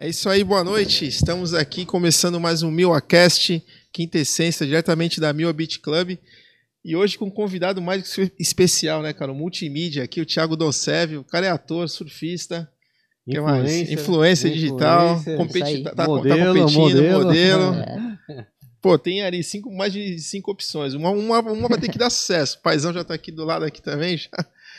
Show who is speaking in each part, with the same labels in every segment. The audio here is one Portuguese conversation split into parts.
Speaker 1: É isso aí, boa noite. Estamos aqui começando mais um MilAcast, quinta essência, diretamente da Mil Beat Club. E hoje com um convidado mais especial, né, cara? O multimídia aqui, o Thiago Doncev. O cara é ator, surfista.
Speaker 2: Influencer,
Speaker 1: Influência digital. competi- tá, tá
Speaker 2: Modelo,
Speaker 1: competindo,
Speaker 2: modelo.
Speaker 1: modelo.
Speaker 3: É.
Speaker 1: Pô, tem ali cinco, mais de cinco opções. Uma, uma, uma vai ter que dar sucesso. O paizão já tá aqui do lado aqui também. Já.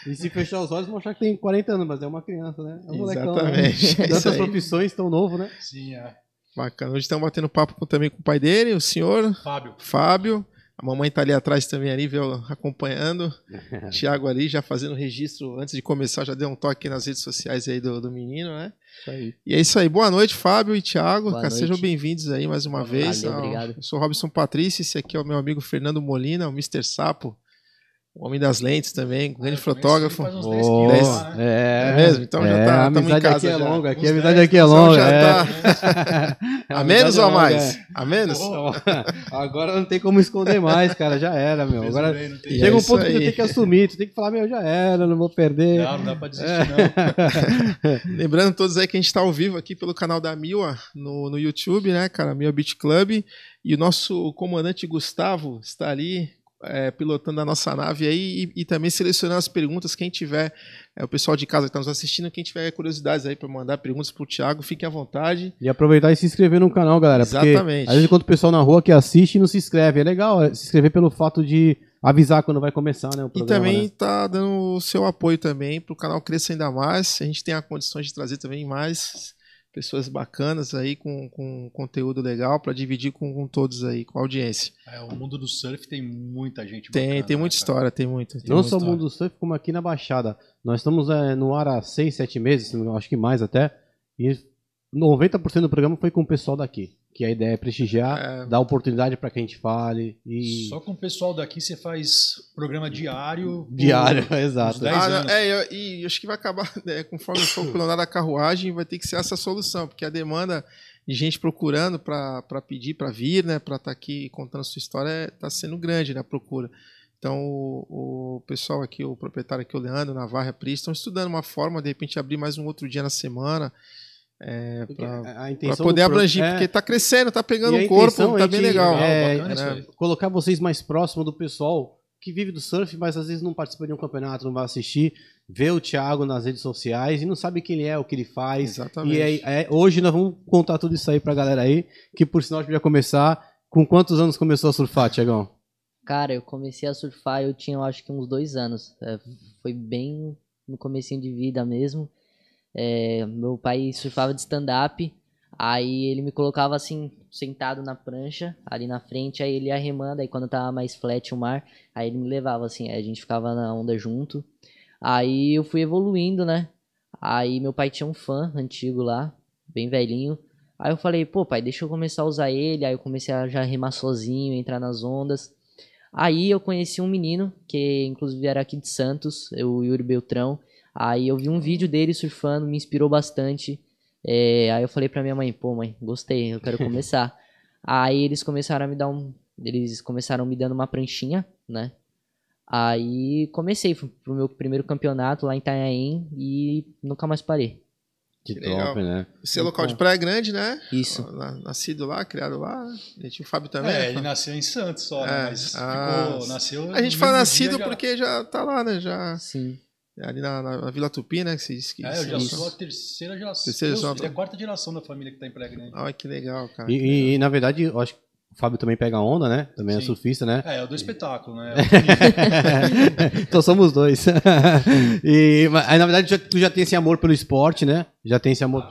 Speaker 2: E se fechar os olhos, vão achar que tem 40 anos, mas é uma criança, né? É um molecão,
Speaker 1: Exatamente,
Speaker 2: Né?
Speaker 1: é
Speaker 2: Tantas
Speaker 1: aí.
Speaker 2: profissões tão novo, né?
Speaker 4: Sim, é.
Speaker 1: Bacana. Hoje estamos batendo papo com- também com o pai dele, o senhor
Speaker 4: Fábio.
Speaker 1: Fábio. A mamãe tá ali atrás também, ali, viu, acompanhando. Thiago ali já fazendo registro antes de começar, já deu um toque nas redes sociais aí do, do menino, né?
Speaker 2: Isso aí.
Speaker 1: E é isso aí. Boa noite, Fábio e
Speaker 3: noite.
Speaker 1: Sejam bem-vindos aí mais uma vez.
Speaker 3: Valeu, obrigado.
Speaker 1: Eu sou o Robson Patrício, esse aqui é o meu amigo Fernando Molina, o Mr. Sapo, o homem das lentes também, grande
Speaker 4: conheço
Speaker 1: fotógrafo.
Speaker 4: ele faz uns 10
Speaker 2: Oh,
Speaker 4: lá, né?
Speaker 2: é,
Speaker 1: É mesmo? Então já
Speaker 2: é,
Speaker 1: tá-
Speaker 2: a
Speaker 1: tamo em
Speaker 2: amizade
Speaker 1: casa
Speaker 2: aqui é
Speaker 1: já.
Speaker 2: longa, aqui a amizade
Speaker 4: 10,
Speaker 2: aqui é longa.
Speaker 1: já
Speaker 2: é.
Speaker 1: tá- A menos
Speaker 2: amizade é
Speaker 1: ou a
Speaker 2: longa,
Speaker 1: mais?
Speaker 2: é.
Speaker 1: A menos?
Speaker 2: Agora não tem como esconder mais, cara, já era, meu. Agora
Speaker 4: bem,
Speaker 2: chega
Speaker 1: é
Speaker 2: um ponto que tu
Speaker 1: aí.
Speaker 2: tem que assumir, tu tem que falar, meu, já era, não vou perder.
Speaker 4: Não, não dá pra desistir,
Speaker 2: É.
Speaker 4: não.
Speaker 1: Lembrando todos aí que a gente tá ao vivo aqui pelo canal da Mila no, no YouTube, né, cara? Mila Beach Club. E o nosso comandante Gustavo está ali é, pilotando a nossa nave aí e, e também selecionando as perguntas. Quem tiver, é, o pessoal de casa que está nos assistindo, quem tiver curiosidades aí para mandar perguntas pro Thiago, fiquem à vontade.
Speaker 2: E aproveitar e se inscrever no canal, galera.
Speaker 1: Exatamente.
Speaker 2: Porque às vezes quando o pessoal na rua que assiste não se inscreve. É legal é, se inscrever pelo fato de avisar quando vai começar, né? O
Speaker 1: E
Speaker 2: programa,
Speaker 1: também
Speaker 2: né?
Speaker 1: tá dando o seu apoio também para o canal crescer ainda mais. A gente tem a condição de trazer também mais pessoas bacanas aí com, com conteúdo legal para dividir com, com todos aí, com a audiência.
Speaker 4: É, o mundo do surf tem muita gente
Speaker 1: Tem,
Speaker 4: bacana,
Speaker 1: tem muita
Speaker 4: né,
Speaker 1: história, tem muito. tem
Speaker 2: Não só o mundo do surf, como aqui na Baixada. Nós estamos é, no ar há seis, sete meses, acho que mais até. E 90% do programa foi com o pessoal daqui. Que a ideia é prestigiar,
Speaker 1: É.
Speaker 2: dar oportunidade para que a gente fale. E...
Speaker 4: Só com o pessoal daqui você faz programa diário. por
Speaker 2: Diário,
Speaker 4: uns
Speaker 2: exato.
Speaker 4: 10
Speaker 1: Ah, é, eu- e acho que vai acabar, né, conforme for pelo andar da carruagem, vai ter que ser essa solução, porque a demanda de gente procurando para pedir para vir, né, para estar aqui contando sua história, está sendo grande, né, a procura. Então, o, o pessoal aqui, o proprietário aqui, o Leandro, Navarra, a Pris, estão estudando uma forma, de repente, abrir mais um outro dia na semana, é, para
Speaker 2: a
Speaker 1: para poder abranger,
Speaker 2: é,
Speaker 1: porque tá crescendo, tá pegando
Speaker 2: a
Speaker 1: um corpo, tá
Speaker 2: é
Speaker 1: bem
Speaker 2: de-
Speaker 1: legal.
Speaker 2: é,
Speaker 1: né?
Speaker 2: colocar vocês mais próximo do pessoal que vive do surf, mas às vezes não participa de um campeonato, não vai assistir, vê o Thiago nas redes sociais e não sabe quem ele é, o que ele faz.
Speaker 1: Exatamente.
Speaker 2: E aí, é, hoje nós vamos contar tudo isso aí pra galera aí, que por sinal a gente vai começar. Com quantos anos começou a surfar, Tiagão?
Speaker 3: Cara, eu comecei a surfar, eu tinha eu acho que uns dois anos. É, foi bem no comecinho de vida mesmo. É, meu pai surfava de stand-up, aí ele me colocava assim, sentado na prancha, ali na frente, aí ele ia remando, aí quando tava mais flat o mar, aí ele me levava assim, aí a gente ficava na onda junto. Aí eu fui evoluindo, né? Aí meu pai tinha um fã antigo lá, bem velhinho. Aí eu falei, pô, pai, deixa eu começar a usar ele. Aí eu comecei a já remar sozinho, entrar nas ondas. Aí eu conheci um menino, que inclusive era aqui de Santos, o Yuri Beltrão. Aí eu vi um vídeo dele surfando, me inspirou bastante. É, aí eu falei pra minha mãe, pô, mãe, gostei, eu quero começar. aí eles começaram a me dar um. Eles começaram me dando uma pranchinha, né? Aí comecei, fui pro meu primeiro campeonato lá em Itanhaém e nunca mais parei.
Speaker 2: Que,
Speaker 1: Que legal.
Speaker 2: top, né?
Speaker 1: Você é local de Praia Grande, né?
Speaker 3: Isso.
Speaker 1: Na- Nascido lá, criado lá. E tinha o Fábio também.
Speaker 4: É,
Speaker 1: né?
Speaker 4: ele nasceu em Santos só, né?
Speaker 1: É,
Speaker 4: Mas
Speaker 1: ah,
Speaker 4: ficou, nasceu.
Speaker 1: A gente fala nascido
Speaker 4: já-
Speaker 1: porque já tá lá, né? Já
Speaker 3: Sim.
Speaker 1: Ali na, na- na Vila Tupi, né? Que se diz que
Speaker 4: É, eu já
Speaker 3: Isso.
Speaker 4: sou a terceira geração.
Speaker 1: Terceira geração.
Speaker 4: Ele é a quarta geração da família que tá em Praia Grande.
Speaker 1: Olha que legal, cara.
Speaker 2: E, e- e, na verdade, eu acho que o Fábio também pega onda, né? Também é
Speaker 4: Sim.
Speaker 2: surfista, né?
Speaker 4: É, é o do espetáculo, né?
Speaker 2: então somos dois. e, mas, aí, na verdade, já- tu já tem esse amor pelo esporte, né? Já tem esse amor.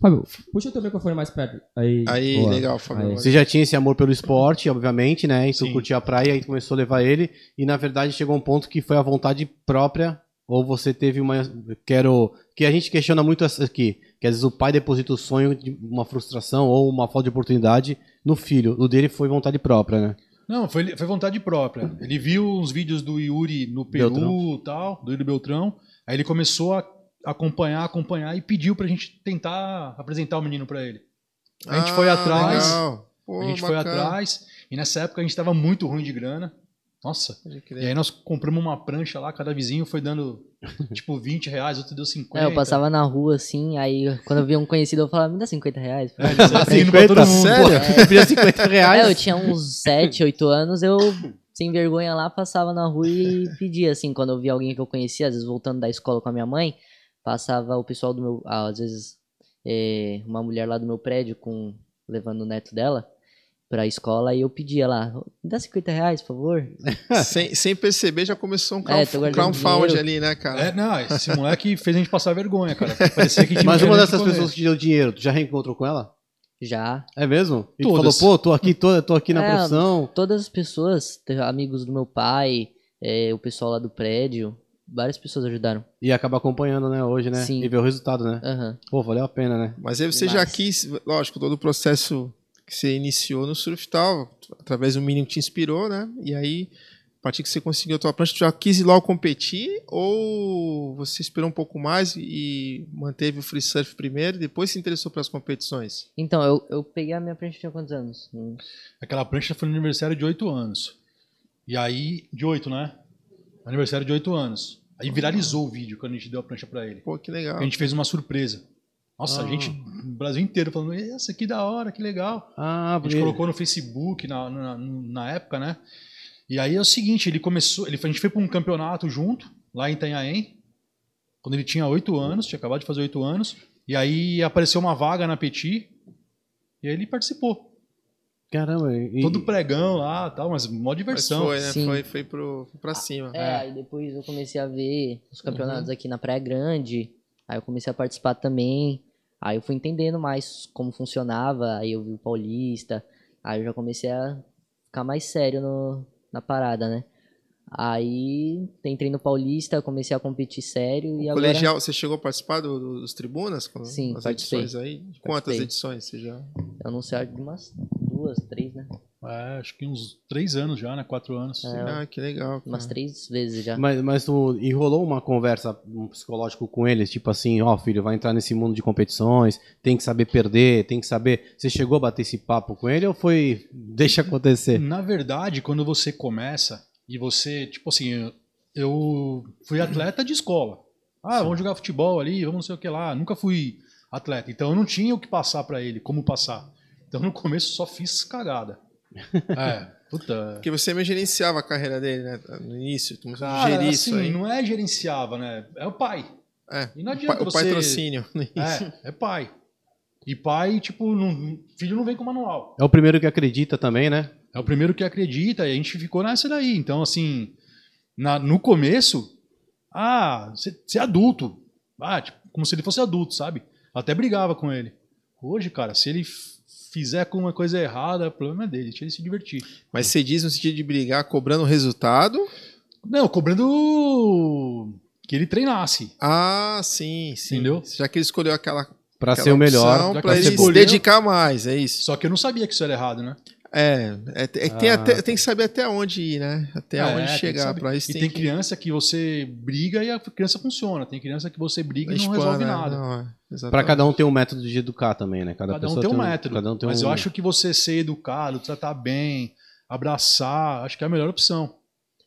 Speaker 5: Fábio, puxa o teu microfone mais perto. Aí,
Speaker 1: Aí,
Speaker 5: boa.
Speaker 1: legal, Fábio.
Speaker 5: Aí.
Speaker 2: Você já tinha esse amor pelo esporte, obviamente, né? E tu
Speaker 4: Sim.
Speaker 2: curtia a praia e começou a levar ele. E na verdade chegou um ponto que foi a vontade própria. Ou você teve uma. Quero. Que a gente questiona muito essa aqui. Que às vezes o pai deposita o sonho de uma frustração ou uma falta de oportunidade no filho. O dele foi vontade própria, né?
Speaker 4: Não, foi, foi vontade própria. Ele viu uns vídeos do Yuri no Peru
Speaker 2: Beltrão.
Speaker 4: e tal, do Yuri Beltrão. Aí ele começou a acompanhar, acompanhar e pediu pra gente tentar apresentar o menino pra ele. A gente foi atrás,
Speaker 1: Ah, legal. Pô,
Speaker 4: a gente foi
Speaker 1: bacana.
Speaker 4: atrás, e nessa época a gente tava muito ruim de grana. Nossa. E aí nós compramos uma prancha lá, cada vizinho foi dando tipo 20 reais, outro deu 50.
Speaker 3: É, eu passava na rua assim, aí quando eu via um conhecido eu falava, me dá 50 reais.
Speaker 4: É, assim, pra todo mundo.
Speaker 1: Sério?
Speaker 2: Eu pedia 50 reais.
Speaker 3: É, eu tinha uns 7, 8 anos, eu, sem vergonha lá, passava na rua e pedia, assim, quando eu via alguém que eu conhecia, às vezes voltando da escola com a minha mãe, passava o pessoal do meu, ah, às vezes, é, uma mulher lá do meu prédio com, levando o neto dela pra escola, e eu pedia lá, me dá 50 reais, por favor.
Speaker 1: sem, sem perceber, já começou um
Speaker 3: É,
Speaker 1: crowdfunding
Speaker 3: dinheiro.
Speaker 1: ali, né, cara?
Speaker 4: É, não, esse moleque fez a gente passar vergonha, cara. Parecia que tinha
Speaker 2: Mas
Speaker 4: um
Speaker 2: uma dessas pessoas que te deu dinheiro, tu já reencontrou com ela?
Speaker 3: Já.
Speaker 2: É mesmo? E tu falou, pô, tô aqui, tô, tô aqui na
Speaker 3: É,
Speaker 2: profissão.
Speaker 3: Todas as pessoas, amigos do meu pai, é, o pessoal lá do prédio, várias pessoas ajudaram.
Speaker 2: E acaba acompanhando, né, hoje, né?
Speaker 3: Sim.
Speaker 2: E ver o resultado, né?
Speaker 3: Aham.
Speaker 2: Pô, valeu a pena, né?
Speaker 1: Mas aí você já quis, lógico, todo o processo que você iniciou no surf e tal, através do mínimo que te inspirou, né? E aí, a partir que você conseguiu a tua prancha, tu já quis ir logo competir ou você esperou um pouco mais e manteve o free surf primeiro e depois se interessou pelas competições?
Speaker 3: Então, eu, eu peguei a minha prancha tinha quantos anos?
Speaker 4: Aquela prancha foi no aniversário de 8 anos. E aí, de 8, né? Aniversário de 8 anos. Aí viralizou o vídeo quando a gente deu a prancha pra ele.
Speaker 1: Pô, que legal.
Speaker 4: A gente fez uma surpresa. Nossa,
Speaker 2: Ah.
Speaker 4: a gente, o Brasil inteiro falando, essa que da hora, que legal.
Speaker 2: Ah,
Speaker 4: A gente colocou no Facebook na, na, na época, né? E aí é o seguinte, ele começou, ele, a gente foi para um campeonato junto, lá em Itanhaém, quando ele tinha oito anos, tinha acabado de fazer oito anos, e aí apareceu uma vaga na Petit, e aí ele participou.
Speaker 2: Caramba, e...
Speaker 4: Todo pregão lá tal, mas mó
Speaker 1: Mas
Speaker 4: diversão.
Speaker 1: foi, né?
Speaker 3: Sim.
Speaker 1: Foi, foi pro, pra cima.
Speaker 3: É, aí depois eu comecei a ver os campeonatos aqui na Praia Grande. Aí eu comecei a participar também. Aí eu fui entendendo mais como funcionava. Aí eu vi o Paulista. Aí eu já comecei a ficar mais sério no, na parada, né? Aí entrei no Paulista, comecei a competir sério e
Speaker 1: O
Speaker 3: agora.
Speaker 1: colegial, você chegou a participar do- do- dos tribunas? Com
Speaker 3: Sim,
Speaker 1: as edições aí? Quantas
Speaker 3: Participei.
Speaker 1: edições você já?
Speaker 3: Eu não sei, acho que umas duas, três, né?
Speaker 4: É, acho que uns três anos já, né? Quatro anos.
Speaker 3: É.
Speaker 1: Ah, que legal.
Speaker 3: Umas
Speaker 1: cara.
Speaker 3: três vezes já.
Speaker 2: Mas, mas tu enrolou uma conversa um psicológico com eles, tipo assim, ó, filho, vai entrar nesse mundo de competições, tem que saber perder, tem que saber. Você chegou a bater esse papo com ele ou foi deixa acontecer?
Speaker 4: Na verdade, quando você começa e você, tipo assim, eu- eu fui atleta de escola. Ah, vamos jogar futebol ali, vamos não sei o que lá. Nunca fui atleta, então eu não tinha o que passar pra ele, como passar. Então no começo só fiz cagada. É, puta.
Speaker 1: Porque você mesmo gerenciava a carreira dele, né? No início, tu começou a gerir
Speaker 4: assim,
Speaker 1: isso aí.
Speaker 4: não é gerenciava, né? É o pai.
Speaker 1: É,
Speaker 4: E não
Speaker 1: o,
Speaker 4: adianta
Speaker 1: o
Speaker 4: você-
Speaker 1: patrocínio.
Speaker 4: É, é pai. E pai, tipo, não, filho não vem com manual.
Speaker 2: É o primeiro que acredita também, né?
Speaker 4: É o primeiro que acredita e a gente ficou nessa daí. Então, assim, na- no começo, ah, você é adulto. Ah, tipo, como se ele fosse adulto, sabe? Até brigava com ele. Hoje, cara, se ele fizer com uma coisa errada, o problema é dele, deixa ele se divertir.
Speaker 1: Mas você diz no sentido de brigar cobrando o resultado.
Speaker 4: Não, cobrando que ele treinasse.
Speaker 1: Ah, sim, sim.
Speaker 4: Entendeu?
Speaker 1: Já que ele escolheu aquela,
Speaker 2: Pra
Speaker 1: aquela
Speaker 2: ser o melhor.
Speaker 1: ele
Speaker 4: você
Speaker 1: se dedicar mais, é isso.
Speaker 4: Só que eu não sabia que isso era errado, né?
Speaker 1: É, é, é que tem,
Speaker 2: Ah.
Speaker 1: até- tem que saber até onde ir, né? Até
Speaker 4: É,
Speaker 1: onde
Speaker 4: tem que
Speaker 1: chegar. Pra isso
Speaker 4: e
Speaker 1: tem,
Speaker 4: tem,
Speaker 1: que
Speaker 4: criança que você briga e a criança funciona. Tem criança que você briga e não resolve nada.
Speaker 1: Não, é,
Speaker 2: Pra
Speaker 1: exatamente.
Speaker 2: cada um ter um método de educar também, né? Cada,
Speaker 4: Cada um
Speaker 2: pessoa
Speaker 4: tem um método.
Speaker 2: Cada um tem
Speaker 4: mas
Speaker 2: um...
Speaker 4: eu acho que você ser educado, tratar bem, abraçar, acho que é a melhor opção.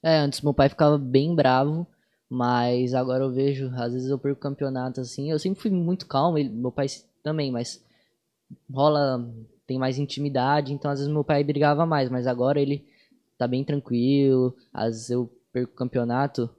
Speaker 3: É, antes meu pai ficava bem bravo, mas agora eu vejo, às vezes eu perco campeonato assim. Eu sempre fui muito calmo, ele- meu pai também, mas rola, tem mais intimidade, então às vezes meu pai brigava mais, mas agora ele tá bem tranquilo. Às vezes eu perco campeonato,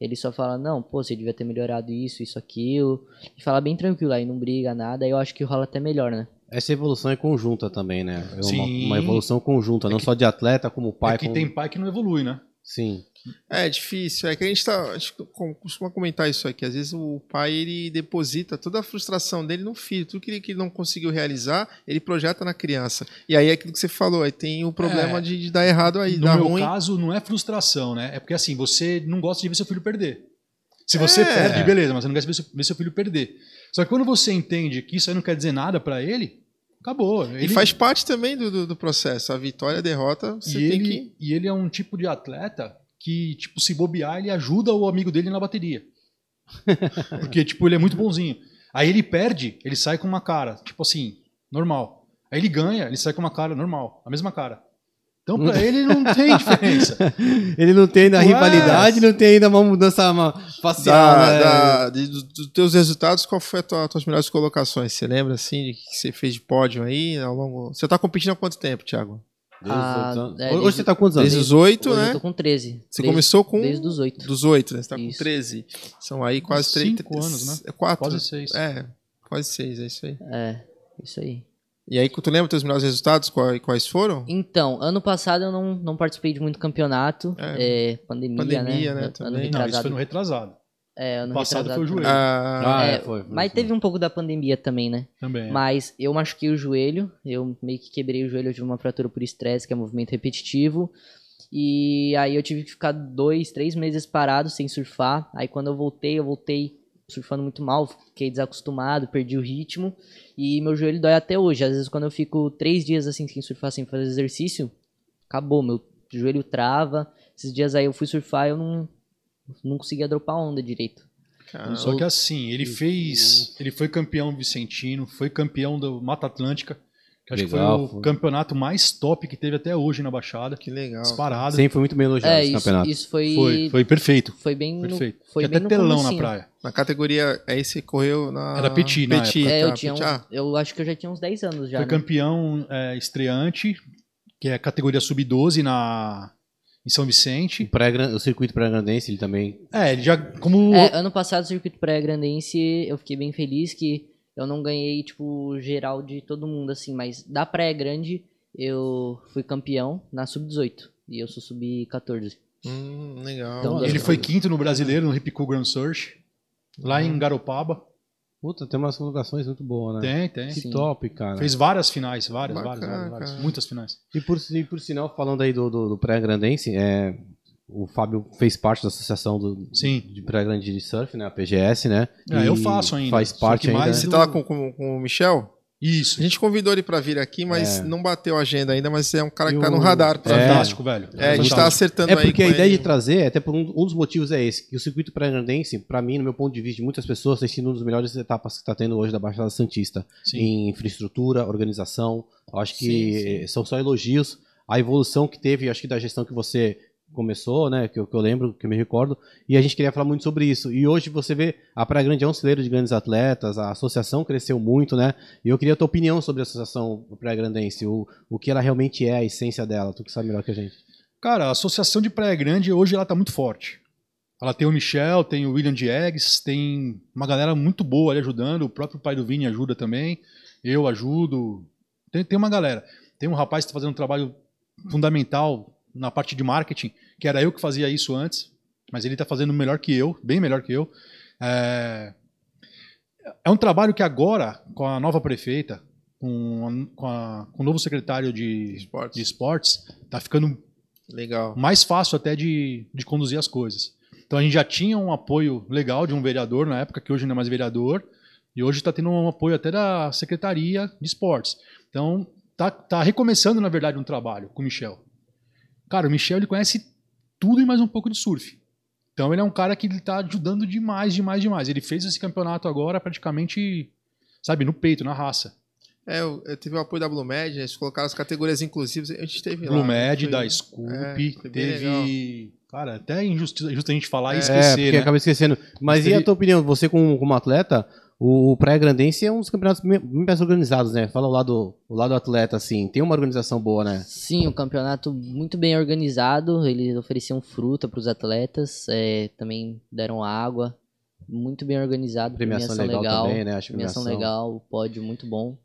Speaker 3: ele só fala: Não, pô, você devia ter melhorado isso, isso, aquilo. E fala bem tranquilo, aí não briga nada, aí eu acho que rola até melhor, né?
Speaker 2: Essa evolução é conjunta também, né? É uma,
Speaker 4: Sim.
Speaker 2: uma evolução conjunta, não só de atleta, como pai.
Speaker 4: é que
Speaker 2: como...
Speaker 4: tem pai que não evolui, né?
Speaker 2: Sim.
Speaker 1: É difícil, é que a gente tá. A gente costuma comentar isso aqui. Às vezes o pai ele deposita toda a frustração dele no filho. Tudo que ele, que ele não conseguiu realizar, ele projeta na criança. E aí é aquilo que você falou, aí tem o problema
Speaker 4: É.
Speaker 1: de, de dar errado aí,
Speaker 4: no
Speaker 1: dar
Speaker 4: meu
Speaker 1: ruim.
Speaker 4: caso, não é frustração, né? É porque assim, você não gosta de ver seu filho perder. Se você
Speaker 1: É.
Speaker 4: perde, beleza, mas você não quer ver seu, ver seu filho perder. Só que quando você entende que isso aí não quer dizer nada pra ele, acabou.
Speaker 1: E
Speaker 4: Ele,
Speaker 1: faz parte também do, do, do processo. A vitória, a derrota, você
Speaker 4: e
Speaker 1: tem
Speaker 4: ele,
Speaker 1: que.
Speaker 4: e ele é um tipo de atleta que, tipo, se bobear, ele ajuda o amigo dele na bateria. Porque, tipo, ele é muito bonzinho. Aí ele perde, ele sai com uma cara, tipo assim, normal. Aí ele ganha, ele sai com uma cara normal, a mesma cara. Então pra ele não tem diferença.
Speaker 2: Ele não tem ainda
Speaker 4: Ué.
Speaker 2: rivalidade, não tem ainda uma mudança uma facial,
Speaker 1: Da,
Speaker 2: né?
Speaker 1: da- de- do- dos teus resultados, qual foi a tua, tuas melhores colocações? Você lembra, assim, de que você fez de pódio aí ao longo... Você tá competindo há quanto tempo, Thiago?
Speaker 2: Os
Speaker 3: Ah, é,
Speaker 2: Hoje você tá com quantos anos?
Speaker 1: Desde os oito,
Speaker 3: Hoje
Speaker 1: né?
Speaker 3: Eu tô com 13.
Speaker 1: Você
Speaker 3: 13
Speaker 1: começou com...
Speaker 3: Desde os 8.
Speaker 1: Dos oito, né? Você tá com
Speaker 3: Isso.
Speaker 1: 13. São aí quase três...
Speaker 4: Cinco anos, né?
Speaker 1: É quatro.
Speaker 4: Quase seis.
Speaker 1: É, quase seis, é isso aí.
Speaker 3: É, isso aí.
Speaker 1: E aí, tu lembra teus melhores resultados? Quais, quais foram?
Speaker 3: Então, ano passado eu não, não participei de muito campeonato.
Speaker 1: É.
Speaker 3: É, pandemia,
Speaker 1: Pandemia, né,
Speaker 3: né? Ano.
Speaker 4: Não, isso foi no retrasado.
Speaker 3: É, ano
Speaker 4: Passado foi o joelho.
Speaker 1: Ah,
Speaker 2: Ah,
Speaker 3: É,
Speaker 2: foi. foi,
Speaker 3: Mas
Speaker 2: foi.
Speaker 3: teve um pouco da pandemia também, né?
Speaker 4: Também. é.
Speaker 3: Mas eu machuquei o joelho, eu meio que quebrei o joelho, eu tive uma fratura por estresse, que é movimento repetitivo. E aí eu tive que ficar dois, três meses parado sem surfar. Aí quando eu voltei, eu voltei surfando muito mal, fiquei desacostumado, perdi o ritmo. E meu joelho dói até hoje. Às vezes quando eu fico três dias assim sem surfar, sem fazer exercício, acabou, meu joelho trava. Esses dias aí eu fui surfar e eu não, não conseguia dropar onda direito.
Speaker 1: caramba.
Speaker 4: Só que assim, ele fez. Ele foi campeão vicentino, foi campeão do Mata Atlântica, que acho
Speaker 2: Legal,
Speaker 4: que foi o
Speaker 2: foi.
Speaker 4: campeonato mais top que teve até hoje na Baixada.
Speaker 1: Que legal.
Speaker 4: Disparado.
Speaker 2: Sempre foi muito bem elogiado
Speaker 3: É,
Speaker 2: esse
Speaker 3: isso,
Speaker 2: campeonato.
Speaker 3: isso foi,
Speaker 4: Foi, foi perfeito.
Speaker 3: foi bem no,
Speaker 4: Perfeito.
Speaker 3: foi
Speaker 4: Tinha até
Speaker 3: no
Speaker 4: telão na
Speaker 3: comecinho.
Speaker 4: praia.
Speaker 1: Na categoria, aí você correu na...
Speaker 4: Era Petit na época.
Speaker 3: É, eu
Speaker 1: tá,
Speaker 3: tinha
Speaker 1: Petit.
Speaker 3: uns,
Speaker 1: Ah,
Speaker 3: eu acho que eu já tinha uns 10 anos já.
Speaker 4: Foi
Speaker 3: né?
Speaker 4: campeão é, estreante, que é a categoria sub-12 na em São
Speaker 2: O,
Speaker 4: Vicente.
Speaker 2: pré-gran- o circuito pré-grandense, ele também.
Speaker 4: É, ele já como
Speaker 3: É, ano passado, o circuito pré-grandense, eu fiquei bem feliz que eu não ganhei, tipo, geral de todo mundo, assim, mas da pré-grande eu fui campeão na sub-18 e eu sou sub-14.
Speaker 1: hum, legal.
Speaker 3: Então,
Speaker 4: ele foi quinto no brasileiro no Cool Grand Search, lá em Garopaba.
Speaker 2: Puta, tem umas colocações muito boas, né?
Speaker 4: Tem, tem.
Speaker 2: Que
Speaker 3: Sim.
Speaker 2: top, cara.
Speaker 4: Fez várias finais, várias,
Speaker 1: Bacana,
Speaker 4: várias, várias,
Speaker 1: cara.
Speaker 4: Muitas finais.
Speaker 2: E por, e por sinal, falando aí do, do, do pré-grandense, é, o Fábio fez parte da associação do,
Speaker 4: Sim.
Speaker 2: de pré-grande de surf, né? A PGS, né?
Speaker 4: É, eu faço ainda,
Speaker 2: Faz parte ainda.
Speaker 4: mais
Speaker 2: né?
Speaker 1: Você tá lá com, com, com o Michel?
Speaker 4: Isso.
Speaker 1: A gente convidou ele pra vir aqui, mas
Speaker 2: É.
Speaker 1: não bateu a agenda ainda, mas é um cara que
Speaker 2: E
Speaker 1: tá no
Speaker 2: o-
Speaker 1: radar pra
Speaker 2: É.
Speaker 4: Fantástico, velho.
Speaker 1: É, a gente tá
Speaker 4: Fantástico.
Speaker 1: acertando
Speaker 2: É
Speaker 1: aí
Speaker 2: porque
Speaker 1: com
Speaker 2: a ideia
Speaker 1: ele.
Speaker 2: de trazer, até por um, um dos motivos é esse, que o circuito pré-grandense, pra mim, no meu ponto de vista, de muitas pessoas, tem sido uma das melhores etapas que está tendo hoje da Baixada Santista.
Speaker 4: Sim.
Speaker 2: Em infraestrutura, organização. Eu acho que
Speaker 1: Sim, sim.
Speaker 2: são só elogios. A evolução que teve, acho que da gestão que você começou, né? Que eu, que eu lembro, que eu me recordo. E a gente queria falar muito sobre isso. E hoje você vê a Praia Grande é um celeiro de grandes atletas, a associação cresceu muito, né? E eu queria a tua opinião sobre a associação Praia Grandense, o, o que ela realmente é, a essência dela. Tu que sabe melhor que a gente.
Speaker 4: Cara, a Associação de Praia Grande hoje ela tá muito forte. Ela tem o Michel, tem o William Diegues, tem uma galera muito boa ali ajudando. O próprio pai do Vini ajuda também. Eu ajudo. Tem, tem uma galera. Tem um rapaz que está fazendo um trabalho fundamental na parte de marketing, que era eu que fazia isso antes, mas ele está fazendo melhor que eu, bem melhor que eu. É, é um trabalho que agora, com a nova prefeita, com, a- com, a- com o novo secretário de,
Speaker 1: Esportes.
Speaker 4: de esportes, tá ficando
Speaker 1: Legal.
Speaker 4: mais fácil até de, de conduzir as coisas. Então a gente já tinha um apoio legal de um vereador na época, que hoje não é mais vereador, e hoje está tendo um apoio até da Secretaria de Esportes. Então tá, tá recomeçando, na verdade, um trabalho com o Michel. Cara, o Michel ele conhece tudo e mais um pouco de surf. Então ele é um cara que está ajudando demais, demais, demais. Ele fez esse campeonato agora praticamente, sabe, no peito, na raça.
Speaker 1: É, eu, eu tive o apoio da Blue Med, eles colocaram as categorias inclusivas, a gente teve lá.
Speaker 4: Blue Med,
Speaker 1: foi-
Speaker 4: da Scoop,
Speaker 1: é, foi bem
Speaker 4: teve. Cara, até injusto, injusto a gente falar e
Speaker 1: É,
Speaker 2: É,
Speaker 4: esquecer,
Speaker 2: porque
Speaker 4: né?
Speaker 2: acabei esquecendo. Mas
Speaker 4: Mas
Speaker 2: e a tua opinião? Você, como, como atleta, o Praia Grandense é um dos campeonatos bem mais organizados, né? Fala o lado, o lado atleta, assim. Tem uma organização boa, né?
Speaker 3: Sim, o campeonato muito bem organizado. Eles ofereciam fruta para os atletas, é, também deram água. Muito bem organizado,
Speaker 2: Premiação,
Speaker 3: premiação,
Speaker 2: legal,
Speaker 3: legal,
Speaker 2: também, né? Acho que
Speaker 3: premiação legal, o pódio muito bom.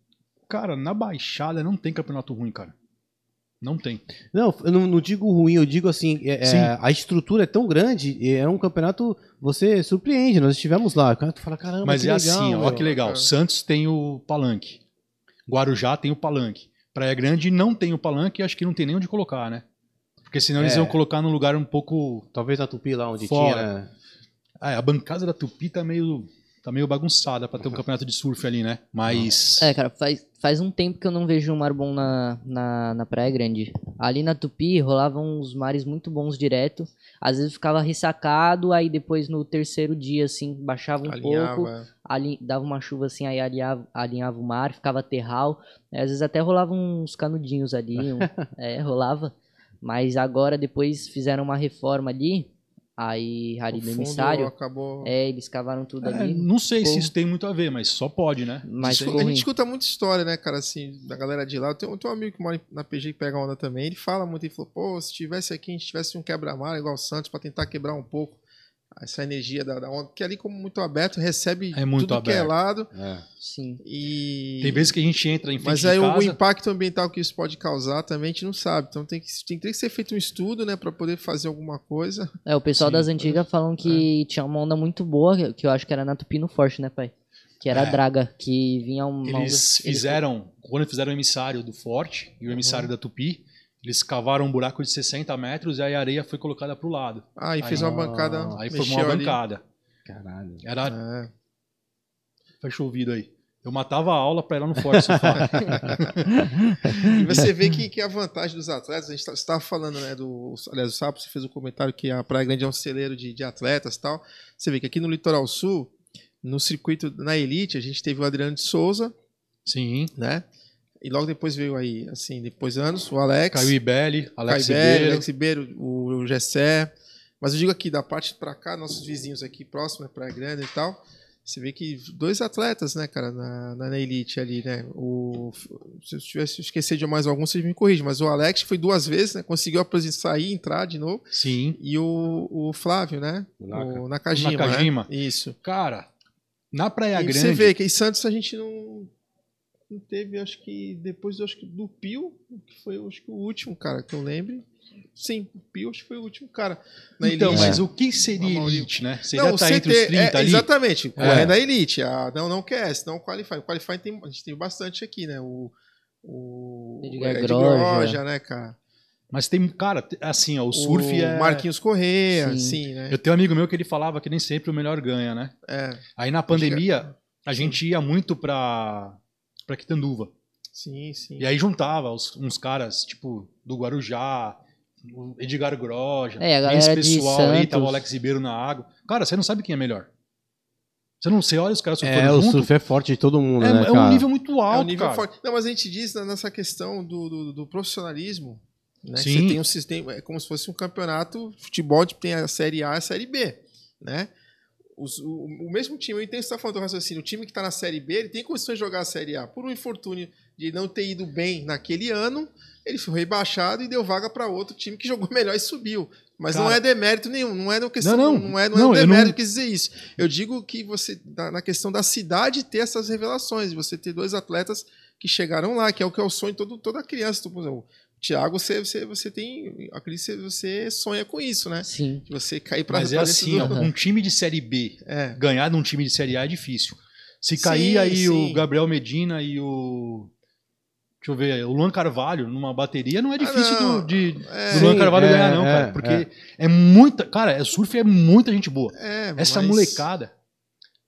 Speaker 4: Cara, na Baixada não tem campeonato ruim, cara. Não tem.
Speaker 2: Não, eu não, não digo ruim, eu digo assim, é- é, a estrutura é tão grande, e é um campeonato, você surpreende, nós estivemos lá, cara, tu fala, caramba,
Speaker 4: Mas
Speaker 2: que
Speaker 4: é
Speaker 2: legal,
Speaker 4: assim, ó,
Speaker 2: meu.
Speaker 4: ó que legal.
Speaker 1: É.
Speaker 4: Santos tem o palanque. Guarujá tem o palanque. Praia Grande não tem o palanque e acho que não tem nem onde colocar, né? Porque senão eles
Speaker 2: É.
Speaker 4: iam colocar num lugar um pouco.
Speaker 2: Talvez na Tupi lá onde
Speaker 4: Fora.
Speaker 2: tinha, né?
Speaker 4: Ah, a bancada da Tupi tá meio. Tá meio bagunçada pra ter um campeonato de surf ali, né? Mas.
Speaker 3: É, cara, faz, faz um tempo que eu não vejo um mar bom na, na, na Praia Grande. Ali na Tupi rolavam uns mares muito bons direto. Às vezes ficava ressacado, aí depois no terceiro dia, assim, baixava um pouco.
Speaker 1: Alinhava.
Speaker 3: ali, dava uma chuva assim, aí alinhava, alinhava o mar, ficava terral. É, Às vezes até rolavam uns canudinhos ali, um- é, rolava. Mas agora, depois, fizeram uma reforma ali. Aí,
Speaker 1: O
Speaker 3: ali no
Speaker 1: fundo
Speaker 3: emissário.
Speaker 1: acabou.
Speaker 3: É, eles cavaram tudo
Speaker 4: É,
Speaker 3: ali.
Speaker 4: não sei se isso tem muito a ver, mas só pode, né?
Speaker 3: Mas ficou
Speaker 1: a gente escuta muita história, né, cara, assim, da galera de lá. Eu tenho, eu tenho um amigo que mora na PG que pega onda também. Ele fala muito, ele falou, pô, se tivesse aqui, a gente tivesse um quebra-mar igual o Santos pra tentar quebrar um pouco essa energia da, da onda. Porque ali, como muito aberto, recebe
Speaker 4: É muito
Speaker 1: tudo que é
Speaker 4: aberto.
Speaker 1: lado.
Speaker 2: É.
Speaker 3: Sim.
Speaker 1: E...
Speaker 4: Tem vezes que a gente entra em frente
Speaker 1: Mas
Speaker 4: de
Speaker 1: aí o- o
Speaker 4: casa...
Speaker 1: impacto ambiental que isso pode causar também a gente não sabe. Então tem que, tem, tem que ser feito um estudo, né, pra poder fazer alguma coisa.
Speaker 3: É, o pessoal
Speaker 4: Sim.
Speaker 3: das antigas falam que tinha uma onda muito boa, que eu acho que era na Tupino Forte, né, pai? Que era a
Speaker 4: É.
Speaker 3: Draga, que vinha uma onda.
Speaker 4: Eles fizeram, quando fizeram o emissário do Forte e o emissário da Tupi, eles cavaram um buraco de 60 metros e aí a areia foi colocada pro lado.
Speaker 1: Ah, e fez
Speaker 2: Aí-
Speaker 1: uma bancada.
Speaker 4: Aí formou uma
Speaker 1: ali.
Speaker 4: bancada.
Speaker 2: Caralho.
Speaker 4: Era.
Speaker 1: É.
Speaker 4: Fecha o ouvido aí. Eu matava a aula pra ir lá no Forte.
Speaker 1: E você vê que, que a vantagem dos atletas, a gente estava falando, né, do. Aliás, o Sapo, você fez o comentário que a Praia Grande é um celeiro de, de atletas e tal. Você vê que aqui no Litoral Sul, no circuito, na Elite, a gente teve o Adriano de Souza,
Speaker 4: Sim.
Speaker 1: né? E logo depois veio aí, assim, depois anos, o Alex.
Speaker 4: Caio Ibelli, Alex Ribeiro.
Speaker 1: Alex Ribeiro, o, o Gessé. Mas eu digo aqui, da parte pra cá, nossos vizinhos aqui próximo, né, Praia Grande e tal, você vê que dois atletas, né, cara, na, na, na elite ali, né? O, se eu tivesse esquecer de mais algum, vocês me corrigem, mas o Alex foi duas vezes, né? Conseguiu apresentar, sair, entrar de novo.
Speaker 4: Sim.
Speaker 1: E o, o Flávio, né?
Speaker 2: O Naka.
Speaker 1: O Nakajima.
Speaker 4: O Nakajima.
Speaker 1: Né? Isso.
Speaker 4: Cara, na Praia
Speaker 1: e
Speaker 4: Grande.
Speaker 1: você vê que em Santos a gente não teve, acho que depois acho que do Pio, que foi acho que o último, cara, que eu lembre. Sim, o Pio acho que foi o último cara. Na
Speaker 4: Então,
Speaker 1: elite.
Speaker 4: mas o que seria
Speaker 1: maioria-
Speaker 4: elite, né? Seria
Speaker 1: não,
Speaker 4: estar
Speaker 1: o
Speaker 4: entre os
Speaker 1: CT
Speaker 4: 30
Speaker 1: é,
Speaker 4: ali?
Speaker 1: Exatamente,
Speaker 4: É.
Speaker 1: correndo a elite. A, não, não QS, não Qualify. O Qualify tem, a gente tem bastante aqui, né? O, o
Speaker 3: Edgar
Speaker 1: Ed
Speaker 3: Groja.
Speaker 1: Groja, né, cara?
Speaker 4: Mas tem, cara, assim, ó, o surf
Speaker 1: o
Speaker 4: é.
Speaker 1: Marquinhos Correia,
Speaker 3: Sim.
Speaker 1: sim, né?
Speaker 4: Eu tenho um amigo meu que ele falava que nem sempre o melhor ganha, né?
Speaker 1: É,
Speaker 4: Aí na pandemia, a gente ia muito pra, pra Quitanduva.
Speaker 1: sim, sim.
Speaker 4: E aí juntava os- uns caras, tipo, do Guarujá, o Edgar Groja,
Speaker 3: É, a galera
Speaker 4: esse
Speaker 3: de
Speaker 4: pessoal aí, tava o Alex Ribeiro na água. Cara, você não sabe quem é melhor. Você não você olha os caras surfando
Speaker 2: É, o
Speaker 4: junto,
Speaker 2: surf é forte de todo mundo,
Speaker 4: é,
Speaker 2: né,
Speaker 4: é
Speaker 2: cara?
Speaker 4: um nível muito alto,
Speaker 1: é um nível
Speaker 4: cara.
Speaker 1: forte. Não, mas a gente diz nessa questão do, do, do profissionalismo, né?
Speaker 4: Sim.
Speaker 1: Você tem um sistema, é como se fosse um campeonato de futebol, tipo, tem a Série A e a Série B, né? Os- o, o mesmo time, eu entendo que você está falando do raciocínio, o time que está na Série B, ele tem condições de jogar a Série A. Por um infortúnio de não ter ido bem naquele ano, ele foi rebaixado e deu vaga para outro time que jogou melhor e subiu. Mas não
Speaker 4: Cara-
Speaker 1: é demérito nenhum, não é questão,
Speaker 4: Não,
Speaker 1: não,
Speaker 4: não.
Speaker 1: não é, não
Speaker 4: Não,
Speaker 1: é um demérito
Speaker 4: não-
Speaker 1: que dizer isso. Eu digo que você, na, questão da cidade, ter essas revelações, você ter dois atletas que chegaram lá, que é o que é o sonho de todo, toda criança. Por exemplo, o Thiago, você, você, você tem. Acredito que você sonha com isso, né?
Speaker 3: Sim.
Speaker 1: De você cair para
Speaker 4: Mas é assim, ó, um time de Série B
Speaker 1: É.
Speaker 4: ganhar de um time de Série A é difícil. Se
Speaker 1: Sim,
Speaker 4: cair aí
Speaker 1: sim.
Speaker 4: o Gabriel Medina e o. Deixa eu ver, o Luan Carvalho numa bateria não é difícil
Speaker 1: Ah, não.
Speaker 4: do, de,
Speaker 1: É,
Speaker 4: do Luan
Speaker 2: Sim,
Speaker 4: Carvalho
Speaker 2: é,
Speaker 4: ganhar, não,
Speaker 2: é,
Speaker 4: cara. Porque
Speaker 2: é.
Speaker 4: é. muita. Cara, é, surf é muita gente boa.
Speaker 1: é,
Speaker 4: Essa
Speaker 1: mas-
Speaker 4: molecada,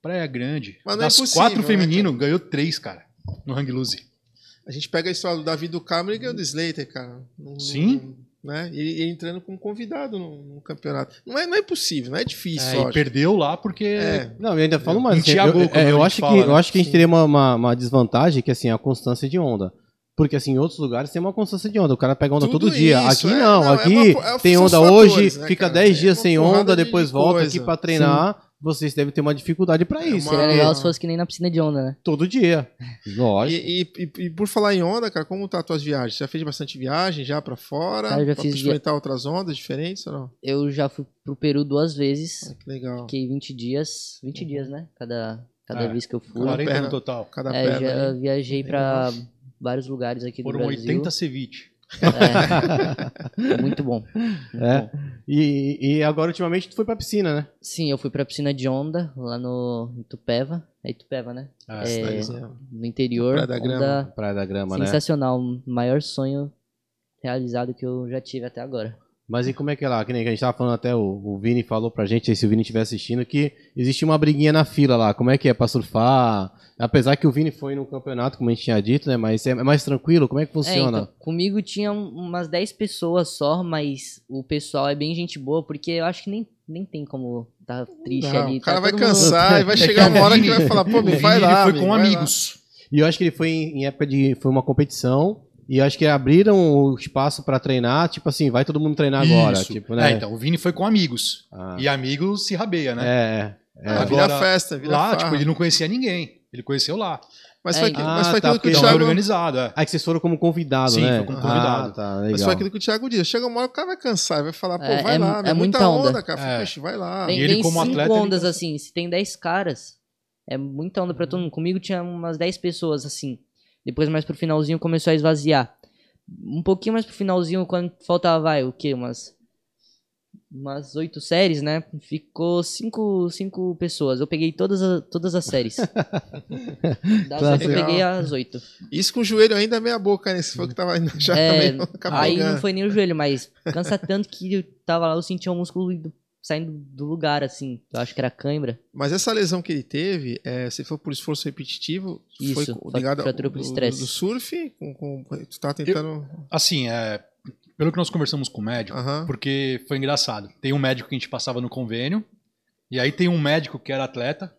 Speaker 4: Praia Grande,
Speaker 1: Mas não é
Speaker 4: das quatro
Speaker 1: né,
Speaker 4: feminino, ganhou três, cara, no Hang Loose.
Speaker 1: A gente pega a história do Davi do Cameron e ganhou do Slater, cara. Não-
Speaker 4: Sim.
Speaker 1: não- né? Ele, ele entrando como convidado no, no campeonato. Não é, não é possível, não é difícil.
Speaker 4: É, e perdeu lá porque.
Speaker 1: É.
Speaker 2: Não, eu ainda falo mais. Assim,
Speaker 4: Thiago,
Speaker 2: eu, é, eu acho
Speaker 4: fala,
Speaker 2: que,
Speaker 4: né?
Speaker 2: eu acho que a gente
Speaker 1: Sim.
Speaker 2: teria uma, uma, uma desvantagem, que assim, a constância de onda. Porque assim, em outros lugares tem uma constância de onda. O cara pega onda
Speaker 1: Tudo
Speaker 2: todo dia.
Speaker 1: isso,
Speaker 2: aqui
Speaker 1: é.
Speaker 2: não.
Speaker 1: Não, é
Speaker 2: aqui
Speaker 1: uma- é-
Speaker 2: tem onda
Speaker 1: os
Speaker 2: hoje,
Speaker 1: fatores, né,
Speaker 2: fica
Speaker 1: cara?
Speaker 2: 10
Speaker 1: É
Speaker 2: dias sem onda,
Speaker 1: de-
Speaker 2: depois
Speaker 1: de
Speaker 2: volta
Speaker 1: coisa.
Speaker 2: aqui pra treinar. Vocês devem ter uma dificuldade pra
Speaker 1: É
Speaker 2: isso.
Speaker 1: uma-
Speaker 3: Seria
Speaker 2: porque
Speaker 3: legal se fosse que nem na piscina de onda, né?
Speaker 2: Todo dia. Lógico.
Speaker 1: E, e- e- e por falar em onda, cara, como tá as tuas viagens? Você já fez bastante viagem já pra fora?
Speaker 3: Cara, eu já
Speaker 1: pra
Speaker 3: fiz
Speaker 1: experimentar outras ondas diferentes ou não?
Speaker 3: Eu já fui pro Peru duas vezes.
Speaker 1: Ah, que legal.
Speaker 3: Fiquei 20 dias. 20 dias, né? Cada, cada
Speaker 4: É,
Speaker 3: vez que eu fui.
Speaker 4: 40
Speaker 1: perna.
Speaker 4: no total.
Speaker 1: Cada
Speaker 3: É,
Speaker 1: perna.
Speaker 3: já
Speaker 1: aí.
Speaker 3: viajei pra vários lugares aqui
Speaker 4: Foram
Speaker 3: do Brasil.
Speaker 4: 80 ceviche.
Speaker 3: É. muito bom. Muito
Speaker 2: É.
Speaker 3: bom.
Speaker 2: E, e agora, ultimamente, tu foi pra piscina, né?
Speaker 3: Sim, eu fui pra piscina de onda, lá no em Tupéva. É Itupeva, né?
Speaker 4: Ah,
Speaker 3: É,
Speaker 1: cidadezinha.
Speaker 3: no interior.
Speaker 1: Praia da Grama.
Speaker 2: Praia da Grama, né?
Speaker 3: sensacional. O maior sonho realizado que eu já tive até agora.
Speaker 2: Mas e como é que é lá? Que nem a gente tava falando até, o, o Vini falou pra gente, aí se o Vini estiver assistindo, que existe uma briguinha na fila lá. Como é que é pra surfar? Apesar que o Vini foi no campeonato, como a gente tinha dito, né? Mas é mais tranquilo? Como é que
Speaker 3: É,
Speaker 2: funciona?
Speaker 3: então, comigo tinha um- umas 10 pessoas só, mas o pessoal é bem gente boa, porque eu acho que nem, nem tem como tá triste
Speaker 1: Não,
Speaker 3: ali.
Speaker 1: o cara
Speaker 3: tá
Speaker 1: vai
Speaker 3: todo mundo-
Speaker 1: cansar e vai
Speaker 4: É
Speaker 1: chegar uma hora que vai falar, pô, me vai lá.
Speaker 4: ele foi
Speaker 1: amigo,
Speaker 4: com
Speaker 1: vai lá.
Speaker 4: amigos.
Speaker 2: E eu acho que ele foi em época de. Foi uma competição. E acho que abriram o espaço pra treinar, tipo assim, vai todo mundo treinar agora.
Speaker 4: Isso.
Speaker 2: Tipo, né?
Speaker 4: É, então, o Vini foi com amigos.
Speaker 2: Ah.
Speaker 4: E amigos se rabeia, né?
Speaker 2: É, é.
Speaker 1: Ah,
Speaker 4: Agora,
Speaker 1: vira festa, vira
Speaker 4: lá,
Speaker 1: farra.
Speaker 4: tipo, ele não conhecia ninguém. Ele conheceu lá.
Speaker 1: Mas
Speaker 3: É,
Speaker 1: foi, aquilo, mas
Speaker 2: Ah,
Speaker 1: foi
Speaker 2: tá,
Speaker 1: aquilo que o
Speaker 4: Então,
Speaker 1: Thiago...
Speaker 4: organizado, é.
Speaker 2: Aí que vocês foram como convidado,
Speaker 4: Sim,
Speaker 2: né?
Speaker 4: foi como convidado.
Speaker 2: Ah, tá, legal.
Speaker 1: Mas foi aquilo que o Thiago disse. Chega uma hora o cara vai cansar, vai falar, pô,
Speaker 3: É,
Speaker 1: vai
Speaker 3: é-
Speaker 1: lá,
Speaker 3: é
Speaker 1: é muita
Speaker 3: muita
Speaker 1: onda,
Speaker 3: onda.
Speaker 1: cara.
Speaker 4: É.
Speaker 1: Poxa, vai lá.
Speaker 3: Tem,
Speaker 4: E ele
Speaker 3: tem
Speaker 4: como
Speaker 3: cinco
Speaker 4: atleta, ele
Speaker 3: ondas
Speaker 4: gosta.
Speaker 3: assim. Se tem 10 caras, é muita onda pra todo mundo. Comigo tinha umas 10 pessoas assim. Depois, mais pro finalzinho, começou a esvaziar. Um pouquinho mais pro finalzinho, quando faltava, vai, o quê? Umas. Umas oito séries, né? Ficou cinco, cinco pessoas. Eu peguei todas, as- todas as séries. Das
Speaker 2: Tá
Speaker 3: eu peguei as oito.
Speaker 1: Isso com o joelho ainda meia boca, né? Se for que tava indo já
Speaker 3: É, Aí não foi nem o joelho, mas cansa tanto que eu tava lá, eu sentia o músculo indo- saindo do lugar, assim. Eu acho que era cãibra.
Speaker 1: Mas essa lesão que ele teve, é, se for por esforço repetitivo, foi
Speaker 3: Isso,
Speaker 1: co- ligado ao do,
Speaker 3: estresse.
Speaker 1: do surf? Com, com, tu tá tentando...
Speaker 4: Assim, é, pelo que nós conversamos com o médico,
Speaker 1: Aham.
Speaker 4: porque foi engraçado. Tem um médico que a gente passava no convênio, e aí tem um médico que era atleta,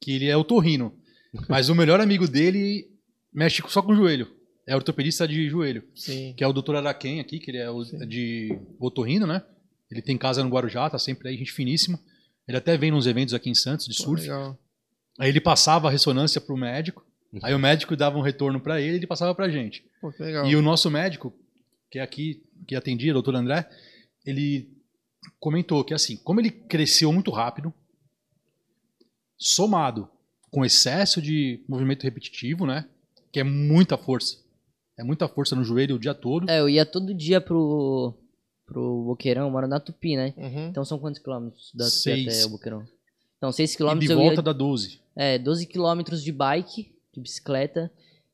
Speaker 4: que ele é otorrino. Mas o melhor amigo dele mexe só com o joelho. É ortopedista de joelho.
Speaker 1: Sim.
Speaker 4: Que é o Dr. Araquém aqui, que ele é o- de otorrino, né? Ele tem casa no Guarujá, tá sempre aí, gente finíssima. Ele até vem nos eventos aqui em Santos de
Speaker 1: Pô,
Speaker 4: surf.
Speaker 1: legal.
Speaker 4: Aí ele passava a ressonância pro médico, aí o médico dava um retorno para ele e ele passava pra gente.
Speaker 1: Pô.
Speaker 4: E o nosso médico, que é aqui, que atendia, o doutor André, ele comentou que assim, como ele cresceu muito rápido, somado com excesso de movimento repetitivo, né? Que é muita força. É muita força no joelho o dia todo.
Speaker 3: É, eu ia todo dia pro, pro Boqueirão, eu moro na Tupi, né?
Speaker 1: Uhum.
Speaker 3: Então são quantos quilômetros da Tupi
Speaker 4: Seis.
Speaker 3: até o Boqueirão? Então, 6
Speaker 4: e
Speaker 3: quilômetros
Speaker 4: de
Speaker 3: eu
Speaker 4: volta
Speaker 3: ia...
Speaker 4: dá 12.
Speaker 3: É, 12 quilômetros de bike, de bicicleta.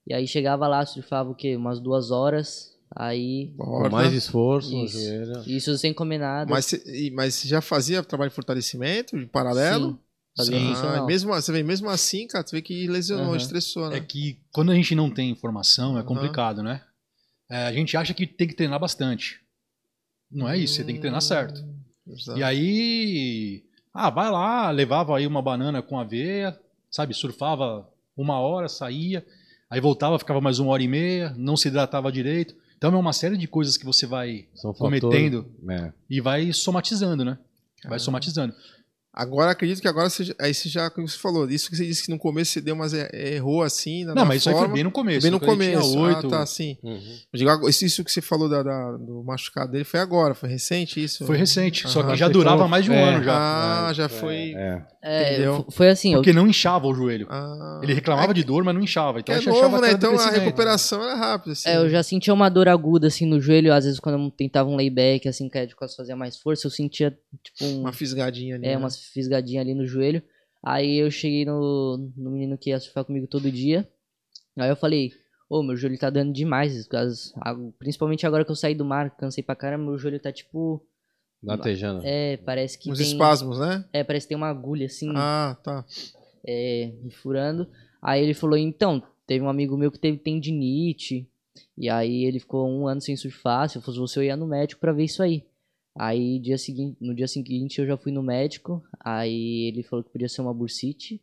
Speaker 3: E aí chegava lá, surfava o quê? Umas duas horas. Aí,
Speaker 2: Com mais esforço
Speaker 3: Isso.
Speaker 2: joelho.
Speaker 3: isso sem comer nada.
Speaker 1: Mas, e- mas você já fazia trabalho de fortalecimento, de paralelo?
Speaker 3: Sim, fazia
Speaker 4: Sim.
Speaker 1: Ah, mesmo, você vê, mesmo assim, cara, tu vê que lesionou,
Speaker 3: Aham.
Speaker 1: estressou, né?
Speaker 4: É que quando a gente não tem informação é complicado, né? É, a gente acha que tem que treinar bastante. Não é isso, você tem que treinar certo.
Speaker 1: Exato.
Speaker 4: E aí, ah, vai lá, levava aí uma banana com aveia, sabe, surfava uma hora, saía, aí voltava, ficava mais uma hora e meia, não se hidratava direito. Então é uma série de coisas que você vai
Speaker 2: São
Speaker 4: cometendo
Speaker 2: fatores- É.
Speaker 4: e vai somatizando, né? Vai somatizando.
Speaker 1: Agora acredito que agora você, já- aí você já, como você falou, isso que você disse que no começo você deu umas er- errou assim, na,
Speaker 4: Não, mas isso aí
Speaker 1: forma,
Speaker 4: foi bem no começo.
Speaker 1: bem no começo.
Speaker 4: oito.
Speaker 1: Ah, tá, sim.
Speaker 2: Uhum.
Speaker 1: Eu isso, isso que você falou da, da- do machucado dele foi agora, foi recente isso?
Speaker 4: Foi recente, só que já
Speaker 2: Você
Speaker 4: durava
Speaker 2: falou-
Speaker 4: mais de um
Speaker 2: é.
Speaker 4: ano já.
Speaker 1: Ah, já foi.
Speaker 2: É.
Speaker 3: É, foi assim, eu
Speaker 4: Porque não inchava o joelho.
Speaker 1: Ah,
Speaker 4: Ele reclamava de dor, mas não inchava.
Speaker 1: que
Speaker 4: Então
Speaker 1: é
Speaker 4: a
Speaker 1: novo,
Speaker 4: que
Speaker 1: né? Então a
Speaker 4: crescimento.
Speaker 1: recuperação era rápida. Assim.
Speaker 3: É, eu já sentia uma dor aguda, assim, no joelho. Às vezes, quando eu tentava um layback, assim, caía de costas, fazia mais força, eu sentia, tipo, um,
Speaker 1: Uma fisgadinha ali.
Speaker 3: é,
Speaker 1: né?
Speaker 3: umas fisgadinhas ali no joelho. Aí eu cheguei no, no menino que ia surfar comigo todo dia. Aí eu falei, ô, meu joelho tá dando demais. Principalmente agora que eu saí do mar, cansei pra caramba, meu joelho tá, tipo,
Speaker 2: Latejando.
Speaker 3: é, parece que
Speaker 1: Uns
Speaker 3: tem...
Speaker 1: espasmos, né?
Speaker 3: É, parece que tem uma agulha, assim,
Speaker 1: Ah, tá.
Speaker 3: é, me furando. Aí ele falou, então, teve um amigo meu que teve tendinite. E aí ele ficou um ano sem surfar. Se eu fosse você, eu ia no médico pra ver isso aí. Aí dia seguinte, no dia seguinte eu já fui no médico. Aí ele falou que podia ser uma bursite.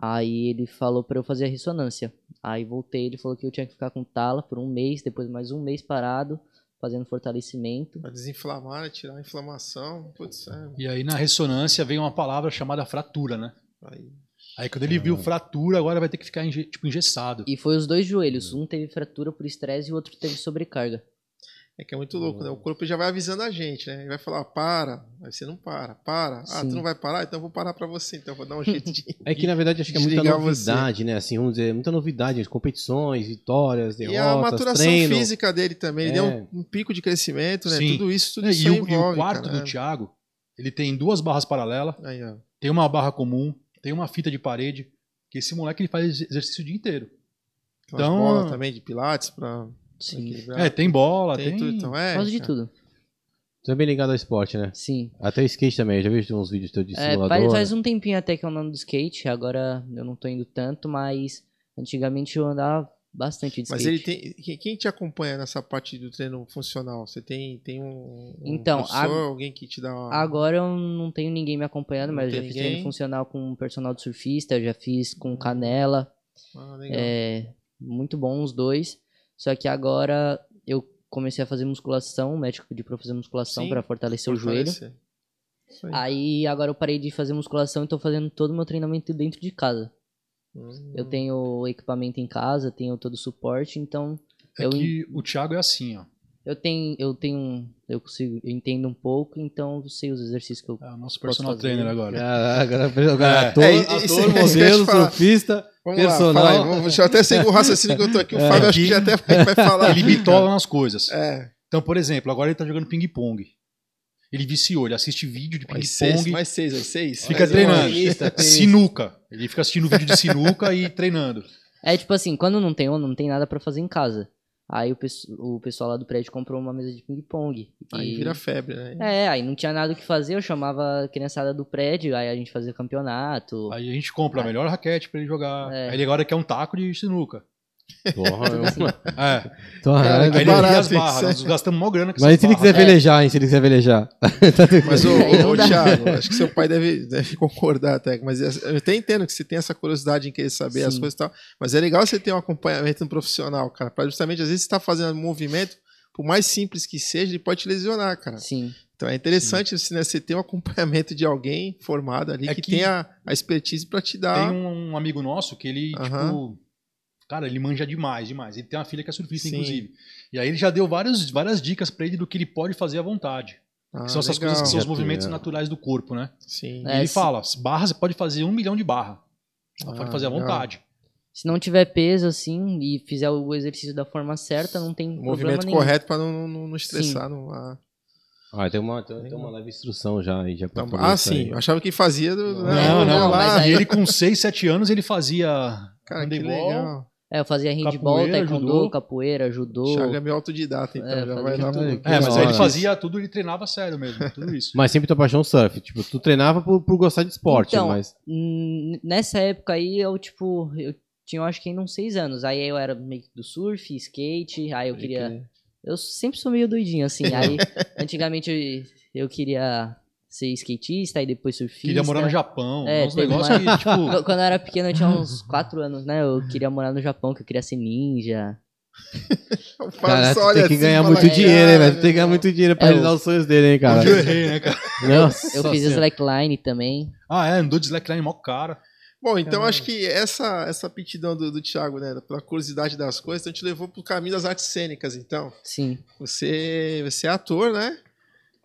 Speaker 3: Aí ele falou pra eu fazer a ressonância. Aí voltei, ele falou que eu tinha que ficar com tala por um mês, depois mais um mês parado, fazendo fortalecimento.
Speaker 1: Pra desinflamar, né? tirar a inflamação. Putz, é.
Speaker 4: E aí na ressonância veio uma palavra chamada fratura, né?
Speaker 1: Aí.
Speaker 4: Aí quando ele viu fratura, agora vai ter que ficar tipo engessado.
Speaker 3: E foi os dois joelhos. Um teve fratura por estresse e o outro teve sobrecarga.
Speaker 1: É que é muito louco, né? O corpo já vai avisando a gente, né? Ele vai falar, para. Aí você não para, para. Ah,
Speaker 3: Sim.
Speaker 1: tu não vai parar? Então eu vou parar pra você. Então eu vou dar um jeito de.
Speaker 2: É que na verdade acho que é muita
Speaker 1: Desligar você.
Speaker 2: novidade, né? Assim, vamos dizer, muita novidade, competições, vitórias, derrotas,
Speaker 1: e a maturação
Speaker 2: treino.
Speaker 1: física dele também. Ele
Speaker 2: É.
Speaker 1: deu um, um pico de crescimento, né?
Speaker 4: Sim.
Speaker 1: Tudo isso, tudo
Speaker 4: É,
Speaker 1: isso
Speaker 4: e, o,
Speaker 1: envolve,
Speaker 4: e o quarto
Speaker 1: cara,
Speaker 4: do
Speaker 1: né?
Speaker 4: Thiago, ele tem duas barras paralelas,
Speaker 1: Aí,
Speaker 4: tem uma barra comum, tem uma fita de parede, que esse moleque ele faz exercício o dia inteiro.
Speaker 1: Aquelas
Speaker 4: Então-
Speaker 1: bolas também de pilates pra
Speaker 3: Sim.
Speaker 4: É, tem bola,
Speaker 1: tem,
Speaker 4: tem,
Speaker 1: tudo. Então, é,
Speaker 3: Quase de tudo.
Speaker 2: Você é bem ligado ao esporte, né?
Speaker 3: Sim.
Speaker 2: Até skate também, eu já vi uns vídeos teus de
Speaker 3: É,
Speaker 2: simulador.
Speaker 3: faz, faz um tempinho até que eu não ando de skate, agora eu não tô indo tanto, mas antigamente eu andava bastante de skate.
Speaker 1: Mas ele tem. quem- te acompanha nessa parte do treino funcional? Você tem, tem um, um
Speaker 3: Então,
Speaker 1: professor,
Speaker 3: ag-
Speaker 1: alguém que te dá uma.
Speaker 3: Agora eu não tenho ninguém me acompanhando,
Speaker 1: Não
Speaker 3: mas eu já fiz
Speaker 1: ninguém?
Speaker 3: treino funcional com um personal de surfista, eu já fiz com canela,
Speaker 1: Ah, legal.
Speaker 3: é, muito bom os dois. Só que agora eu comecei a fazer musculação, o médico pediu pra eu fazer musculação
Speaker 1: Sim,
Speaker 3: pra fortalecer o joelho.
Speaker 1: Fortalecer. Aí.
Speaker 3: Aí agora eu parei de fazer musculação e tô fazendo todo o meu treinamento dentro de casa.
Speaker 1: Hum.
Speaker 3: Eu tenho equipamento em casa, tenho todo o suporte, então
Speaker 4: É
Speaker 3: Eu-
Speaker 4: que o Thiago é assim, ó.
Speaker 3: Eu tenho, eu tenho, eu consigo, eu entendo um pouco, então eu sei os exercícios que eu
Speaker 4: É o nosso
Speaker 3: Posso
Speaker 4: personal
Speaker 3: fazer.
Speaker 4: trainer agora.
Speaker 2: Caraca, agora, agora
Speaker 4: É.
Speaker 2: ator,
Speaker 1: É, isso-
Speaker 2: ator,
Speaker 1: isso
Speaker 2: modelo, surfista,
Speaker 1: Vamos
Speaker 2: personal.
Speaker 1: lá, fala aí. Vamos, deixa eu até seguir o raciocínio que eu tô aqui. O
Speaker 2: É.
Speaker 1: Fábio acho que já até vai, falar.
Speaker 4: Ele bitola nas coisas.
Speaker 1: É,
Speaker 4: Então, por exemplo, agora ele tá jogando ping-pong. Ele viciou, ele assiste vídeo de
Speaker 1: mais seis,
Speaker 4: ping-pong,
Speaker 1: mais seis, mais seis.
Speaker 4: fica
Speaker 1: Mais
Speaker 4: treinando. Sinuca. Ele fica assistindo vídeo de sinuca e treinando.
Speaker 3: É tipo assim, quando não tem onda, não tem nada pra fazer em casa. Aí o, o pessoal lá do prédio comprou uma mesa de ping-pong.
Speaker 1: Aí
Speaker 3: E-
Speaker 1: vira febre, né?
Speaker 3: É, aí não tinha nada o que fazer, eu chamava a criançada do prédio, aí a gente fazia campeonato.
Speaker 4: Aí a gente compra a melhor raquete pra ele jogar.
Speaker 3: É.
Speaker 4: Aí ele agora quer um taco de sinuca.
Speaker 2: Porra, eu-
Speaker 4: É.
Speaker 2: Tô arranhando.
Speaker 1: que
Speaker 4: Aí ele as barras.
Speaker 1: é.
Speaker 4: Nós gastamos mó grana com
Speaker 2: Mas e se ele quiser
Speaker 4: barras.
Speaker 2: velejar, hein? Se ele quiser velejar.
Speaker 1: Mas, ô, ô. Thiago, acho que seu pai deve, deve concordar até. Mas eu até entendo que você tem essa curiosidade em querer saber as
Speaker 3: Sim.
Speaker 1: coisas e tal. Mas é legal você ter um acompanhamento no profissional, cara. Pra justamente, às vezes, você tá fazendo um movimento, por mais simples que seja, ele pode te lesionar, cara.
Speaker 3: Sim.
Speaker 1: Então é interessante assim, né, você ter um acompanhamento de alguém formado ali
Speaker 4: É
Speaker 1: que,
Speaker 4: que
Speaker 1: tenha a expertise pra te dar.
Speaker 4: Tem um amigo nosso que ele,
Speaker 1: Aham.
Speaker 4: tipo. Cara, ele manja demais, demais. Ele tem uma filha que é surfista,
Speaker 1: Sim.
Speaker 4: inclusive. E aí ele já deu vários, várias dicas pra ele do que ele pode fazer à vontade.
Speaker 1: Ah,
Speaker 4: que são essas
Speaker 1: legal.
Speaker 4: coisas que são os
Speaker 2: Já
Speaker 4: movimentos
Speaker 2: tem, é.
Speaker 4: naturais do corpo, né?
Speaker 1: Sim.
Speaker 4: E
Speaker 3: É,
Speaker 4: ele
Speaker 3: se-
Speaker 4: fala, as barras você pode fazer um milhão de barra. Ela
Speaker 1: Ah,
Speaker 4: pode fazer à vontade.
Speaker 3: Se não tiver peso assim e fizer o exercício da forma certa, não tem
Speaker 1: O
Speaker 3: problema
Speaker 1: movimento
Speaker 3: nenhum.
Speaker 1: correto pra não, não, não estressar. Não, ah,
Speaker 2: Ah, tem uma, tem, tem uma leve instrução já. aí, já
Speaker 1: então, ah, sim. Eu achava que fazia. Do, né,
Speaker 3: Não,
Speaker 1: vamos
Speaker 3: não,
Speaker 1: lá.
Speaker 3: mas aí-
Speaker 4: E ele com 6, 7 anos ele fazia
Speaker 1: Cara, que legal.
Speaker 3: É, eu fazia handball,
Speaker 4: Capoeira,
Speaker 3: taekwondo,
Speaker 4: judô.
Speaker 3: capoeira, judô.
Speaker 1: Thiago é meio autodidata, então
Speaker 3: É,
Speaker 1: já vai lá.
Speaker 3: tudo.
Speaker 4: É, mas aí ele
Speaker 2: hora.
Speaker 4: fazia tudo, ele treinava sério mesmo, tudo isso.
Speaker 2: Mas sempre tua paixão surf. Tipo, tu treinava por, por gostar de esporte,
Speaker 3: Então,
Speaker 2: mas.
Speaker 3: Nessa época aí, eu, tipo, eu tinha, eu acho que ainda uns seis anos. Aí eu era meio que do surf, skate, aí eu queria... Eu sempre sou meio doidinho, assim. Aí, antigamente, eu, eu queria ser skatista, aí depois surfista.
Speaker 4: Queria morar no Japão.
Speaker 3: É,
Speaker 4: uns negócios
Speaker 3: uma-
Speaker 4: que, tipo.
Speaker 3: Qu- Quando eu era pequeno, eu tinha uns quatro anos, né? Eu queria morar no Japão, que eu queria ser ninja.
Speaker 2: Cara,
Speaker 1: só
Speaker 2: tu tem que
Speaker 1: assim e
Speaker 2: ganhar
Speaker 1: fala,
Speaker 2: muito dinheiro, hein, velho? Tu
Speaker 1: "Cara,
Speaker 2: tem que ganhar muito dinheiro pra
Speaker 3: É,
Speaker 2: realizar
Speaker 3: o-
Speaker 2: os sonhos dele, hein, cara.
Speaker 4: Eu errei, né, cara?
Speaker 2: Nossa
Speaker 3: Eu fiz
Speaker 2: Senhora.
Speaker 3: slackline também.
Speaker 4: Ah, é, andou de slackline mó cara.
Speaker 1: Bom, então
Speaker 4: Caramba.
Speaker 1: acho que essa, essa aptidão do, do Thiago, né, pela curiosidade das coisas, então te levou pro caminho das artes cênicas, então.
Speaker 3: Sim.
Speaker 1: Você, você é ator, né?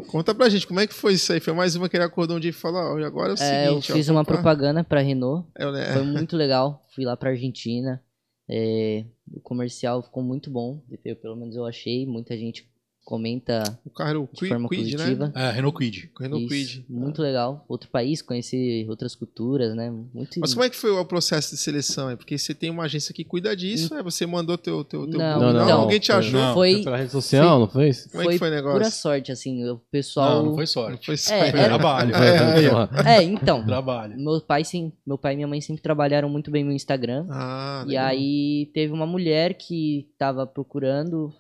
Speaker 1: Conta pra gente, como é que foi isso aí? Foi mais uma que ele acordou um dia e falou, ó, agora é o
Speaker 3: É, eu
Speaker 1: seguinte, ó,
Speaker 3: fiz uma
Speaker 1: comprar-
Speaker 3: propaganda pra Renault.
Speaker 1: É, né?
Speaker 3: Foi muito legal. Fui lá pra Argentina. É, o comercial ficou muito bom. Eu, pelo menos eu achei. Muita gente comenta
Speaker 1: O carro
Speaker 3: de
Speaker 1: Quid,
Speaker 3: forma
Speaker 1: Quid, né?
Speaker 3: positiva.
Speaker 4: É, Renault Quid.
Speaker 1: Renault
Speaker 3: Isso,
Speaker 1: Quid.
Speaker 3: Muito legal. Outro país, conhecer outras culturas, né? Muito
Speaker 1: Mas como é que foi o processo de seleção? É porque você tem uma agência que cuida disso, né? Você mandou teu, teu, teu
Speaker 3: Não,
Speaker 1: currículo,
Speaker 3: não,
Speaker 1: alguém te
Speaker 2: foi-
Speaker 4: não.
Speaker 3: foi,
Speaker 2: Foi pela rede social, não fez?
Speaker 1: Como é que foi o
Speaker 3: pura
Speaker 1: negócio?
Speaker 3: sorte, assim. O pessoal.
Speaker 4: Não, não foi
Speaker 1: Não
Speaker 4: sorte.
Speaker 1: foi só-
Speaker 3: É,
Speaker 4: Foi
Speaker 3: era-
Speaker 4: trabalho.
Speaker 1: É.
Speaker 3: É, então.
Speaker 4: Trabalho.
Speaker 3: Meu pai, sim, meu pai e minha mãe sempre trabalharam muito bem no Instagram.
Speaker 1: Ah,
Speaker 3: e
Speaker 1: legal.
Speaker 3: aí teve uma mulher que tava procurando.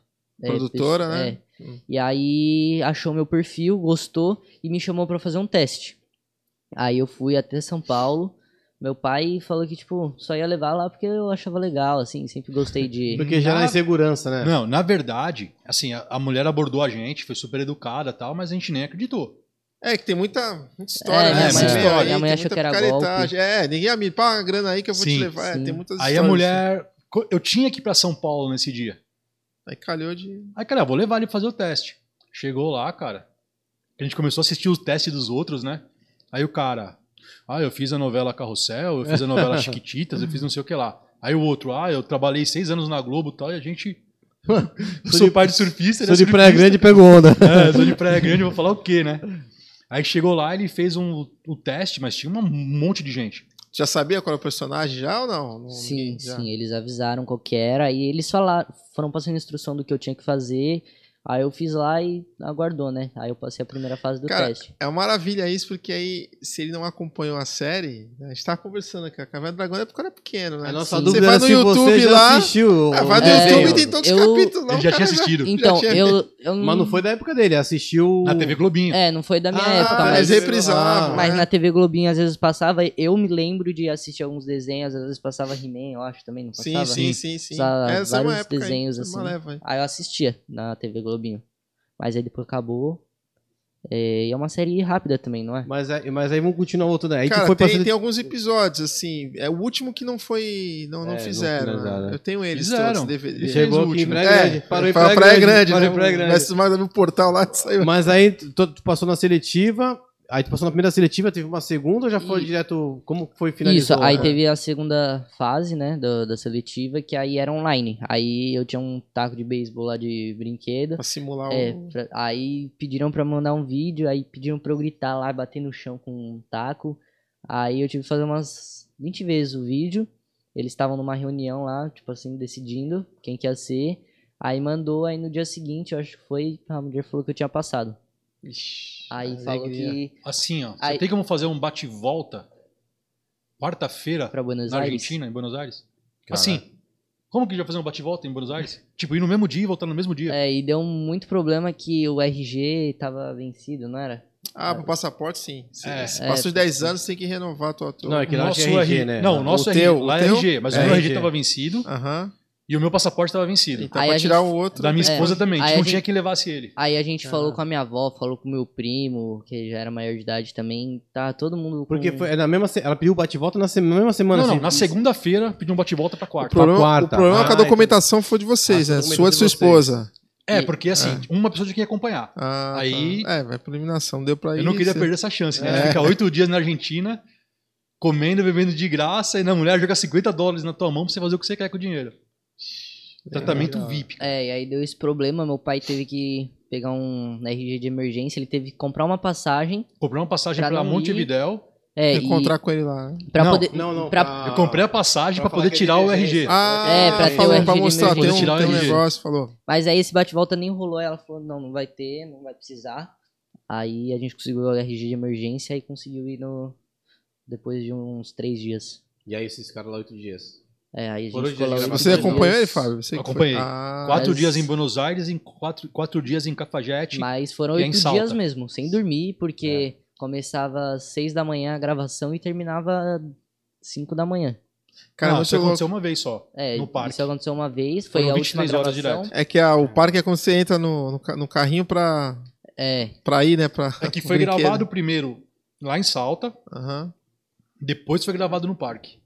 Speaker 3: É,
Speaker 1: Produtora,
Speaker 3: pesso-
Speaker 1: né?
Speaker 3: é.
Speaker 1: Hum.
Speaker 3: E aí achou meu perfil, gostou e me chamou pra fazer um teste. Aí eu fui até São Paulo. Meu pai falou que, tipo, só ia levar lá porque eu achava legal, assim, sempre gostei de.
Speaker 2: Porque gera
Speaker 4: Ah,
Speaker 2: insegurança, né?
Speaker 4: Não, na verdade, assim, a, a mulher abordou a gente, foi super educada e tal, mas a gente nem acreditou.
Speaker 1: É, que tem muita, muita história,
Speaker 3: É,
Speaker 1: né?
Speaker 4: minha
Speaker 1: Esse
Speaker 4: mãe-
Speaker 1: meio
Speaker 3: minha
Speaker 1: aí,
Speaker 3: mãe achou que era
Speaker 1: picaretagem. É, ninguém amiga, pá, uma grana aí que eu vou te
Speaker 4: Sim,
Speaker 1: levar. É,
Speaker 3: sim.
Speaker 1: tem muitas
Speaker 4: Aí a
Speaker 1: histórias,
Speaker 4: mulher. co- Eu tinha que ir pra São Paulo nesse dia.
Speaker 1: Aí calhou de.
Speaker 4: Aí, cara, vou levar ele pra fazer o teste. Chegou lá, cara. A gente começou a assistir os testes dos outros, né? Aí o cara. Ah, eu fiz a novela Carrossel, eu fiz a novela Chiquititas, eu fiz não sei o que lá. Aí o outro, ah, eu trabalhei seis anos na Globo e tal, e a gente. Eu
Speaker 2: Sou
Speaker 4: pai de surfista,
Speaker 2: Sou
Speaker 4: é
Speaker 2: de Praia. Grande e pego onda.
Speaker 4: É, sou de Praia Grande, vou falar o quê, né? Aí chegou lá, ele fez um, o teste, mas tinha um monte de gente.
Speaker 1: Já sabia qual era o personagem já ou não? Não-
Speaker 3: Sim,
Speaker 1: ninguém
Speaker 3: sim, eles avisaram qual que era. Aí eles falaram, foram passando instrução do que eu tinha que fazer. Aí eu fiz lá e aguardou, né? Aí eu passei a primeira fase do
Speaker 1: Cara,
Speaker 3: teste.
Speaker 1: É uma maravilha isso, porque aí, se ele não acompanhou a série, a gente tava conversando aqui, a Caverna do Dragão é porque era pequeno, né?
Speaker 2: A nossa
Speaker 3: Sim.
Speaker 1: Você
Speaker 2: dúvida
Speaker 1: vai no
Speaker 2: se
Speaker 1: YouTube
Speaker 2: você já
Speaker 1: lá,
Speaker 2: assistiu.
Speaker 1: Ah, vai no
Speaker 3: É,
Speaker 1: YouTube e tem todos os
Speaker 3: eu-
Speaker 1: capítulos lá.
Speaker 4: Ele
Speaker 1: o
Speaker 4: já tinha assistido.
Speaker 3: Então,
Speaker 1: tinha-
Speaker 3: eu, eu
Speaker 2: Mas não foi da época dele, assistiu...
Speaker 4: Na TV Globinho.
Speaker 3: É, não foi da minha
Speaker 1: Ah,
Speaker 3: época,
Speaker 1: mas
Speaker 3: mas, mas
Speaker 1: né?
Speaker 3: na TV Globinho às vezes passava. Eu me lembro de assistir alguns desenhos, às vezes passava He-Man, eu acho também, não
Speaker 1: Sim,
Speaker 3: passava?
Speaker 1: sim, sim, sim.
Speaker 3: Passava
Speaker 1: Essa é uma
Speaker 3: vários
Speaker 1: época aí,
Speaker 3: desenhos
Speaker 1: uma
Speaker 3: assim.
Speaker 1: leva aí.
Speaker 3: Aí eu assistia na TV Globinho. Mas aí depois acabou. É, e é uma série rápida também, não é?
Speaker 2: Mas, aí- mas aí vamos continuar voltando. Aí
Speaker 1: Cara,
Speaker 2: foi
Speaker 1: tem,
Speaker 2: sele-
Speaker 1: tem alguns episódios, assim. É o último que não foi. Não, não
Speaker 2: É, não
Speaker 1: fizeram.
Speaker 2: finalizaram,
Speaker 1: né?
Speaker 2: né?
Speaker 1: Eu tenho eles
Speaker 4: Fizeram.
Speaker 1: todos, DVD.
Speaker 4: Ele
Speaker 2: Chegou
Speaker 4: o
Speaker 2: aqui em
Speaker 4: último.
Speaker 2: Praia
Speaker 1: É,
Speaker 2: Grande. Parou em
Speaker 1: pra-
Speaker 2: Praia,
Speaker 1: Praia
Speaker 2: Grande.
Speaker 1: Grande,
Speaker 2: Parou
Speaker 1: né?
Speaker 2: em Praia Grande.
Speaker 1: Magno no portal lá saiu.
Speaker 2: Mas aí tu, tu passou na seletiva, aí tu passou na primeira seletiva, teve uma segunda ou já foi
Speaker 3: E-
Speaker 2: direto? Como foi finalizou?
Speaker 3: Isso, aí
Speaker 2: né?
Speaker 3: teve a segunda fase, né, do- da seletiva, que aí era online. Aí eu tinha um taco de beisebol lá de brinquedo.
Speaker 1: Pra simular
Speaker 3: É,
Speaker 1: o.
Speaker 3: pra- aí pediram pra mandar um vídeo, aí pediram pra eu gritar lá, bater no chão com um taco. Aí eu tive que fazer umas 20 vezes o vídeo. Eles estavam numa reunião lá, tipo assim, decidindo quem que ia ser. Aí mandou, aí no dia seguinte, eu acho que foi, a mulher falou que eu tinha passado.
Speaker 1: Ixi,
Speaker 3: Aí falou
Speaker 1: alegria.
Speaker 3: que
Speaker 4: Assim, ó. Você
Speaker 3: Aí-
Speaker 4: tem como fazer um bate-volta quarta-feira na
Speaker 3: Aires.
Speaker 4: Argentina, em Buenos Aires?
Speaker 2: Cara.
Speaker 4: Assim. Como que a gente vai fazer um bate-volta em Buenos Aires? Tipo, ir no mesmo dia e voltar no mesmo dia.
Speaker 3: É, e deu muito problema que o RG tava vencido, não era?
Speaker 1: Ah, pro passaporte, sim. Se,
Speaker 4: É.
Speaker 1: se
Speaker 3: É,
Speaker 1: passa os
Speaker 3: porque-
Speaker 1: 10 anos, tem que renovar a tua. tua...
Speaker 2: Não, é que lá
Speaker 4: Nosso
Speaker 2: tinha RG,
Speaker 4: RG,
Speaker 2: né?
Speaker 4: Não, o nosso
Speaker 1: O
Speaker 4: RG.
Speaker 1: teu,
Speaker 4: lá
Speaker 1: o
Speaker 4: é
Speaker 1: teu?
Speaker 4: RG, mas
Speaker 1: É
Speaker 4: o meu RG
Speaker 2: RG.
Speaker 4: tava vencido
Speaker 1: Aham.
Speaker 4: E o meu passaporte tava vencido.
Speaker 1: Então,
Speaker 3: Aí
Speaker 1: pra tirar
Speaker 3: gente-
Speaker 1: o outro.
Speaker 4: Da minha
Speaker 3: É.
Speaker 4: esposa também.
Speaker 3: Aí
Speaker 4: Tipo,
Speaker 3: a
Speaker 4: não
Speaker 3: gente-
Speaker 4: tinha que levasse ele.
Speaker 3: Aí a gente
Speaker 1: Ah.
Speaker 3: falou com a minha avó, falou com o meu primo, que já era maior de idade também. Tá todo mundo com...
Speaker 2: Porque foi, é na mesma, se- ela pediu o bate-volta na, se- na mesma semana.
Speaker 4: Não, não,
Speaker 2: assim.
Speaker 4: na segunda-feira pediu um bate-volta pra
Speaker 1: O
Speaker 4: quarta.
Speaker 1: problema,
Speaker 2: quarta.
Speaker 1: o problema é que a
Speaker 2: Ah,
Speaker 1: documentação foi de vocês,
Speaker 2: Ah, a
Speaker 1: né?
Speaker 2: documentação
Speaker 1: Sua de sua esposa.
Speaker 4: É, porque assim, uma pessoa tinha que acompanhar.
Speaker 1: Ah,
Speaker 4: Aí-
Speaker 1: tá. É, vai pra eliminação. Deu pra ir.
Speaker 4: Eu não queria
Speaker 1: você-
Speaker 4: perder essa chance, né?
Speaker 1: É.
Speaker 4: Ficar oito dias na Argentina, comendo, bebendo de graça, e na mulher joga 50 dólares na tua mão pra você fazer o que você quer com o dinheiro. Tratamento
Speaker 1: legal.
Speaker 4: VIP.
Speaker 3: É, e aí deu esse problema, meu pai teve que pegar um RG de emergência, ele teve que comprar uma passagem.
Speaker 4: Comprei uma passagem
Speaker 3: Pra
Speaker 4: Montevidéu.
Speaker 3: É,
Speaker 1: Encontrar com ele lá. né?
Speaker 3: pra
Speaker 4: Não,
Speaker 3: poder...
Speaker 2: Não, não.
Speaker 3: pra-
Speaker 2: pra-
Speaker 4: Eu comprei a passagem pra,
Speaker 2: pra
Speaker 4: poder
Speaker 2: é
Speaker 4: tirar o. RG.
Speaker 1: Ah,
Speaker 3: É, pra ter o
Speaker 1: falou,
Speaker 3: RG
Speaker 1: pra
Speaker 3: de
Speaker 1: mostrar, tem um,
Speaker 4: emergência.
Speaker 1: tem um
Speaker 4: Tirar o RG.
Speaker 1: negócio, falou.
Speaker 3: Mas aí esse bate-volta nem rolou, ela falou, não, não vai ter, não vai precisar. Aí a gente conseguiu o RG de emergência e conseguiu ir no... Depois de uns três dias.
Speaker 2: E aí esses caras lá oito dias.
Speaker 3: É, aí a gente.
Speaker 1: Você acompanhou ele, Fábio? Você?
Speaker 4: Acompanhei.
Speaker 1: Ah,
Speaker 4: Quatro
Speaker 3: mas-
Speaker 4: dias em Buenos Aires, em quatro, quatro dias em Cafajete.
Speaker 3: Mas foram
Speaker 4: E é em
Speaker 3: oito
Speaker 4: Salta.
Speaker 3: dias mesmo, sem dormir, porque começava às seis da manhã a gravação e terminava às cinco da manhã.
Speaker 1: Cara,
Speaker 4: não, isso
Speaker 1: louco.
Speaker 4: aconteceu uma vez só.
Speaker 3: É,
Speaker 4: No parque.
Speaker 3: isso aconteceu uma vez, foi
Speaker 4: Foram
Speaker 3: a última
Speaker 4: 23 horas
Speaker 3: gravação.
Speaker 4: direto.
Speaker 1: É que a- o parque é quando você entra no, no, ca- no carrinho pra,
Speaker 3: É,
Speaker 1: pra ir, né? Pra,
Speaker 4: É que foi
Speaker 1: brinquedo.
Speaker 4: gravado primeiro lá em Salta, depois foi gravado no parque.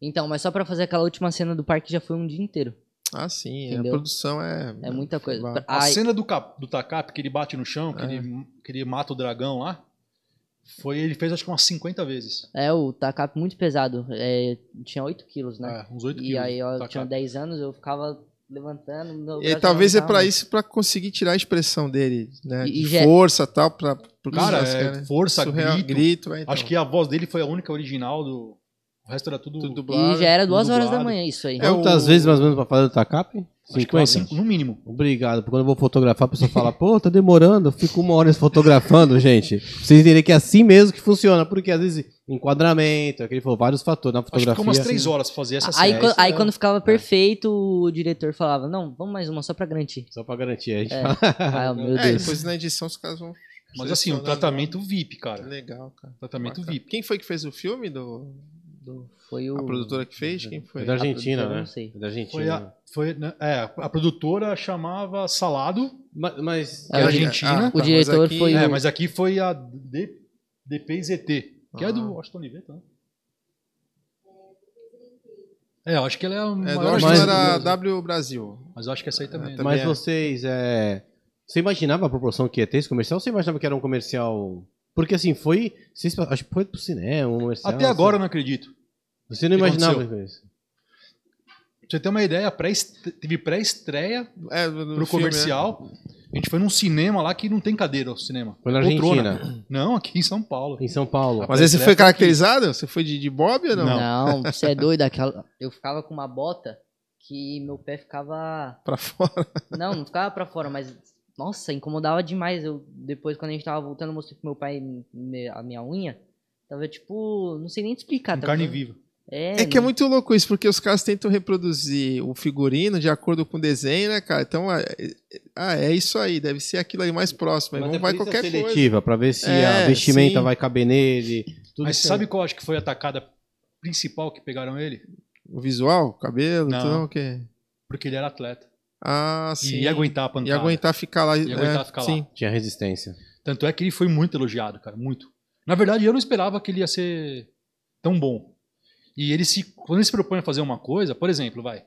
Speaker 3: Então, mas só pra fazer aquela última cena do parque já foi um dia inteiro.
Speaker 1: Ah, sim. A
Speaker 3: Entendeu?
Speaker 1: produção é.
Speaker 3: É muita coisa.
Speaker 4: A
Speaker 3: Aí-
Speaker 4: cena do, cap, do Takap, que ele bate no chão, que,
Speaker 1: É.
Speaker 4: ele, que ele mata o dragão lá, foi ele fez acho que umas 50 vezes.
Speaker 3: É, o tacape muito pesado. é, tinha 8 quilos, né?
Speaker 4: É, uns 8
Speaker 3: e
Speaker 4: quilos.
Speaker 3: aí eu
Speaker 4: Takap.
Speaker 3: tinha 10 anos, eu ficava levantando. meu
Speaker 1: E talvez é
Speaker 3: tava.
Speaker 1: isso, pra conseguir tirar a expressão dele, né?
Speaker 3: E-
Speaker 1: de
Speaker 3: e já-
Speaker 1: força e tal, pra. pro
Speaker 4: Cara, é
Speaker 1: né?
Speaker 4: força,
Speaker 1: Surreal,
Speaker 4: grito.
Speaker 1: grito é, então.
Speaker 4: Acho que a voz dele foi a única original do. O resto era tudo.
Speaker 1: Tudo dublado.
Speaker 3: E já era duas horas da manhã isso aí.
Speaker 1: É o-
Speaker 2: Quantas vezes mais ou menos pra fazer o TACAP?
Speaker 4: Acho que umas
Speaker 2: 50?
Speaker 4: cinco, no mínimo.
Speaker 2: Obrigado, porque quando eu vou fotografar, a pessoa fala, pô, tá demorando, eu fico uma hora fotografando, gente. Pra vocês entenderem que é assim mesmo que funciona, porque às vezes enquadramento, é que ele falou, vários fatores na
Speaker 4: Acho que
Speaker 2: fotografia.
Speaker 4: ficou umas 3 horas pra fazer essa
Speaker 3: Aí,
Speaker 2: isso
Speaker 3: aí
Speaker 2: é.
Speaker 3: quando ficava perfeito, o diretor falava, não, vamos mais uma só pra garantir.
Speaker 2: Só pra garantir, a gente
Speaker 3: É.
Speaker 2: fala.
Speaker 3: Ah, meu
Speaker 1: É,
Speaker 3: Deus.
Speaker 1: depois na edição os caras vão.
Speaker 4: Mas assim, um tratamento VIP, cara.
Speaker 1: Legal, cara.
Speaker 4: Tratamento
Speaker 1: Bacana.
Speaker 4: VIP.
Speaker 1: Quem foi que fez o filme? Do, do-
Speaker 3: Foi o...
Speaker 1: A produtora que fez? Quem foi?
Speaker 2: É da Argentina, né?
Speaker 3: não sei.
Speaker 2: É da Argentina.
Speaker 4: Foi a, foi, né, é, a produtora chamava Salado,
Speaker 2: Mas, mas-
Speaker 4: que é
Speaker 3: É,
Speaker 4: argentina.
Speaker 1: tá,
Speaker 3: O diretor
Speaker 1: mas aqui-
Speaker 3: foi
Speaker 4: É,
Speaker 3: o-
Speaker 4: mas aqui foi a D, DPZT, que é
Speaker 1: Ah.
Speaker 4: do Washington Oliveira, né? É, eu acho que ela é a
Speaker 1: É,
Speaker 4: maior
Speaker 2: Mas-
Speaker 1: era. W Brasil.
Speaker 4: Mas eu acho que essa aí também. né?
Speaker 1: também
Speaker 2: mas
Speaker 1: é.
Speaker 2: vocês, é... Você imaginava a proporção que ia ter esse comercial ou você imaginava que era um comercial... Porque assim, foi... vocês- Acho que foi pro cinema, um comercial.
Speaker 4: Até agora eu
Speaker 2: assim.
Speaker 4: não acredito.
Speaker 2: Você não imaginava isso?
Speaker 4: Pra você ter uma ideia, pré teve pré-estreia
Speaker 1: É,
Speaker 4: pro
Speaker 1: filme,
Speaker 4: comercial. A gente foi num cinema lá que não tem cadeira o cinema.
Speaker 2: Foi na
Speaker 4: Poltrona.
Speaker 2: Argentina,
Speaker 4: Não, aqui em São Paulo.
Speaker 2: em São Paulo.
Speaker 1: né? Mas esse foi caracterizado? Você foi de, de Bob ou não?
Speaker 4: Não.
Speaker 3: Não, você é doido. Aquela... Eu ficava com uma bota que meu pé ficava...
Speaker 1: Pra fora.
Speaker 3: Não, não ficava pra fora, mas Nossa, incomodava demais. Eu, depois, quando a gente tava voltando, eu mostrei pro meu pai me- a minha unha. Tava tipo. Não sei nem te explicar. Tava
Speaker 4: carne
Speaker 3: tão-
Speaker 4: viva.
Speaker 3: É,
Speaker 1: É que é
Speaker 3: não-
Speaker 1: muito louco isso, porque os caras tentam reproduzir o figurino de acordo com o desenho, né, cara? Então, é, é- ah, é isso aí, deve ser aquilo aí mais próximo.
Speaker 2: Mas
Speaker 1: não
Speaker 2: é
Speaker 1: vai qualquer coisa.
Speaker 2: seletiva, pra ver se
Speaker 1: É,
Speaker 2: a vestimenta
Speaker 1: sim.
Speaker 2: vai caber nele. Tudo
Speaker 4: Mas
Speaker 2: isso
Speaker 4: sabe qual acho que foi a tacada principal que pegaram ele?
Speaker 1: O visual, o cabelo,
Speaker 4: Não.
Speaker 1: tudo o quê?
Speaker 4: Porque ele era atleta.
Speaker 1: Ah, sim.
Speaker 4: E ia aguentar a
Speaker 1: E
Speaker 4: pancada.
Speaker 1: aguentar ficar lá.
Speaker 4: Ia aguentar
Speaker 1: é,
Speaker 4: ficar lá.
Speaker 1: sim.
Speaker 2: Tinha resistência.
Speaker 4: Tanto é que ele foi muito elogiado, cara, muito. Na verdade, eu não esperava que ele ia ser tão bom. E ele se, quando ele se propõe a fazer uma coisa, por exemplo, vai,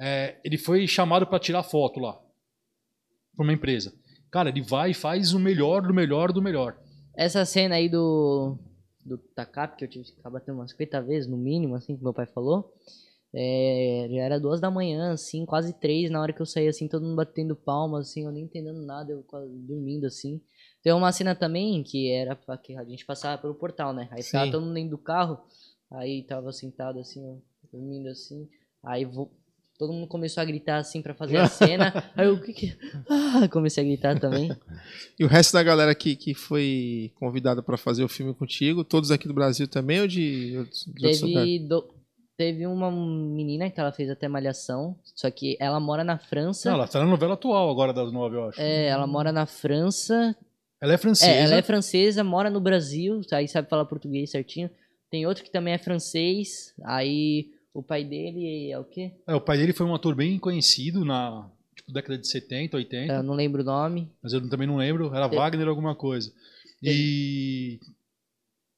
Speaker 4: é, ele foi chamado para tirar foto lá, pra uma empresa. Cara, ele vai e faz o melhor do melhor do melhor.
Speaker 3: Essa cena aí do. Do Takap, que eu tive que ficar batendo umas 50 vezes, no mínimo, assim, que meu pai falou. É, já era duas da manhã, assim, quase três, na hora que eu saí, assim, todo mundo batendo palmas, assim, eu nem entendendo nada, eu quase dormindo, assim. Tem uma cena também que era pra que a gente passava pelo portal, né? Aí ficava
Speaker 1: Sim.
Speaker 3: todo mundo dentro do carro, aí tava sentado, assim, dormindo, assim. Aí vo- todo mundo começou a gritar, assim, pra fazer a cena. aí eu, o que que... Ah, comecei a gritar também.
Speaker 1: E o resto da galera que, que foi convidada pra fazer o filme contigo, todos aqui do Brasil também ou de outros, de outros lugares?
Speaker 3: Teve, do- teve uma menina que ela fez até malhação, só que ela mora na França.
Speaker 4: Não, ela tá na novela atual agora das nove, eu acho.
Speaker 3: É, ela mora na França.
Speaker 4: Ela é francesa.
Speaker 3: É, ela é francesa, mora no Brasil, aí sabe falar português certinho. Tem outro que também é francês, aí o pai dele é o quê?
Speaker 4: É, o pai dele foi um ator bem conhecido na tipo, década de 70, 80.
Speaker 3: Eu não lembro o nome.
Speaker 4: mas eu também não lembro, era Wagner alguma coisa. E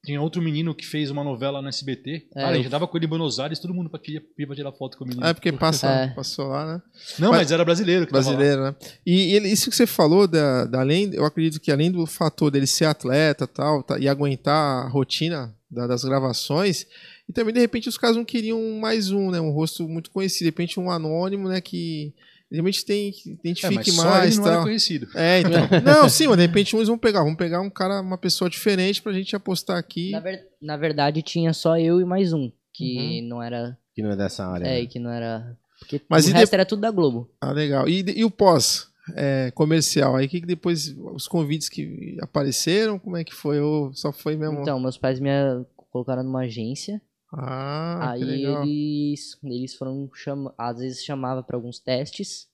Speaker 4: tinha outro menino que fez uma novela no SBT.
Speaker 3: É,
Speaker 4: Cara, a
Speaker 3: eu-
Speaker 4: gente tava com ele em Buenos Aires, todo mundo queria, ia pra tirar foto com o menino.
Speaker 1: É porque passa,
Speaker 3: É.
Speaker 1: passou lá, né?
Speaker 4: não,
Speaker 1: mas-
Speaker 4: mas, era brasileiro que tava lá.
Speaker 1: Brasileiro, né? E, ele- isso que você falou, da, da além, eu acredito que além do fator dele ser atleta tal, tá, e aguentar a rotina da- das gravações, e também de repente os caras não queriam mais um, né? Um rosto muito conhecido, de repente um anônimo, né? Que realmente tem, que
Speaker 4: É,
Speaker 1: identifique
Speaker 4: mas só
Speaker 1: mais
Speaker 4: ele não
Speaker 1: tal.
Speaker 4: conhecido.
Speaker 1: É, então. Não, sim, mas de repente uns vão pegar. Vamos pegar um cara, uma pessoa diferente pra gente apostar aqui.
Speaker 3: Na, ver- na verdade, tinha só eu e mais um, que não era.
Speaker 2: Que não é dessa área.
Speaker 3: É,
Speaker 2: né?
Speaker 3: que não era. Porque
Speaker 1: Mas
Speaker 3: o resto era tudo da Globo.
Speaker 1: Ah, legal. E, e o pós é, comercial? Aí que que depois os convites que apareceram, como é que foi? Ou só foi mesmo?
Speaker 3: Então, meus pais me colocaram numa agência.
Speaker 1: Ah, que
Speaker 3: aí
Speaker 1: legal.
Speaker 3: eles, eles foram chama, às vezes chamava para alguns testes,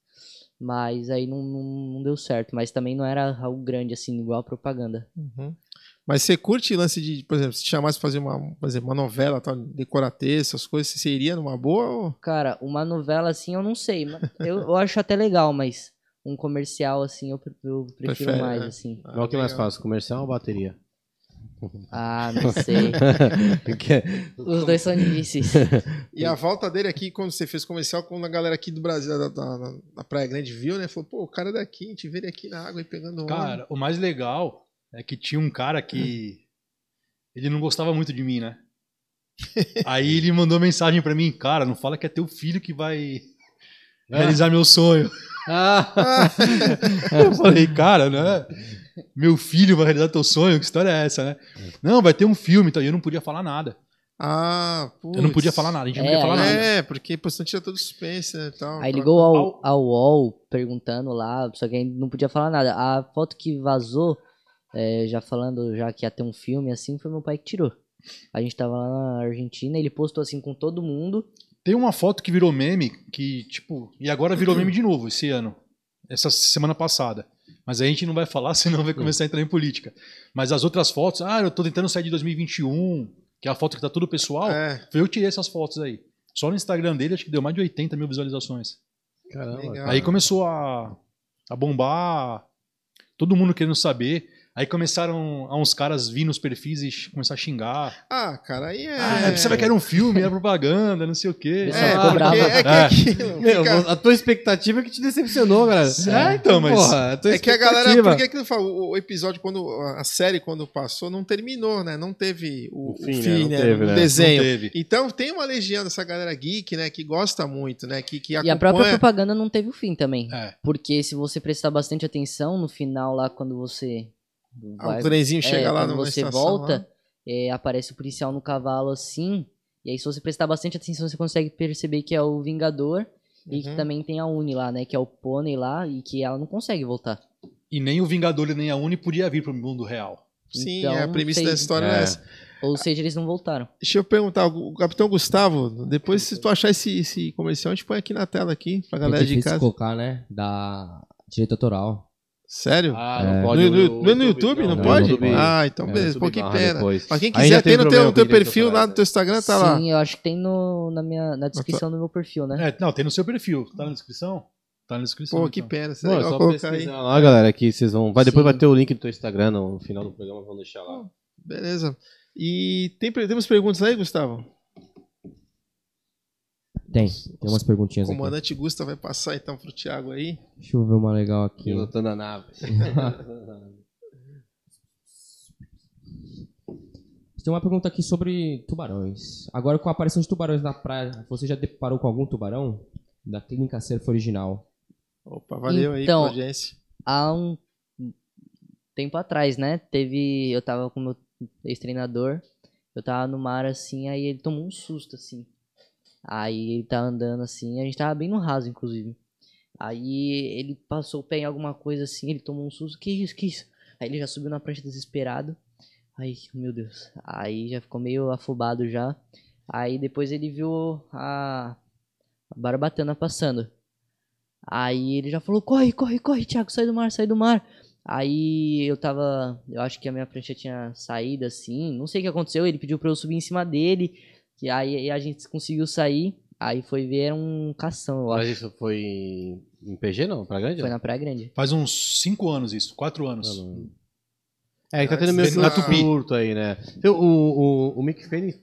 Speaker 3: mas aí não, não, não deu certo. Mas também não era algo grande assim, igual a propaganda.
Speaker 1: Uhum. Mas você curte lance de, por exemplo, se te chamasse pra fazer uma, por exemplo, uma novela, tal, decorar texto, essas coisas, você iria numa boa? Ou...
Speaker 3: Cara, uma novela assim eu não sei, mas eu, eu acho até legal, mas um comercial assim eu, eu prefiro
Speaker 1: Prefere,
Speaker 3: mais
Speaker 1: né?
Speaker 3: assim.
Speaker 2: Mas o que mais
Speaker 1: legal.
Speaker 2: fácil, comercial ou bateria?
Speaker 3: Ah, não sei.
Speaker 2: Porque-
Speaker 3: Os dois são difíceis.
Speaker 1: E a volta dele aqui, quando você fez comercial, quando a galera aqui do Brasil, da, da, da- Praia Grande viu, né? Falou, pô, o cara é daqui, a gente vê ele aqui na água e pegando.
Speaker 4: Cara, o mais legal é que tinha um cara que ele não gostava muito de mim, né? Aí ele mandou mensagem pra mim, cara, não fala que é teu filho que vai realizar meu sonho.
Speaker 2: Ah,
Speaker 4: Eu falei, cara, né? Meu filho vai realizar teu sonho? Que história é essa, né? Não, vai ter um filme, então e eu não podia falar nada.
Speaker 1: Ah, putz.
Speaker 4: Eu não podia falar nada, a gente não
Speaker 3: É,
Speaker 4: podia falar nada.
Speaker 1: É, porque pô, senão tira todo suspense, né? Tal,
Speaker 3: Aí ligou ao, ao UOL perguntando lá, só que não podia falar nada. A foto que vazou, é, já falando já que ia ter um filme assim, foi meu pai que tirou. A gente tava lá na Argentina, ele postou assim com todo mundo.
Speaker 4: Tem uma foto que virou meme, que, tipo, e agora virou meme de novo esse ano. Essa semana passada. Mas a gente não vai falar, senão vai começar a entrar em política. Mas as outras fotos, ah, eu tô tentando sair de 2021, que é a foto que tá tudo pessoal.
Speaker 1: É,
Speaker 4: Foi eu tirei essas fotos aí. Só no Instagram dele, acho que deu mais de 80 mil visualizações.
Speaker 2: caramba.
Speaker 1: legal.
Speaker 4: Aí começou a, a bombar, todo mundo querendo saber. Aí começaram a uns caras vir nos perfis e começar a xingar.
Speaker 1: Ah, cara, aí é.
Speaker 4: Ah, você vai querer um filme, é propaganda, não sei o quê.
Speaker 1: É,
Speaker 3: bravo.
Speaker 1: é que
Speaker 4: É.
Speaker 1: aquilo.
Speaker 2: Meu,
Speaker 1: fica-
Speaker 2: a tua expectativa é que te decepcionou, galera.
Speaker 4: É, então, mas-
Speaker 2: Porra, a tua
Speaker 1: É que a galera. Por que que não fala? O episódio, quando. A série, quando passou, não terminou, né? Não teve o,
Speaker 2: O
Speaker 1: o
Speaker 2: fim,
Speaker 1: fim,
Speaker 2: né? Não
Speaker 1: né?
Speaker 2: teve,
Speaker 1: o
Speaker 2: né?
Speaker 1: desenho.
Speaker 4: Não teve.
Speaker 1: Então tem uma legião dessa galera geek, né? Que gosta muito, né? Que, que
Speaker 3: E
Speaker 1: acompanha.
Speaker 3: a própria propaganda não teve o fim também.
Speaker 4: É.
Speaker 3: Porque se você prestar bastante atenção, no final lá, quando você.
Speaker 1: Ah, o trenzinho
Speaker 3: é,
Speaker 1: chega lá
Speaker 3: quando
Speaker 1: na
Speaker 3: você
Speaker 1: estação,
Speaker 3: volta,
Speaker 1: lá.
Speaker 3: é, aparece o policial no cavalo assim. E aí, se você prestar bastante atenção, você consegue perceber que é o Vingador. E que
Speaker 1: Uhum.
Speaker 3: também tem a Uni lá, né? Que é o pônei lá. E que ela não consegue voltar.
Speaker 4: E nem o Vingador e nem a Uni podia vir pro mundo real.
Speaker 1: Sim,
Speaker 3: Então,
Speaker 1: é, a premissa
Speaker 3: sei-
Speaker 1: da história
Speaker 2: É.
Speaker 1: é essa.
Speaker 3: Ou seja, eles não voltaram.
Speaker 1: Deixa eu perguntar, o Capitão Gustavo, depois se tu achar esse, esse comercial, a gente põe aqui na tela aqui, pra
Speaker 5: É
Speaker 1: galera de
Speaker 5: difícil
Speaker 1: casa.
Speaker 5: colocar, né? Da direito autoral.
Speaker 1: Sério?
Speaker 2: Ah,
Speaker 5: É.
Speaker 2: não pode.
Speaker 1: no, no- no- no YouTube, não,
Speaker 5: não,
Speaker 1: pode?
Speaker 5: YouTube.
Speaker 1: ah, então
Speaker 5: É,
Speaker 1: beleza,
Speaker 2: YouTube
Speaker 1: pô, que pena.
Speaker 2: depois.
Speaker 1: Pra quem quiser,
Speaker 2: tem
Speaker 1: tem no teu, teu perfil lá no teu Instagram, tá lá.
Speaker 3: Sim, eu acho que tem no, na, minha, na descrição do meu perfil, né?
Speaker 4: É, não, tem no seu perfil. Tá na descrição? Tá na descrição.
Speaker 1: Pô, que
Speaker 4: então.
Speaker 1: pena,
Speaker 2: Não,
Speaker 1: é
Speaker 2: é só
Speaker 1: colocar aí.
Speaker 2: lá, galera, que vocês vão... Vai, depois
Speaker 3: Sim.
Speaker 2: vai ter o link do teu Instagram no final do programa, vamos deixar lá.
Speaker 1: Beleza. E tem, temos perguntas aí, Gustavo?
Speaker 5: Tem. Tem umas perguntinhas
Speaker 1: O
Speaker 5: aqui.
Speaker 1: comandante Gusta vai passar então pro Thiago aí.
Speaker 5: Deixa eu ver uma legal aqui.
Speaker 2: Pilotando a nave.
Speaker 5: Tem uma pergunta aqui sobre tubarões. Agora, com a aparição de tubarões na praia, você já deparou com algum tubarão? Da clínica Surf original.
Speaker 1: Opa, valeu aí
Speaker 3: Então,
Speaker 1: pela audiência.
Speaker 3: Há um tempo atrás, né? Teve. Eu tava com o meu ex-treinador. Eu tava no mar assim, aí ele tomou um susto, assim. Aí ele tava andando assim, a gente tava bem no raso, inclusive. Aí ele passou o pé em alguma coisa assim, ele tomou um susto. Que isso, que isso? Aí ele já subiu na prancha desesperado. Aí, meu Deus. Aí já ficou meio afobado já. Aí depois ele viu a, a barbatana passando. Aí ele já falou: corre, corre, corre, Thiago, sai do mar, sai do mar. Aí eu tava. Eu acho que a minha prancha tinha saído assim. Não sei o que aconteceu. Ele pediu pra eu subir em cima dele. Que aí a gente conseguiu sair. Aí foi ver um cação, eu
Speaker 2: Mas
Speaker 3: acho.
Speaker 2: isso foi em PG, não? Pra grande?
Speaker 3: Foi na Praia Grande.
Speaker 4: Faz uns 5 anos isso, 4 anos.
Speaker 2: Não, não. É, que tá tendo meio que
Speaker 1: Na Tupi.
Speaker 2: curto aí, né? Então, o, o, o Mick Fanning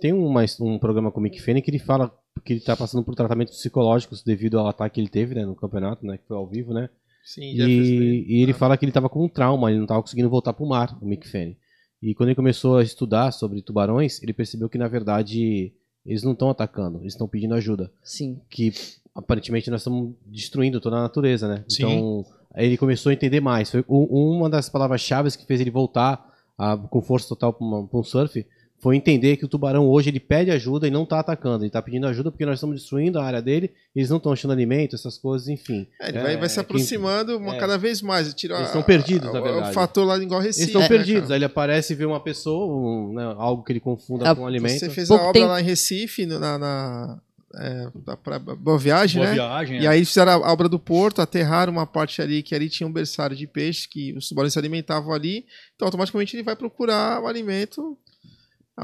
Speaker 2: tem um, mais, um programa com o Mick Fanning que ele fala que ele tá passando por tratamentos psicológicos devido ao ataque que ele teve, né, no campeonato, né, que foi ao vivo, né?
Speaker 1: Sim.
Speaker 2: E, e ele fala que ele tava com um trauma, ele não tava conseguindo voltar pro mar, o Mick Fanning. E quando ele começou a estudar sobre tubarões, ele percebeu que, na verdade, eles não estão atacando, eles estão pedindo ajuda.
Speaker 3: Sim.
Speaker 2: Que, aparentemente, nós estamos destruindo toda a natureza, né?
Speaker 4: Sim.
Speaker 2: Então, aí ele começou a entender mais. Foi uma das palavras-chave que fez ele voltar a- com força total para um surf foi entender que o tubarão hoje ele pede ajuda e não está atacando. Ele está pedindo ajuda porque nós estamos destruindo a área dele, eles não estão achando alimento, essas coisas, enfim.
Speaker 1: É, ele vai, vai se aproximando uma,
Speaker 2: é.
Speaker 1: cada vez mais. Tira
Speaker 2: Eles
Speaker 1: a-
Speaker 2: estão perdidos,
Speaker 1: a-
Speaker 2: na
Speaker 1: o-
Speaker 2: verdade.
Speaker 1: O fator lá igual Recife.
Speaker 2: Eles estão
Speaker 1: né,
Speaker 2: perdidos.
Speaker 1: cara?
Speaker 2: Aí ele aparece e vê uma pessoa, um, né, algo que ele confunda
Speaker 3: Ah,
Speaker 2: com um alimento.
Speaker 1: Você fez
Speaker 3: Pouco
Speaker 1: a obra
Speaker 3: tempo-
Speaker 1: lá em Recife, na, na é, pra Boa Viagem,
Speaker 4: Boa
Speaker 1: né?
Speaker 4: viagem.
Speaker 1: E
Speaker 4: é.
Speaker 1: aí fizeram a obra do porto, aterraram uma parte ali que ali tinha um berçário de peixe, que os tubarões se alimentavam ali. Então automaticamente ele vai procurar o alimento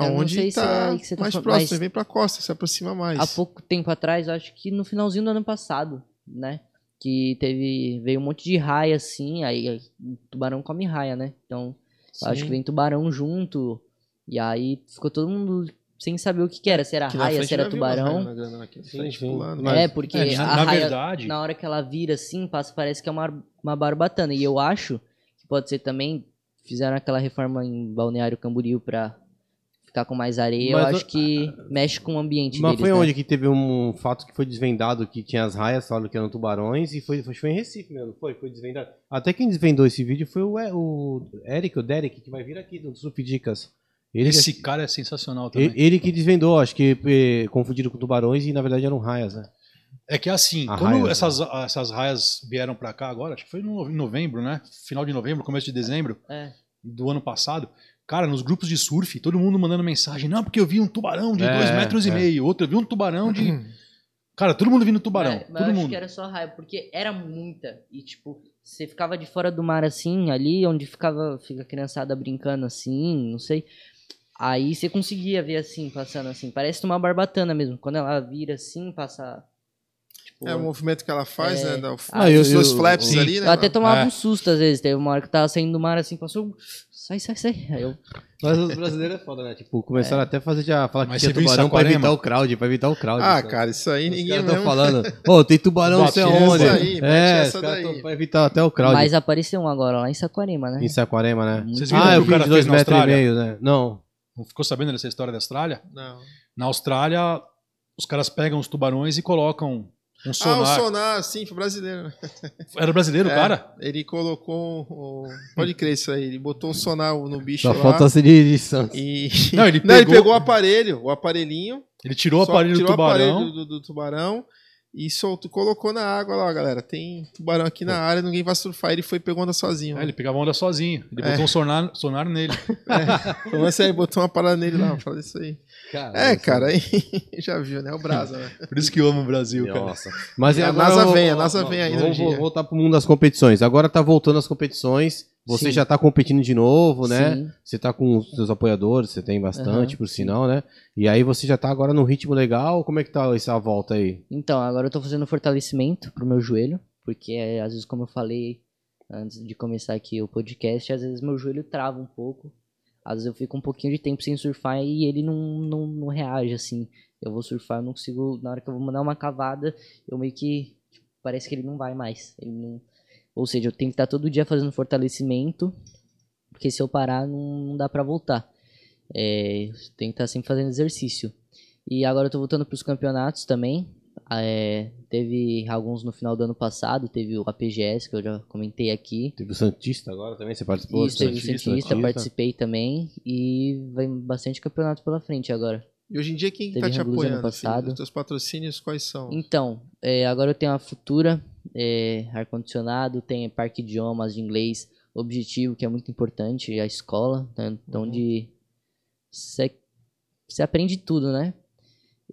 Speaker 1: aonde
Speaker 3: se é que você tá
Speaker 1: mais
Speaker 3: falando,
Speaker 1: próximo.
Speaker 3: mas-
Speaker 1: Ele vem pra costa, se aproxima mais.
Speaker 3: Há pouco tempo atrás, acho que no finalzinho do ano passado, né? Que teve. Veio um monte de raia assim, aí tubarão come raia, né? Então, acho que vem tubarão junto. E aí ficou todo mundo sem saber o que, que era. Se era
Speaker 1: na
Speaker 3: raia, se era tubarão.
Speaker 1: aqui frente, pulando.
Speaker 2: Mas-
Speaker 3: É, porque
Speaker 4: É,
Speaker 3: a
Speaker 4: na
Speaker 3: raia,
Speaker 4: verdade-
Speaker 3: na hora que ela vira assim, passa, parece que é uma, uma barbatana. E eu acho que pode ser também. Fizeram aquela reforma em Balneário Camboriú pra ficar com mais areia.
Speaker 2: Mas
Speaker 3: eu acho que mexe com o ambiente
Speaker 2: Mas
Speaker 3: deles,
Speaker 2: foi
Speaker 3: né?
Speaker 2: onde que teve um fato que foi desvendado que tinha as raias, falaram que eram tubarões, e foi, foi, foi em Recife mesmo, foi? Foi desvendado. Até quem desvendou esse vídeo foi o, o Eric, o Derek, que vai vir aqui do Surf Dicas. Ele,
Speaker 4: Esse cara é sensacional também.
Speaker 2: ele, ele que desvendou, acho que eh, confundiram com tubarões e na verdade eram raias, né?
Speaker 4: É que assim,
Speaker 2: A
Speaker 4: quando
Speaker 2: raia, né?
Speaker 4: essas, essas raias vieram pra cá agora, acho que foi no- em novembro, né? Final de novembro, começo de dezembro
Speaker 3: É.
Speaker 4: do ano passado. Cara, nos grupos de surf, todo mundo mandando mensagem. Não, porque eu vi um tubarão de
Speaker 2: É,
Speaker 4: dois metros
Speaker 2: é.
Speaker 4: e meio. Outro, eu vi um tubarão de. Cara, todo mundo vindo tubarão.
Speaker 3: Mas, mas
Speaker 4: todo
Speaker 3: eu acho
Speaker 4: mundo.
Speaker 3: que era só raiva, porque era muita. E, tipo, você ficava de fora do mar assim, ali onde ficava fica a criançada brincando assim, não sei. Aí você conseguia ver assim, passando assim. Parece uma barbatana mesmo. Quando ela vira assim, passa. Tipo,
Speaker 1: É o movimento que ela faz,
Speaker 3: É.
Speaker 1: né? Da,
Speaker 2: Ah, eu-
Speaker 1: os dois
Speaker 2: eu-
Speaker 1: flaps
Speaker 4: sim.
Speaker 1: ali, né?
Speaker 3: eu até tomava
Speaker 4: É.
Speaker 3: um susto às vezes. Teve uma hora que tava saindo do mar assim, passou. Sai, sai, sai. Aí eu.
Speaker 2: Mas os brasileiros é foda, né? Tipo, começaram até a fazer já falar
Speaker 4: Mas
Speaker 2: que tinha
Speaker 4: você
Speaker 2: tubarão pra evitar o crowd, pra evitar o crowd.
Speaker 1: Ah,
Speaker 2: sabe?
Speaker 1: cara, isso aí
Speaker 2: Os
Speaker 1: ninguém mesmo-
Speaker 2: falando, ô, tem tubarão, não sei
Speaker 1: essa aí, mete
Speaker 2: é,
Speaker 1: essa daí.
Speaker 2: pra evitar até o crowd.
Speaker 3: Mas apareceu um agora lá em Saquarema, né?
Speaker 2: Em Saquarema, né?
Speaker 4: Vocês viram
Speaker 2: Ah, eu
Speaker 4: que o
Speaker 2: vi
Speaker 4: cara
Speaker 2: de dois metros e meio, né? Não.
Speaker 4: Não ficou sabendo dessa história da Austrália?
Speaker 1: Não.
Speaker 4: Na Austrália, os caras pegam os tubarões e colocam um
Speaker 1: Ah, o
Speaker 4: sonar.
Speaker 1: sonar, sim, foi brasileiro. né?
Speaker 4: Era brasileiro,
Speaker 1: É,
Speaker 4: cara?
Speaker 1: Ele colocou. o- Pode crer isso aí. Ele botou o sonar no bicho
Speaker 2: Só
Speaker 1: lá.
Speaker 2: falta ser de, de Santos.
Speaker 1: E...
Speaker 4: Não, ele
Speaker 1: Não, ele
Speaker 4: pegou-
Speaker 1: pegou o aparelho, o aparelhinho.
Speaker 4: Ele tirou o aparelho do
Speaker 1: tirou o
Speaker 4: tubarão.
Speaker 1: aparelho do, do tubarão e soltou, colocou na água lá, galera. Tem tubarão aqui na área, ninguém vai surfar. Ele foi e pegou onda sozinho.
Speaker 4: É, ele pegava onda sozinho. Ele
Speaker 1: É.
Speaker 4: botou um sonar, sonar nele.
Speaker 1: Então, assim, aí botou uma parada nele lá, fala isso aí. É, cara, aí já viu, né? O Brasa, né?
Speaker 4: Por isso que eu amo o Brasil, cara.
Speaker 2: Nossa. Mas
Speaker 1: E a
Speaker 2: agora
Speaker 1: NASA vem, a NASA vem no
Speaker 2: Vamos voltar pro mundo das competições. Agora tá voltando as competições. Você
Speaker 3: Sim.
Speaker 2: já tá competindo de novo, né?
Speaker 3: Sim.
Speaker 2: Você tá com os seus apoiadores, você tem bastante,
Speaker 3: Aham,
Speaker 2: por sinal, né? E aí você já tá agora num ritmo legal. Como é que tá essa volta aí?
Speaker 3: Então, agora eu tô fazendo fortalecimento pro meu joelho, porque é, às vezes, como eu falei antes de começar aqui o podcast, às vezes meu joelho trava um pouco. Às vezes eu fico um pouquinho de tempo sem surfar e ele não, não, não reage, assim. Eu vou surfar, eu não consigo. Na hora que eu vou mandar uma cavada, eu meio que. tipo, parece que ele não vai mais. Ele não... Ou seja, eu tenho que estar todo dia fazendo fortalecimento, porque se eu parar, não, não dá pra voltar. É, tem que estar sempre fazendo exercício. E agora eu tô voltando pros campeonatos também. É, teve alguns no final do ano passado, teve o APGS, que eu já comentei aqui.
Speaker 2: Teve o Santista agora também, você participou?
Speaker 3: Isso, teve o
Speaker 2: Santista, Santista.
Speaker 3: participei também. E vem bastante campeonato pela frente agora.
Speaker 1: E hoje em dia, quem
Speaker 3: Teve
Speaker 1: tá te
Speaker 3: ano
Speaker 1: apoiando?
Speaker 3: passado.
Speaker 1: Filho? Os teus patrocínios quais são?
Speaker 3: Então, é, agora eu tenho a Futura, é, ar-condicionado, tem Parque Idiomas de inglês, Objetivo, que é muito importante, a escola, né, onde você você aprende tudo, né?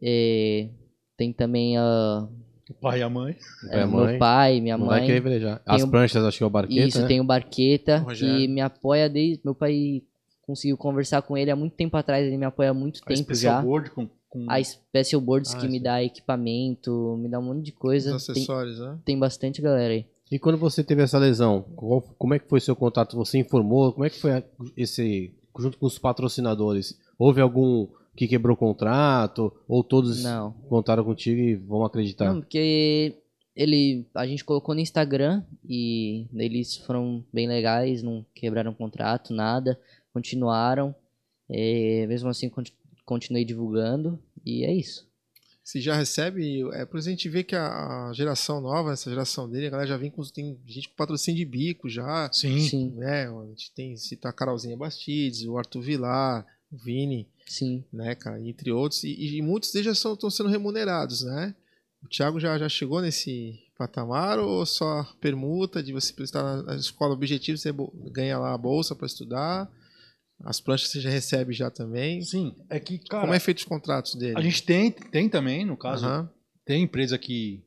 Speaker 3: É, tem também a,
Speaker 4: O pai e a mãe.
Speaker 2: Pai e a
Speaker 3: é,
Speaker 2: mãe.
Speaker 3: meu pai, minha
Speaker 2: Não
Speaker 3: mãe.
Speaker 2: velejar. As
Speaker 3: o-
Speaker 2: pranchas, acho que é o barqueta,
Speaker 3: Isso,
Speaker 2: né?
Speaker 3: tem o Barqueta,
Speaker 1: Rogério.
Speaker 3: que me apoia desde. Meu pai conseguiu conversar com ele há muito tempo atrás, ele me apoia há muito
Speaker 4: A
Speaker 3: tempo
Speaker 4: Special
Speaker 3: já.
Speaker 4: Board com, com
Speaker 3: A Special Boards
Speaker 2: Ah,
Speaker 3: que me dá equipamento, me dá um monte de
Speaker 1: Os
Speaker 3: coisa. Tem,
Speaker 1: acessórios, né?
Speaker 3: tem bastante galera aí.
Speaker 2: E quando você teve essa lesão, qual- como é que foi seu contato? Você informou? Como é que foi a- esse, junto com os patrocinadores? Houve algum que quebrou contrato? Ou todos
Speaker 3: Não.
Speaker 2: contaram contigo e vão acreditar?
Speaker 3: Não, porque ele, a gente colocou no Instagram e eles foram bem legais, não quebraram contrato, nada, continuaram. É, mesmo assim, continuei divulgando e é isso.
Speaker 1: Se já recebe, é por isso a gente vê que a, geração nova, essa geração dele, a galera já vem com. Tem gente com patrocínio de bico já.
Speaker 4: Sim.
Speaker 3: Sim,
Speaker 1: né? A gente tem cita a Carolzinha Bastides, o Arthur Vilar, o Vini,
Speaker 3: sim.
Speaker 1: né, cara, entre outros, e, e muitos deles já estão sendo remunerados, né? O Thiago já, já chegou nesse patamar ou só permuta de você estar na- escola objetivo, você ganha lá a bolsa para estudar, as pranchas você já recebe já também.
Speaker 4: Sim. É que, cara,
Speaker 1: Como é feito os contratos dele?
Speaker 4: a gente tem, tem também, no caso,
Speaker 1: Aham,
Speaker 4: tem empresa que,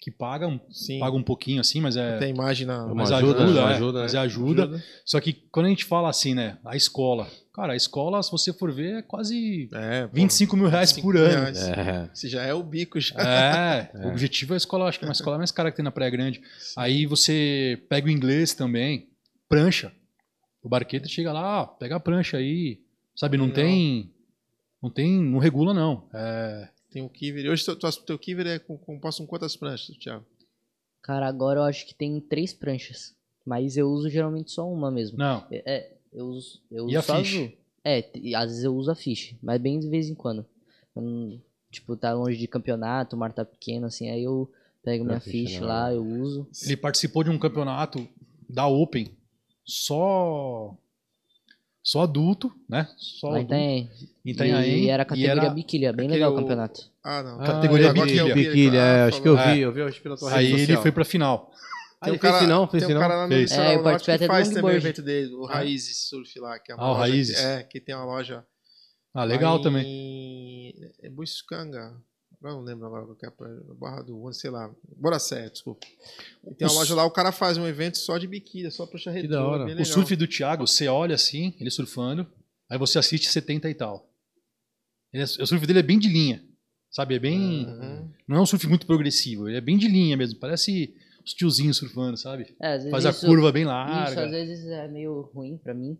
Speaker 4: que paga, um-
Speaker 1: sim.
Speaker 4: paga um pouquinho assim, mas é.
Speaker 1: Tem imagem na.
Speaker 4: Mas
Speaker 2: ajuda,
Speaker 4: ajuda, é,
Speaker 2: ajuda,
Speaker 4: mas
Speaker 2: né?
Speaker 4: ajuda. Só que quando a gente fala assim, né? A escola. Cara, a escola, se você for ver, é quase
Speaker 1: É, pô,
Speaker 4: 25 mil reais
Speaker 1: 25
Speaker 4: por ano.
Speaker 1: reais.
Speaker 2: É.
Speaker 1: Esse já é o bico já.
Speaker 4: É, o objetivo é a escola, acho que é uma escola mais cara que tem na Praia Grande. Aí você pega o inglês também, prancha. O barqueta chega lá, ah, pega a prancha aí. Sabe, não
Speaker 1: Não.
Speaker 4: tem. Não tem. Não regula, não. É,
Speaker 1: Tem o Kiver. Hoje teu, teu, teu Kiver é com, com quantas pranchas, Thiago?
Speaker 3: Cara, agora eu acho que tem três pranchas. Mas eu uso geralmente só uma mesmo.
Speaker 4: não.
Speaker 3: É, é, eu uso, eu
Speaker 4: E a
Speaker 3: uso só
Speaker 4: fish?
Speaker 3: azul. É, às vezes eu uso a fish, mas bem de vez em quando. Quando, tipo, tá longe de campeonato, o mar tá pequeno, assim, aí eu pego minha
Speaker 2: fish,
Speaker 3: fish
Speaker 2: não.
Speaker 3: lá, eu uso.
Speaker 4: Ele participou de um campeonato da Open só. Só adulto, né? Só
Speaker 3: em
Speaker 4: adulto.
Speaker 3: Itanhaém.
Speaker 4: Em Itanhaém,
Speaker 3: E era categoria
Speaker 4: era-
Speaker 3: biquília, bem legal o campeonato.
Speaker 1: Ah, não.
Speaker 4: Categoria
Speaker 1: que é o
Speaker 4: biquília.
Speaker 2: Biquília, é,
Speaker 1: Ah,
Speaker 2: acho que eu vi, eu vi, eu acho pela tua
Speaker 4: Aí
Speaker 2: rede
Speaker 4: ele foi pra final.
Speaker 2: Ah,
Speaker 1: Tem
Speaker 2: ele
Speaker 1: um cara,
Speaker 2: fez final, fez
Speaker 1: tem um
Speaker 2: final.
Speaker 1: cara lá no
Speaker 4: Fez.
Speaker 3: É, eu
Speaker 1: Norte que
Speaker 3: do
Speaker 1: faz também o evento dele, o Raízes Surf lá, que é uma
Speaker 4: Ah, o
Speaker 1: loja
Speaker 4: Raízes.
Speaker 1: Que, é, que tem uma loja
Speaker 4: Ah, legal
Speaker 1: em-
Speaker 4: também.
Speaker 1: É Buiscanga. Agora não lembro agora qual que é a praia, Barra do sei lá. Boracé, desculpa. E tem uma loja lá, o cara faz um evento só de biquíni, só prancha retrô.
Speaker 2: da hora.
Speaker 1: bem
Speaker 4: O surf do Thiago, você olha assim, ele surfando, aí você assiste 70 e tal. Ele é- o surf dele é bem de linha. Sabe? É bem.
Speaker 1: Uhum.
Speaker 4: Não é um surf muito progressivo, ele é bem de linha mesmo. Parece os tiozinhos surfando, sabe?
Speaker 3: É, às vezes
Speaker 4: Faz a
Speaker 3: isso-
Speaker 4: curva bem
Speaker 3: Isso
Speaker 4: larga.
Speaker 3: às vezes é meio ruim pra mim,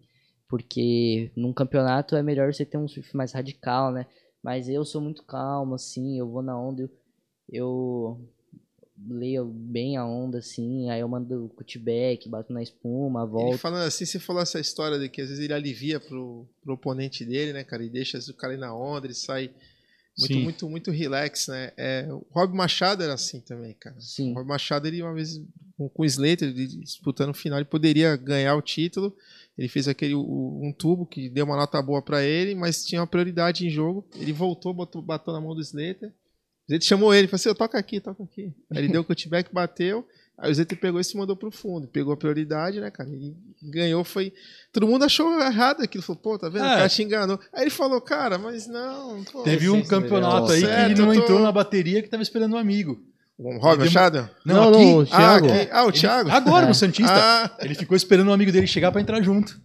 Speaker 3: porque num campeonato é melhor você ter um surf mais radical, né? Mas eu sou muito calmo, assim, eu vou na onda, eu, eu leio bem a onda, assim, aí eu mando cutback, bato na espuma,
Speaker 1: Ele
Speaker 3: volto.
Speaker 1: falando assim, você falou essa história de que às vezes ele alivia pro, pro oponente dele, né, cara? E deixa o cara ir na onda, ele sai muito,
Speaker 4: Sim.
Speaker 1: muito, muito relax, né? É, o Rob Machado era assim também, cara.
Speaker 3: Sim.
Speaker 1: O Rob Machado, ele uma vez com, o Slater, disputando o final, ele poderia ganhar o título. Ele fez aquele um tubo que deu uma nota boa pra ele, mas tinha uma prioridade em jogo. Ele voltou, botou, bateu na mão do Slater. O Zete chamou ele, falou assim, "Ô, toca aqui, toca aqui. Aí ele deu o cutback, bateu, aí o Zete pegou e se mandou pro fundo. Pegou a prioridade, né, cara? Ganhou, foi... Todo mundo achou errado aquilo, falou, pô, tá vendo?
Speaker 4: É.
Speaker 1: O cara te enganou. Aí ele falou, cara, mas não... Pô,
Speaker 4: Teve um campeonato aí que
Speaker 1: certo,
Speaker 4: ele não
Speaker 1: tô-
Speaker 4: entrou na bateria que tava esperando um amigo.
Speaker 1: O Rob Machado?
Speaker 2: Não,
Speaker 4: aqui,
Speaker 2: não,
Speaker 1: Ah,
Speaker 2: Thiago.
Speaker 1: aqui. ah, o
Speaker 4: ele-
Speaker 1: Thiago?
Speaker 4: Agora,
Speaker 3: É.
Speaker 4: no Santista.
Speaker 1: Ah,
Speaker 4: Ele ficou esperando um amigo dele chegar pra entrar junto.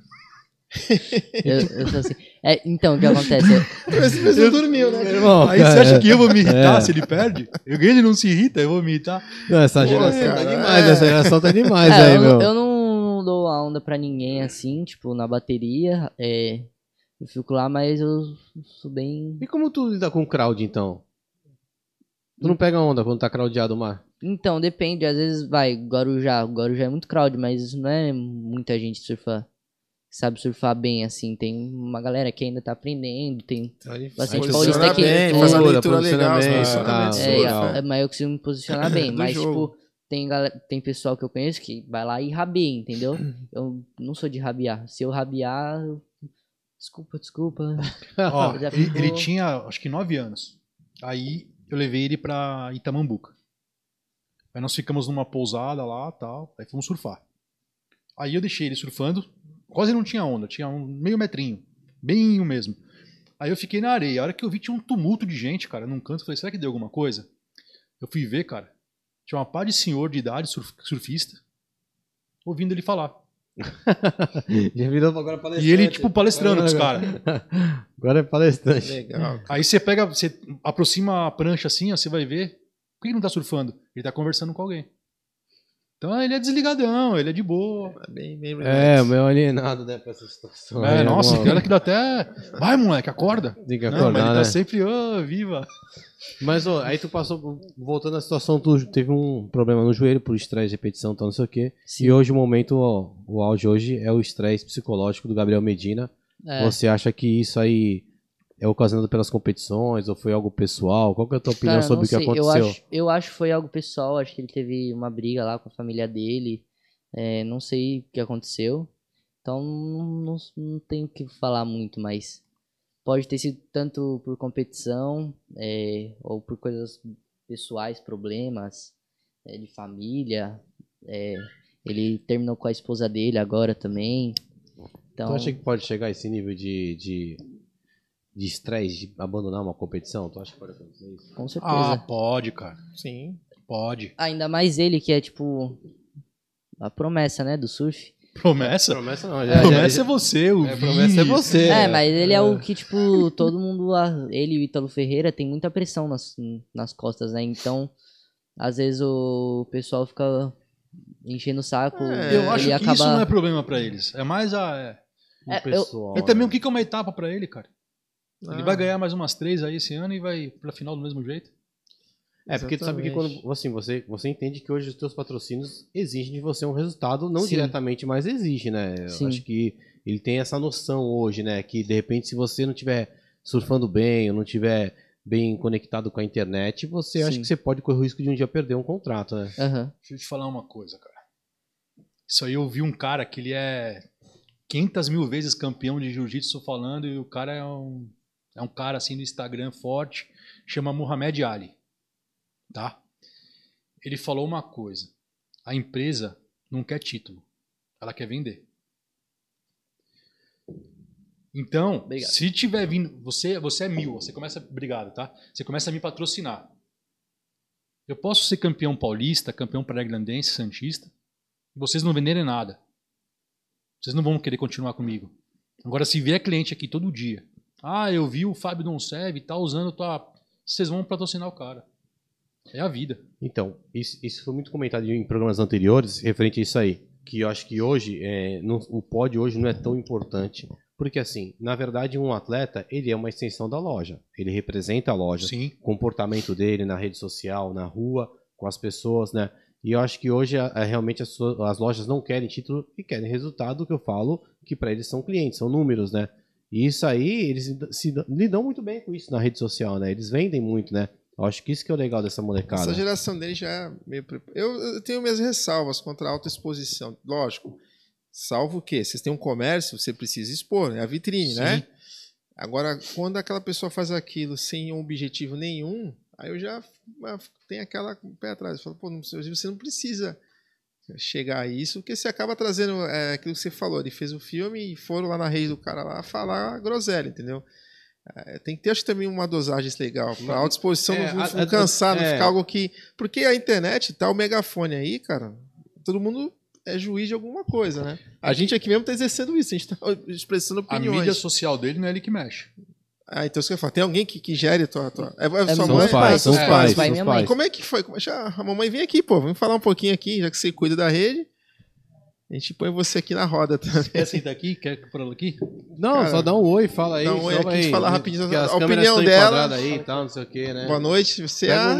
Speaker 3: Eu, eu sou assim. É, então, o que acontece? Eu-
Speaker 1: esse mesmo dormiu, né?
Speaker 2: Irmão,
Speaker 4: Aí
Speaker 2: cara,
Speaker 4: você acha que eu vou me irritar
Speaker 2: É.
Speaker 4: se ele perde? Eu ganho, ele não se irrita, eu vou me irritar.
Speaker 2: Não, essa
Speaker 1: Pô,
Speaker 2: geração
Speaker 1: cara,
Speaker 2: tá demais,
Speaker 1: é.
Speaker 2: essa geração tá demais
Speaker 3: É,
Speaker 2: aí,
Speaker 3: eu,
Speaker 2: meu.
Speaker 3: não- eu não dou a onda pra ninguém assim, tipo, na bateria. É, eu fico lá, mas eu sou bem.
Speaker 2: E como tu lida com crowd, então? Tu não pega onda quando tá crowdeado o mar?
Speaker 3: Então, depende. Às vezes vai, Guarujá. Guarujá é muito crowd, mas não é muita gente surfar. Sabe surfar bem, assim. Tem uma galera que ainda tá aprendendo. Tem. Bastante
Speaker 1: Posiciona
Speaker 3: paulista que-
Speaker 1: bem,
Speaker 3: é,
Speaker 1: faz a leitura legal, posicionamentos,
Speaker 2: tá,
Speaker 3: É, é, mas eu consigo me posicionar bem. Mas,
Speaker 1: jogo.
Speaker 3: tipo, tem, galera, tem pessoal que eu conheço que vai lá e rabeia, entendeu? Eu não sou de rabiar. Se eu rabiar. Desculpa, desculpa.
Speaker 4: Ó, ele, ele tinha, acho que nove anos. Aí eu levei ele pra Itamambuca. Aí nós ficamos numa pousada lá tal. Aí fomos surfar. Aí eu deixei ele surfando. Quase não tinha onda, tinha um meio metrinho. Bem mesmo. Aí eu fiquei na areia. A hora que eu vi tinha um tumulto de gente, cara, num canto. Eu falei, será que deu alguma coisa? Eu fui ver, cara. Tinha uma pá de senhor de idade, surf- surfista, ouvindo ele falar.
Speaker 2: Já virou agora palestrante.
Speaker 4: E ele, tipo, palestrando com os caras.
Speaker 2: Agora é palestrante.
Speaker 1: Legal.
Speaker 4: Aí você pega, você aproxima a prancha assim, ó, você vai ver. Por que ele não tá surfando? Ele tá conversando com alguém. Então ele é desligadão, ele é de boa.
Speaker 1: É bem, bem
Speaker 2: É,
Speaker 1: relax.
Speaker 2: o meu alienado, né, pra essa situação.
Speaker 4: É,
Speaker 2: aí,
Speaker 4: nossa, cara que dá até. Vai, moleque, acorda.
Speaker 2: Tem que
Speaker 4: Não,
Speaker 2: acordar,
Speaker 4: mas ele tá
Speaker 2: né?
Speaker 4: sempre, ô, viva.
Speaker 2: Mas, ó, aí tu passou, voltando à situação, tu teve um problema no joelho por estresse, repetição, tal, não sei o quê.
Speaker 3: Sim.
Speaker 2: E hoje o momento, ó, o auge hoje é o estresse psicológico do Gabriel Medina.
Speaker 3: É.
Speaker 2: Você acha que isso aí é ocasionado pelas competições ou foi algo pessoal? Qual que é a tua opinião
Speaker 3: Cara,
Speaker 2: sobre o que
Speaker 3: sei,
Speaker 2: aconteceu?
Speaker 3: Eu acho, eu acho que foi algo pessoal, acho que ele teve uma briga lá com a família dele. é, não sei o que aconteceu. Então não, não, não tenho o que falar muito, mas pode ter sido tanto por competição é, ou por coisas pessoais, problemas é, de família. é, ele terminou com a esposa dele agora também. Então,
Speaker 2: Tu acha que pode chegar a esse nível de de de estresse, de abandonar uma competição? Tu acha que pode acontecer isso?
Speaker 3: com certeza.
Speaker 4: Ah, pode, cara.
Speaker 1: Sim.
Speaker 4: Pode.
Speaker 3: Ainda mais ele, que é tipo a promessa, né, do surf.
Speaker 4: Promessa?
Speaker 2: Promessa não,
Speaker 4: Promessa é você, o
Speaker 2: é, promessa é você.
Speaker 3: É, mas ele é o que, tipo, todo mundo, a- ele e o Ítalo Ferreira tem muita pressão nas, nas costas, né? Então, às vezes o pessoal fica enchendo o saco.
Speaker 1: É,
Speaker 4: Eu acho que
Speaker 3: acaba...
Speaker 4: isso não é problema pra eles. É mais a. É,
Speaker 3: É, eu-
Speaker 2: pessoal,
Speaker 4: é também
Speaker 2: né?
Speaker 4: o que que é uma etapa pra ele, cara. Ele
Speaker 1: Ah,
Speaker 4: vai ganhar mais umas três aí esse ano e vai pra final do mesmo jeito.
Speaker 2: É, porque tu sabe que
Speaker 1: Exatamente.
Speaker 2: quando assim, você, você entende que hoje os teus patrocínios exigem de você um resultado, não
Speaker 3: Sim.
Speaker 2: diretamente, mas exige, né? Eu
Speaker 3: Sim.
Speaker 2: acho que ele tem essa noção hoje, né? Que de repente, se você não tiver surfando bem, ou não tiver bem conectado com a internet, você acha
Speaker 3: Sim.
Speaker 2: que você pode correr o risco de um dia perder um contrato, né?
Speaker 3: Aham.
Speaker 4: Deixa eu te falar uma coisa, cara. Isso aí eu vi um cara que ele é 500 mil vezes campeão de jiu-jitsu falando e o cara é um, é um cara assim no Instagram forte, chama Muhammad Ali, tá? Ele falou uma coisa, a empresa não quer título, ela quer vender. Então,
Speaker 3: Obrigado.
Speaker 4: se tiver vindo, você, você é mil, você começa, obrigado, tá? Você começa a me patrocinar. Eu posso ser campeão paulista, campeão paragrandense, santista, e vocês não venderem nada. Vocês não vão querer continuar comigo. Agora, se vier cliente aqui todo dia, ah, eu vi o Fábio Doncev, tá usando tua. Vocês vão patrocinar o cara. É a vida.
Speaker 2: Então, isso, isso foi muito comentado em programas anteriores, referente a isso aí. Que eu acho que hoje, é, não- o pódio hoje não é tão importante. Porque, assim, na verdade, um atleta, ele é uma extensão da loja. Ele representa a loja.
Speaker 4: Sim.
Speaker 2: o comportamento dele na rede social, na rua, com as pessoas, né? E eu acho que hoje a- a- realmente as, as lojas não querem título e querem resultado, que eu falo que para eles são clientes, são números, né? E isso aí, eles se, lidam muito bem com isso na rede social, né? Eles vendem muito, né? Eu acho que isso que é o legal dessa molecada.
Speaker 1: Essa geração dele já é meio. Eu, eu tenho minhas ressalvas contra a autoexposição. Lógico. Salvo o quê? Vocês têm um comércio, você precisa expor, é a vitrine,
Speaker 4: Sim.
Speaker 1: né? Agora, quando aquela pessoa faz aquilo sem um objetivo nenhum, Aí eu já ah, tenho aquela pé atrás. Eu falo, pô, você não precisa chegar a isso, porque você acaba trazendo é, aquilo que você falou. Ele fez o filme e foram lá na rede do cara lá falar groselha, entendeu? É, tem que ter, acho que também uma dosagem legal. Pra autoexposição
Speaker 2: É,
Speaker 1: não,
Speaker 2: a-
Speaker 1: não
Speaker 2: a-
Speaker 1: cansar, não
Speaker 2: é.
Speaker 1: ficar algo que. Porque a internet tá o megafone aí, cara. Todo mundo é juiz de alguma coisa, né? A gente aqui mesmo tá exercendo isso, a gente tá expressando
Speaker 4: A
Speaker 1: opiniões.
Speaker 4: mídia social dele não é ele que mexe.
Speaker 1: Ah, então você fala, tem alguém que, que gere a tua. tua... É, é
Speaker 3: É
Speaker 1: sua
Speaker 3: meus
Speaker 1: mãe?
Speaker 3: pais,
Speaker 2: são os
Speaker 3: é,
Speaker 2: pais,
Speaker 3: meu pai e
Speaker 2: são
Speaker 3: minha mãe.
Speaker 2: pais.
Speaker 1: Como é que foi? Como- já- A mamãe vem aqui, pô. Vamos falar um pouquinho aqui, já que você cuida da rede. A gente põe você aqui na roda também.
Speaker 4: Quer sentar aqui? Quer por ela aqui?
Speaker 2: Não,
Speaker 1: Cara,
Speaker 2: só dá um oi, fala aí.
Speaker 1: dá um oi aqui, a gente fala rapidinho a opinião dela.
Speaker 2: aí e tal, não sei o que, né?
Speaker 1: Boa noite, você é a.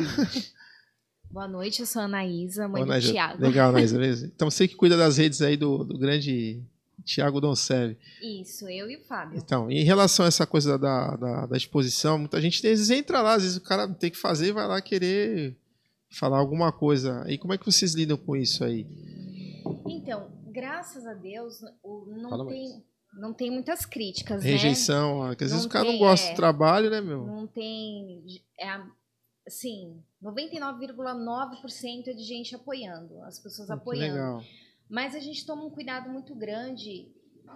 Speaker 6: Boa noite, eu sou a Anaísa, mãe
Speaker 1: Ô,
Speaker 6: do Thiago.
Speaker 1: Legal, beleza? Então você que cuida das redes aí do, do grande Tiago Doncev.
Speaker 6: Isso, eu e o Fábio.
Speaker 1: Então, em relação a essa coisa da, da, da exposição, muita gente às vezes entra lá, às vezes o cara tem que fazer e vai lá querer falar alguma coisa. E como é que vocês lidam com isso aí?
Speaker 6: Então, graças a Deus, não,
Speaker 2: Fala mais.
Speaker 6: tem, não tem muitas críticas,
Speaker 1: Rejeição, ó, que às vezes
Speaker 6: Não
Speaker 1: o cara não gosta
Speaker 6: é.
Speaker 1: do trabalho, né,
Speaker 6: né?
Speaker 1: meu?
Speaker 6: Não tem. É, assim, 99,9% é de gente apoiando, as pessoas
Speaker 1: Que
Speaker 6: apoiando.
Speaker 1: legal.
Speaker 6: Mas a gente toma um cuidado muito grande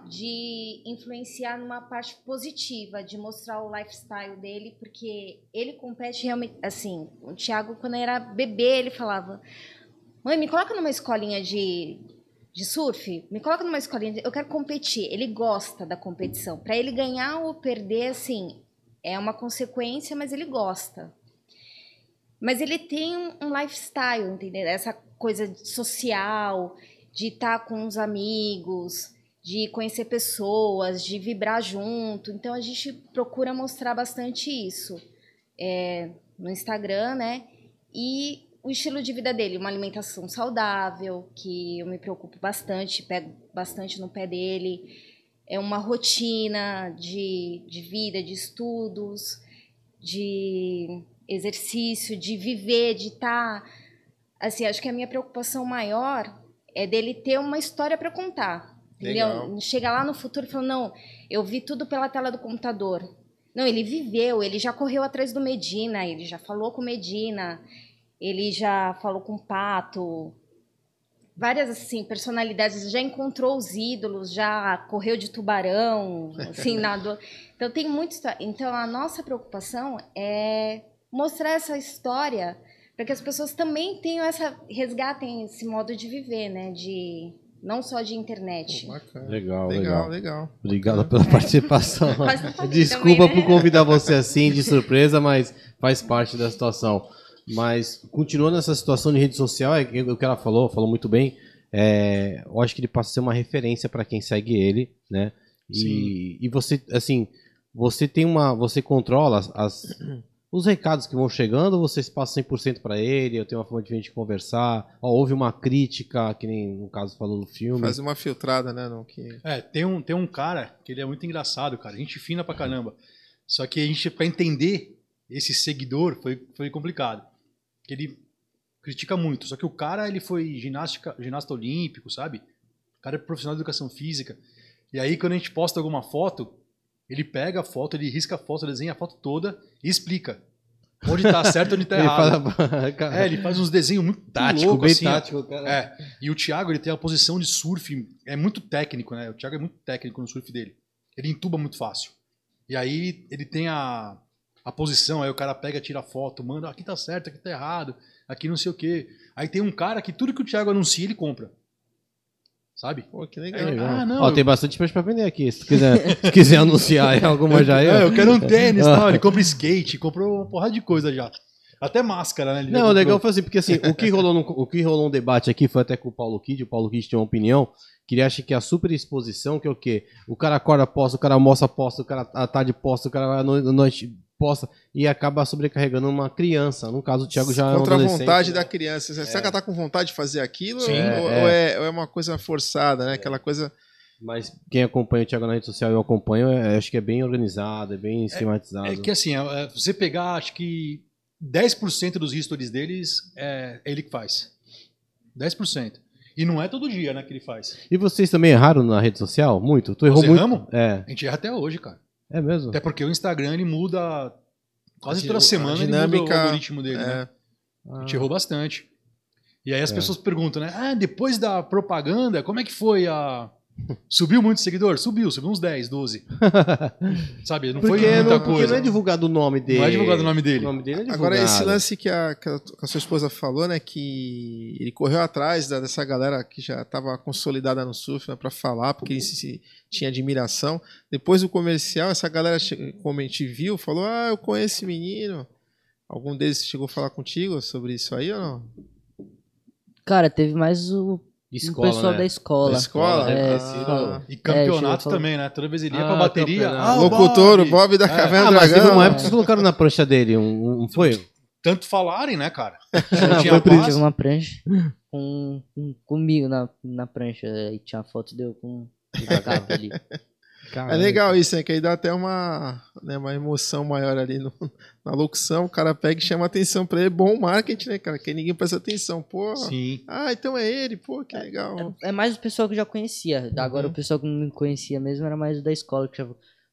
Speaker 6: de influenciar numa parte positiva, de mostrar o lifestyle dele, porque ele compete realmente. Assim, o Thiago, quando era bebê, ele falava: Mãe, me coloca numa escolinha de, de surf, me coloca numa escolinha. De... Eu quero competir. Ele gosta da competição. Para ele ganhar ou perder, assim, é uma consequência, mas ele gosta. Mas ele tem um, lifestyle, entendeu? Essa coisa social, de estar com os amigos, de conhecer pessoas, de vibrar junto. Então a gente procura mostrar bastante isso é, no Instagram, né? E o estilo de vida dele, uma alimentação saudável, que eu me preocupo bastante, pego bastante no pé dele. É uma rotina de, de vida, de estudos, de exercício, de viver, de estar. assim, acho que a minha preocupação maior é dele ter uma história para contar.
Speaker 1: Legal.
Speaker 6: Entendeu? Chega lá no futuro e fala: não, eu vi tudo pela tela do computador. Não, ele viveu, ele já correu atrás do Medina, ele já falou com o Medina, ele já falou com o Pato. Várias assim personalidades, já encontrou os ídolos, já correu de tubarão, assim, nadou. Então tem muita história. Então a nossa preocupação é mostrar essa história para que as pessoas também tenham essa resgatem esse modo de viver, né, de não só de internet.
Speaker 1: Pô.
Speaker 2: Legal,
Speaker 1: Legal,
Speaker 2: legal.
Speaker 1: legal.
Speaker 2: Obrigado pela participação. Desculpa
Speaker 6: também, né?
Speaker 2: por convidar você assim de surpresa, mas faz parte da situação. Mas continuando nessa situação de rede social, é o que ela falou, falou muito bem. é, eu acho que ele passa a ser uma referência para quem segue ele, né? E, e você, assim, você tem uma, você controla as, as- os recados que vão chegando, vocês passam 100% para ele, eu tenho uma forma diferente de conversar, ó, houve uma crítica, que nem no caso falou do filme.
Speaker 1: Faz uma filtrada, né? Não, que...
Speaker 4: É, tem um, tem um cara que ele é muito engraçado, cara. Gente fina pra caramba. Só que a gente, pra entender esse seguidor, foi, foi complicado. Que ele critica muito. Só que o cara, ele foi ginástica, ginasta olímpico, sabe? O cara é profissional de educação física. E aí, quando a gente posta alguma foto, ele pega a foto, ele risca a foto, desenha a foto toda e explica. Onde tá certo onde tá
Speaker 2: Ele
Speaker 4: errado.
Speaker 2: fala,
Speaker 4: É, ele faz uns desenhos muito
Speaker 2: tático,
Speaker 4: louco,
Speaker 2: bem
Speaker 4: assim,
Speaker 2: tático, cara.
Speaker 4: É, e o Thiago, ele tem a posição de surf, é muito técnico, né? O Thiago é muito técnico no surf dele. Ele entuba muito fácil. E aí ele tem a, a posição, aí o cara pega, tira a foto, manda, aqui tá certo, aqui tá errado, aqui não sei o quê. Aí tem um cara que tudo que o Thiago anuncia, ele compra. Sabe?
Speaker 1: Pô, que
Speaker 2: É
Speaker 1: legal.
Speaker 2: legal.
Speaker 4: Ah, não,
Speaker 2: Ó,
Speaker 4: eu-
Speaker 2: tem bastante peixe pra vender aqui. Se tu quiser, se quiser anunciar aí alguma já aí.
Speaker 4: É,
Speaker 2: ó.
Speaker 4: eu quero um tênis, tal. ele compra skate, comprou uma porrada de coisa já. Até máscara, né? Ele
Speaker 2: Não, o legal foi assim, porque assim, o que, rolou no- o que rolou um debate aqui foi até com o Paulo Kid, o Paulo Kid tinha uma opinião, que ele acha que a super exposição, que é o quê? O cara acorda, posta, o cara almoça, posta, o cara à tarde posta, o cara vai à no- noite posta, e acaba sobrecarregando uma criança. No caso, o Thiago já é um
Speaker 1: Contra a vontade
Speaker 2: né?
Speaker 1: da criança. Será que ela tá com vontade de fazer aquilo?
Speaker 4: Sim.
Speaker 1: ou,
Speaker 2: É,
Speaker 1: ou é, ou é uma coisa forçada, né? Aquela coisa.
Speaker 2: Mas quem acompanha o Thiago na rede social, eu acompanho, é, acho que é bem organizado, é bem esquematizado.
Speaker 4: É que assim, é, é, você pegar, acho que 10% dos stories deles é ele que faz. 10%. E não é todo dia, né, que ele faz.
Speaker 2: E vocês também erraram na rede social? Muito? Tu errou
Speaker 4: Nós
Speaker 2: muito?
Speaker 4: erramos?
Speaker 2: É,
Speaker 4: A gente erra até hoje, cara.
Speaker 2: É mesmo?
Speaker 4: Até porque o Instagram ele muda quase toda semana
Speaker 1: a
Speaker 4: ele muda o
Speaker 1: dinâmica,
Speaker 4: algoritmo dele, né?
Speaker 1: É,
Speaker 4: A gente errou bastante. E aí as
Speaker 2: É.
Speaker 4: pessoas perguntam, né? Ah, depois da propaganda, como é que foi a. Subiu muito seguidor? Subiu, subiu uns 10, 12. Sabe? Não foi
Speaker 2: Porque,
Speaker 4: muita
Speaker 2: não, porque
Speaker 4: coisa.
Speaker 2: não é divulgado o nome dele.
Speaker 4: Não é divulgado o nome dele.
Speaker 2: O nome dele é divulgado.
Speaker 1: Agora, esse lance que a, que a- sua esposa falou, né? Que ele correu atrás da- dessa galera que já estava consolidada no surf, né, para falar, porque ele se, se- tinha admiração. Depois do comercial, essa galera, como a gente viu, falou: Ah, eu conheço esse menino. Algum deles chegou a falar contigo sobre isso aí ou não?
Speaker 3: Cara, teve mais o,
Speaker 2: Escola,
Speaker 3: o pessoal
Speaker 2: né?
Speaker 3: da escola.
Speaker 1: Da escola?
Speaker 3: É,
Speaker 1: Ah.
Speaker 3: falou.
Speaker 4: E campeonato
Speaker 3: É, chegou a
Speaker 4: também, né? Toda vez ele ia
Speaker 2: Ah,
Speaker 4: com a bateria.
Speaker 2: campeonato.
Speaker 4: Ah, o
Speaker 1: Locutor, o
Speaker 4: Bob!
Speaker 1: Bob da
Speaker 4: É.
Speaker 1: Caverna
Speaker 2: Ah, mas teve
Speaker 1: Dragão.
Speaker 2: uma época que vocês colocaram na prancha dele, um, um- foi?
Speaker 4: Tanto falarem, né, cara?
Speaker 3: Tinha
Speaker 4: tinha
Speaker 3: Teve
Speaker 4: paz.
Speaker 3: uma prancha com, com- comigo na, na prancha. E tinha foto deu com a capa ali.
Speaker 1: É legal isso, né? Que aí dá até uma, né, uma emoção maior ali no- na locução. O cara pega e chama atenção pra ele. Bom marketing, né, cara? Que ninguém presta atenção. Pô,
Speaker 4: Sim.
Speaker 1: ah, então é ele. Pô, que legal.
Speaker 3: É mais o pessoal que já conhecia. Agora
Speaker 1: Uhum.
Speaker 3: o pessoal que não me conhecia mesmo era mais o da escola. Que já...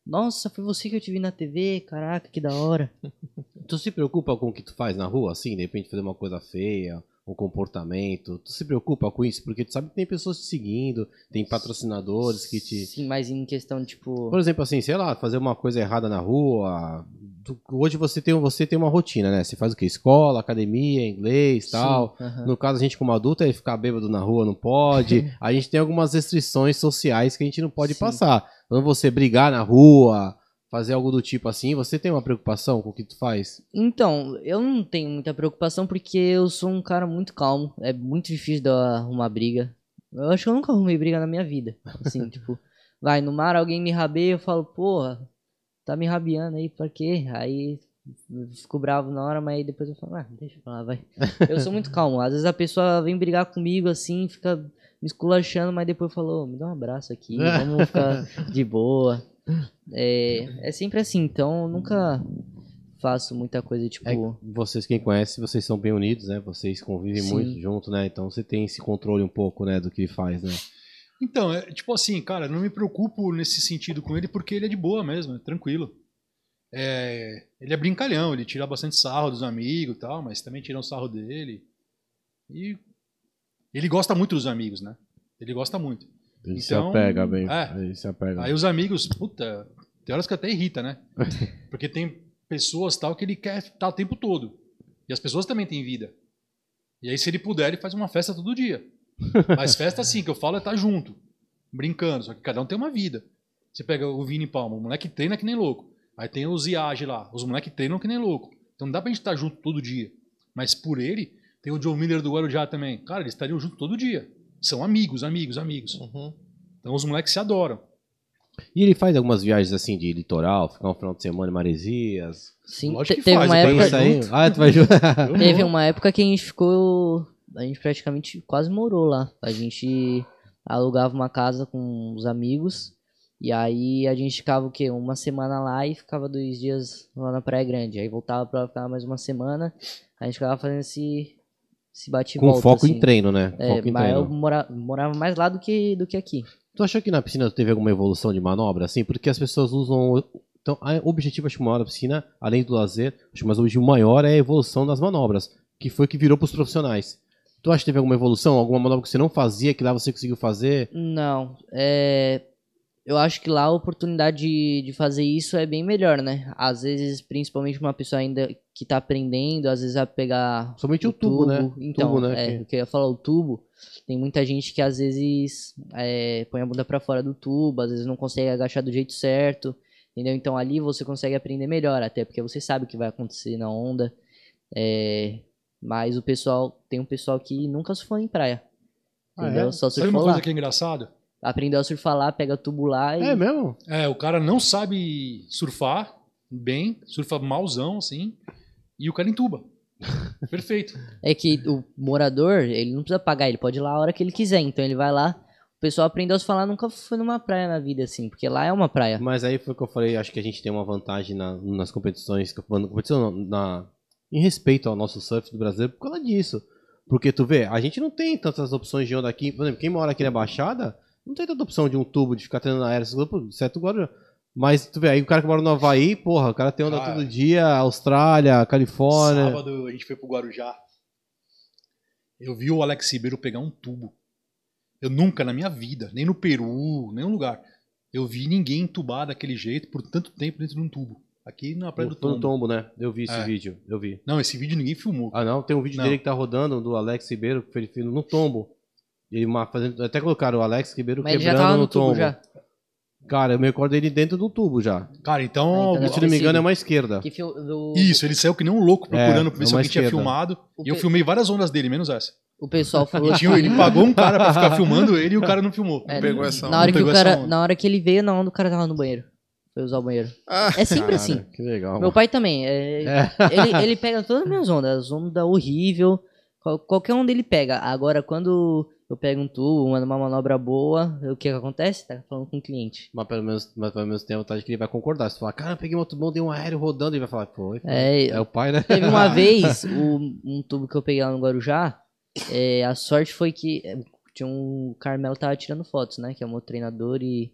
Speaker 3: Nossa, foi você que eu te vi na TV. Caraca, que da hora.
Speaker 2: Tu se preocupa com o que tu faz na rua, assim? De repente fazer uma coisa feia, um comportamento. Tu se preocupa com isso? Porque tu sabe que tem pessoas te seguindo, tem patrocinadores que te...
Speaker 3: Sim, mas em questão, tipo.
Speaker 2: Por exemplo, assim, sei lá, fazer uma coisa errada na rua. Tu- hoje você tem, você tem uma rotina, né? Você faz o quê? Escola, academia, inglês tal.
Speaker 3: sim, aham.
Speaker 2: No caso, a gente como adulto, é ficar bêbado na rua, não pode. A gente tem algumas restrições sociais que a gente não pode
Speaker 3: Sim.
Speaker 2: passar. Quando você brigar na rua, fazer algo do tipo assim, você tem uma preocupação com o que tu faz?
Speaker 3: Então, eu não tenho muita preocupação porque eu sou um cara muito calmo. É muito difícil de eu arrumar briga. Eu acho que eu nunca arrumei briga na minha vida. Assim, tipo, vai no mar, alguém me rabeia, eu falo, porra, tá me rabiando aí, pra quê? Aí fico bravo na hora, mas aí depois eu falo, ah, deixa pra lá, vai. Eu sou muito calmo. Às vezes a pessoa vem brigar comigo assim, fica me esculachando, mas depois falou, me dá um abraço aqui, vamos ficar de boa. É, é sempre assim, então eu nunca faço muita coisa, tipo.
Speaker 2: É, vocês, quem conhece, vocês são bem unidos, né? Vocês convivem
Speaker 3: Sim.
Speaker 2: muito junto, né? Então você tem esse controle um pouco, né, do que faz, né?
Speaker 4: Então, é, tipo assim, cara, não me preocupo nesse sentido com ele porque ele é de boa mesmo, é tranquilo. É, ele é brincalhão, ele tira bastante sarro dos amigos e tal, mas também tira um sarro dele. E ele gosta muito dos amigos, né? Ele gosta muito.
Speaker 2: Ele se
Speaker 4: Então,
Speaker 2: apega bem.
Speaker 4: é.
Speaker 2: Ele se apega.
Speaker 4: Aí os amigos, puta, tem horas que até irrita, né? Porque tem pessoas tal que ele quer estar o tempo todo. E as pessoas também têm vida. E aí, se ele puder, ele faz uma festa todo dia. Mas festa, assim, que eu falo é estar junto, brincando. Só que cada um tem uma vida. Você pega o Vini Palma, o moleque treina que nem louco. Aí tem os Iage lá, os moleques treinam que nem louco. Então não dá pra gente estar junto todo dia. Mas por ele, tem o John Miller do Guarujá também. Cara, eles estariam junto todo dia. São amigos, amigos, amigos.
Speaker 1: Uhum.
Speaker 4: Então os moleques se adoram.
Speaker 2: E ele faz algumas viagens assim de litoral, ficar um final de semana em Maresias.
Speaker 3: Sim,
Speaker 4: Lógico que
Speaker 3: teve
Speaker 4: faz,
Speaker 3: uma época.
Speaker 2: aí? Ah, tu vai
Speaker 3: Teve uma época que a gente ficou. A gente praticamente quase morou lá. A gente alugava uma casa com os amigos. E aí a gente ficava o quê? Uma semana lá e ficava dois dias lá na Praia Grande. Aí voltava pra ficar mais uma semana. A gente ficava fazendo esse, esse bate e
Speaker 2: Com
Speaker 3: volta.
Speaker 2: foco
Speaker 3: assim.
Speaker 2: em treino, né?
Speaker 3: É,
Speaker 2: foco em
Speaker 3: mas eu
Speaker 2: treino.
Speaker 3: mora- morava mais lá do que, do que aqui.
Speaker 2: Tu achou que na piscina teve alguma evolução de manobra, assim? Porque as pessoas usam. Então, o objetivo, acho que maior da piscina, além do lazer, acho que mais o maior é a evolução das manobras, que foi o que virou pros profissionais. Tu acha que teve alguma evolução? Alguma manobra que você não fazia, que lá você conseguiu fazer?
Speaker 3: Não, é. Eu acho que lá a oportunidade de, de fazer isso é bem melhor, né? Às vezes, principalmente uma pessoa ainda que tá aprendendo, às vezes vai pegar
Speaker 2: Somente o tubo, né?
Speaker 3: Então,
Speaker 2: Tubo, né,
Speaker 3: é,
Speaker 2: que-
Speaker 3: o que eu ia falar, o tubo. Tem muita gente que às vezes é, põe a bunda pra fora do tubo, às vezes não consegue agachar do jeito certo, entendeu? Então ali você consegue aprender melhor, até porque você sabe o que vai acontecer na onda. É, mas o pessoal, tem um pessoal que nunca surfou em praia.
Speaker 2: Ah,
Speaker 3: Entendeu?
Speaker 2: é?
Speaker 3: Só
Speaker 4: Sabe uma
Speaker 3: surfou
Speaker 4: coisa
Speaker 3: lá.
Speaker 4: que é engraçado?
Speaker 3: Aprendeu a surfar lá, pega tubo lá e.
Speaker 2: É mesmo?
Speaker 4: É, o cara não sabe surfar bem, surfa malzão, assim, e o cara entuba. Perfeito.
Speaker 3: É que o morador, ele não precisa pagar, ele pode ir lá a hora que ele quiser. Então ele vai lá. O pessoal aprendeu a se falar, nunca foi numa praia na vida, assim, porque lá é uma praia.
Speaker 2: Mas aí foi o que eu falei, acho que a gente tem uma vantagem na- nas competições, na competição não, na, em respeito ao nosso surf do Brasil por causa disso. Porque tu vê, a gente não tem tantas opções de onda aqui. Por exemplo, quem mora aqui na Baixada, não tem tanta opção de um tubo, de ficar treinando pô, certo? Agora, Mas tu vê, aí o cara que mora no Havaí, porra, o cara tem onda todo dia, Austrália, Califórnia.
Speaker 4: Sábado a gente foi pro Guarujá. Eu vi o Alex Ribeiro pegar um tubo. Eu nunca na minha vida, nem no Peru, nenhum lugar, eu vi ninguém entubar daquele jeito por tanto tempo dentro de um tubo. Aqui na Praia do
Speaker 2: Foi no
Speaker 4: Tombo.
Speaker 2: tombo, né? Eu vi esse
Speaker 4: É.
Speaker 2: vídeo, eu vi.
Speaker 4: Não, esse vídeo ninguém filmou.
Speaker 2: Ah, não, tem um vídeo
Speaker 4: Não.
Speaker 2: dele que tá rodando, do Alex Ribeiro, que ele fez no tombo. Ele fazendo, até colocaram o Alex Ribeiro
Speaker 3: Mas ele já
Speaker 2: quebrando
Speaker 3: tava
Speaker 2: no
Speaker 3: no tubo
Speaker 2: tombo.
Speaker 3: já.
Speaker 2: Cara, eu me recordo dele dentro do tubo já.
Speaker 4: Cara, então.
Speaker 3: Ah, então
Speaker 2: Se não me engano, é uma esquerda.
Speaker 3: Que fil- do-
Speaker 4: Isso, ele saiu que nem um louco procurando
Speaker 2: É,
Speaker 4: pra ver
Speaker 2: é
Speaker 4: se
Speaker 2: uma
Speaker 4: alguém tinha
Speaker 2: esquerda.
Speaker 4: filmado.
Speaker 3: O
Speaker 4: E eu
Speaker 3: pe-
Speaker 4: filmei várias ondas dele, menos essa.
Speaker 3: O pessoal falou
Speaker 4: Ele, tinha- ele pagou um cara pra ficar filmando ele e o cara não filmou.
Speaker 3: É,
Speaker 1: pegou essa
Speaker 3: na
Speaker 1: onda.
Speaker 3: hora que o
Speaker 4: pegou essa
Speaker 3: cara,
Speaker 4: onda.
Speaker 3: na hora que ele veio, na onda o cara tava no banheiro. Foi usar o banheiro.
Speaker 1: Ah,
Speaker 3: É sempre
Speaker 2: Cara,
Speaker 3: assim.
Speaker 2: Que legal.
Speaker 3: Meu pai também. é-
Speaker 2: É.
Speaker 3: ele, ele pega todas as minhas ondas, as ondas horrível. qual- qualquer onda ele pega. Agora, quando eu pego um tubo, mando uma manobra boa, o que que acontece? Tá falando com o cliente.
Speaker 2: Mas pelo menos, mas pelo menos tem a vontade que ele vai concordar. Se tu falar, cara, eu peguei um outro bom, dei um aéreo rodando, ele vai falar, foi. foi.
Speaker 3: É,
Speaker 2: É o pai, né?
Speaker 3: Teve uma vez, o- um tubo que eu peguei lá no Guarujá, é, a sorte foi que é, tinha um Carmelo tava tirando fotos, né? Que é o meu treinador e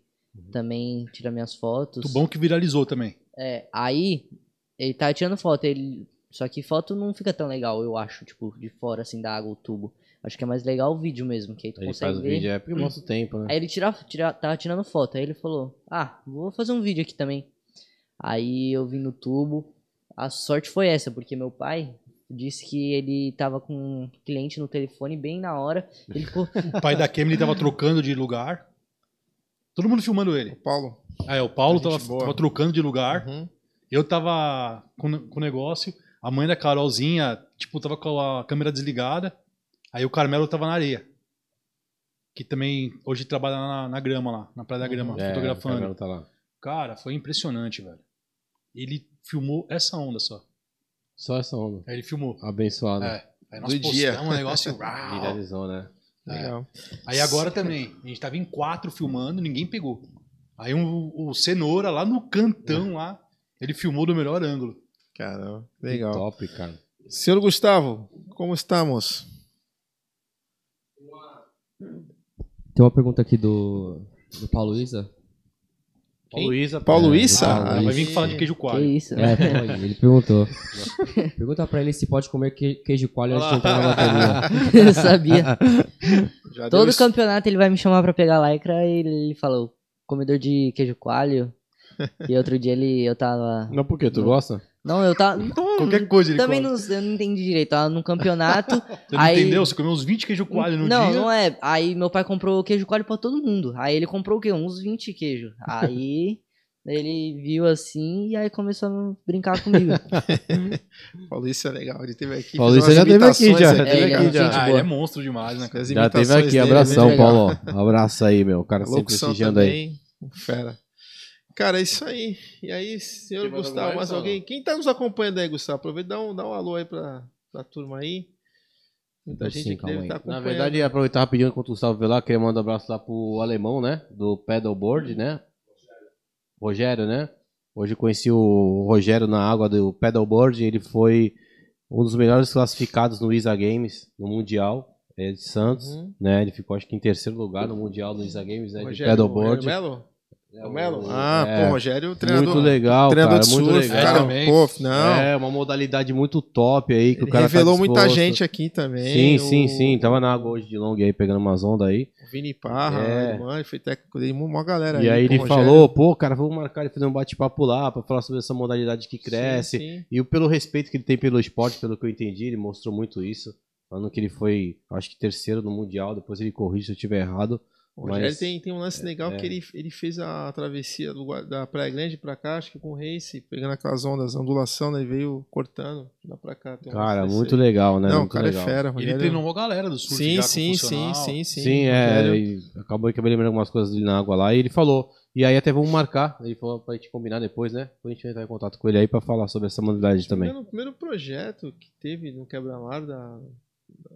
Speaker 3: também tira minhas fotos.
Speaker 4: Muito bom que viralizou também.
Speaker 3: É, aí ele tava tirando foto, ele só que foto não fica tão legal, eu acho, tipo, de fora assim da água o tubo. Acho que é mais legal o vídeo mesmo, que aí tu
Speaker 2: Ele
Speaker 3: consegue
Speaker 2: faz o
Speaker 3: ver.
Speaker 2: vídeo, é porque mostra o tempo, né?
Speaker 3: Aí ele tira, tira, tava tirando foto. Aí ele falou: Ah, vou fazer um vídeo aqui também. Aí eu vim no tubo. A sorte foi essa, porque meu pai disse que ele tava com um cliente no telefone bem na hora. Ele ficou.
Speaker 4: O pai da Kemily tava trocando de lugar. Todo mundo filmando ele.
Speaker 1: Paulo.
Speaker 4: Aí o Paulo tava, tava trocando de lugar.
Speaker 1: Uhum.
Speaker 4: Eu tava com, com o negócio. A mãe da Carolzinha, tipo, tava com a câmera desligada. Aí o Carmelo tava na areia. Que também hoje trabalha na, na grama lá, na Praia da Grama,
Speaker 2: É, o
Speaker 4: fotografando.
Speaker 2: Carmelo tá lá.
Speaker 4: Cara, foi impressionante, velho. Ele filmou essa onda só.
Speaker 2: Só essa onda.
Speaker 4: Aí ele filmou.
Speaker 2: Abençoado.
Speaker 4: É. Aí nós
Speaker 1: Do dia.
Speaker 4: postamos um negócio.
Speaker 2: Viralizou, né?
Speaker 1: Legal.
Speaker 4: Aí agora também, a gente tava em quatro filmando, ninguém pegou. Aí um- o Cenoura lá no cantão lá, ele filmou do melhor ângulo.
Speaker 1: Caramba,
Speaker 2: Que
Speaker 1: legal.
Speaker 2: top, cara.
Speaker 1: Senhor Gustavo, como estamos?
Speaker 5: Tem uma pergunta aqui do, do Paulo Isa.
Speaker 2: Paulo Luísa.
Speaker 1: Paulo
Speaker 2: é,
Speaker 4: Ah, vai vir falar de queijo
Speaker 3: que
Speaker 4: coalho.
Speaker 3: isso?
Speaker 5: É, ele perguntou. Pergunta pra ele se pode comer que- queijo coalho antes de entrar na bateria.
Speaker 3: eu sabia.
Speaker 1: Já
Speaker 3: Todo
Speaker 1: deu
Speaker 3: campeonato ele vai me chamar pra pegar lycra e ele falou: comedor de queijo coalho. E outro dia ele, eu tava.
Speaker 2: Não, por quê? Tu gosta?
Speaker 3: Não, eu tava. Não,
Speaker 4: Qualquer coisa ele
Speaker 3: também não, eu não entendi direito. Tava num campeonato.
Speaker 4: Você não
Speaker 3: aí-
Speaker 4: entendeu? Você comeu uns 20 queijo coalho no
Speaker 3: não,
Speaker 4: dia.
Speaker 3: não é. Aí meu pai comprou queijo coalho pra todo mundo. Aí ele comprou o quê? Uns 20 queijos. Aí ele viu assim e aí começou a brincar comigo.
Speaker 1: Paulo, isso é legal. Ele teve aqui. Umas
Speaker 2: já teve aqui, já.
Speaker 1: aqui,
Speaker 3: É, ele é
Speaker 2: teve aqui, já.
Speaker 4: Ah, ele é monstro demais, né,
Speaker 2: Já teve aqui.
Speaker 1: dele,
Speaker 2: Abração,
Speaker 1: legal.
Speaker 2: Paulo. Abraço aí, meu. O cara sempre prestigiando aí.
Speaker 1: fera. Cara, é isso aí. E aí, senhor
Speaker 2: mais
Speaker 1: Gustavo, mais alguém? Quem tá nos acompanhando aí, Gustavo? Aproveita e dá um, dá um alô aí pra, pra turma aí. Muita
Speaker 5: Sim,
Speaker 1: gente
Speaker 5: calma
Speaker 1: deve
Speaker 5: aí.
Speaker 1: estar
Speaker 2: Na
Speaker 1: acompanhando.
Speaker 2: verdade, aproveitar rapidinho enquanto o Gustavo vê lá, queria mandar um abraço lá pro alemão, né? Do pedalboard, né? Rogério, né? Hoje eu conheci o Rogério na água do pedalboard. Ele foi um dos melhores classificados no ISA Games, no Mundial. É de Santos,
Speaker 1: Uhum.
Speaker 2: né? Ele ficou acho que em terceiro lugar no Mundial do ISA Games, né? De
Speaker 1: Rogério,
Speaker 2: pedalboard.
Speaker 1: Rogério Melo?
Speaker 2: É,
Speaker 1: o Melo?
Speaker 2: o-
Speaker 1: Ah,
Speaker 2: é,
Speaker 1: pô, Rogério, treinador.
Speaker 2: Muito legal,
Speaker 1: treinador
Speaker 2: cara.
Speaker 1: de
Speaker 2: Muito
Speaker 1: surf,
Speaker 2: legal.
Speaker 1: cara.
Speaker 4: também.
Speaker 1: Pô, não.
Speaker 2: É, uma modalidade muito top aí que
Speaker 1: Ele
Speaker 2: o cara
Speaker 1: revelou
Speaker 2: tá
Speaker 1: muita gente aqui também.
Speaker 2: Sim, sim,
Speaker 1: o-
Speaker 2: sim. Tava na água hoje de long aí, pegando umas ondas aí.
Speaker 1: O Vini Parra,
Speaker 2: É.
Speaker 1: foi técnico dele, uma galera
Speaker 2: E aí
Speaker 1: pô,
Speaker 2: ele falou, pô, cara, vamos marcar e fazer um bate-papo lá pra falar sobre essa modalidade que cresce.
Speaker 1: Sim, sim.
Speaker 2: E pelo respeito que ele tem pelo esporte, pelo que eu entendi, ele mostrou muito isso. Falando que ele foi, acho que terceiro no Mundial, depois ele corrige se eu estiver errado.
Speaker 1: O Rogério
Speaker 2: Mas-
Speaker 1: tem, tem um lance legal
Speaker 2: é.
Speaker 1: que ele, ele fez a travessia do da Praia Grande pra cá, acho que com o Race, pegando aquelas ondas, ondulação, né? E veio cortando lá pra cá. Tem um
Speaker 2: Cara, muito
Speaker 1: aí.
Speaker 2: legal, né?
Speaker 1: Não, o
Speaker 2: muito
Speaker 1: cara
Speaker 2: legal.
Speaker 1: é fera.
Speaker 4: Ele
Speaker 1: Rogério-
Speaker 4: treinou uma galera do surf
Speaker 1: Sim, sim, sim, sim, sim.
Speaker 2: Sim, é,
Speaker 1: Rogério-
Speaker 2: e acabou que eu me lembrando algumas coisas dele na água lá, e ele falou, e aí até vamos marcar, ele falou pra gente combinar depois, né? Depois a gente entrar em contato com ele aí pra falar sobre essa modalidade também.
Speaker 1: Primeiro, primeiro projeto que teve no Quebra-Mar da-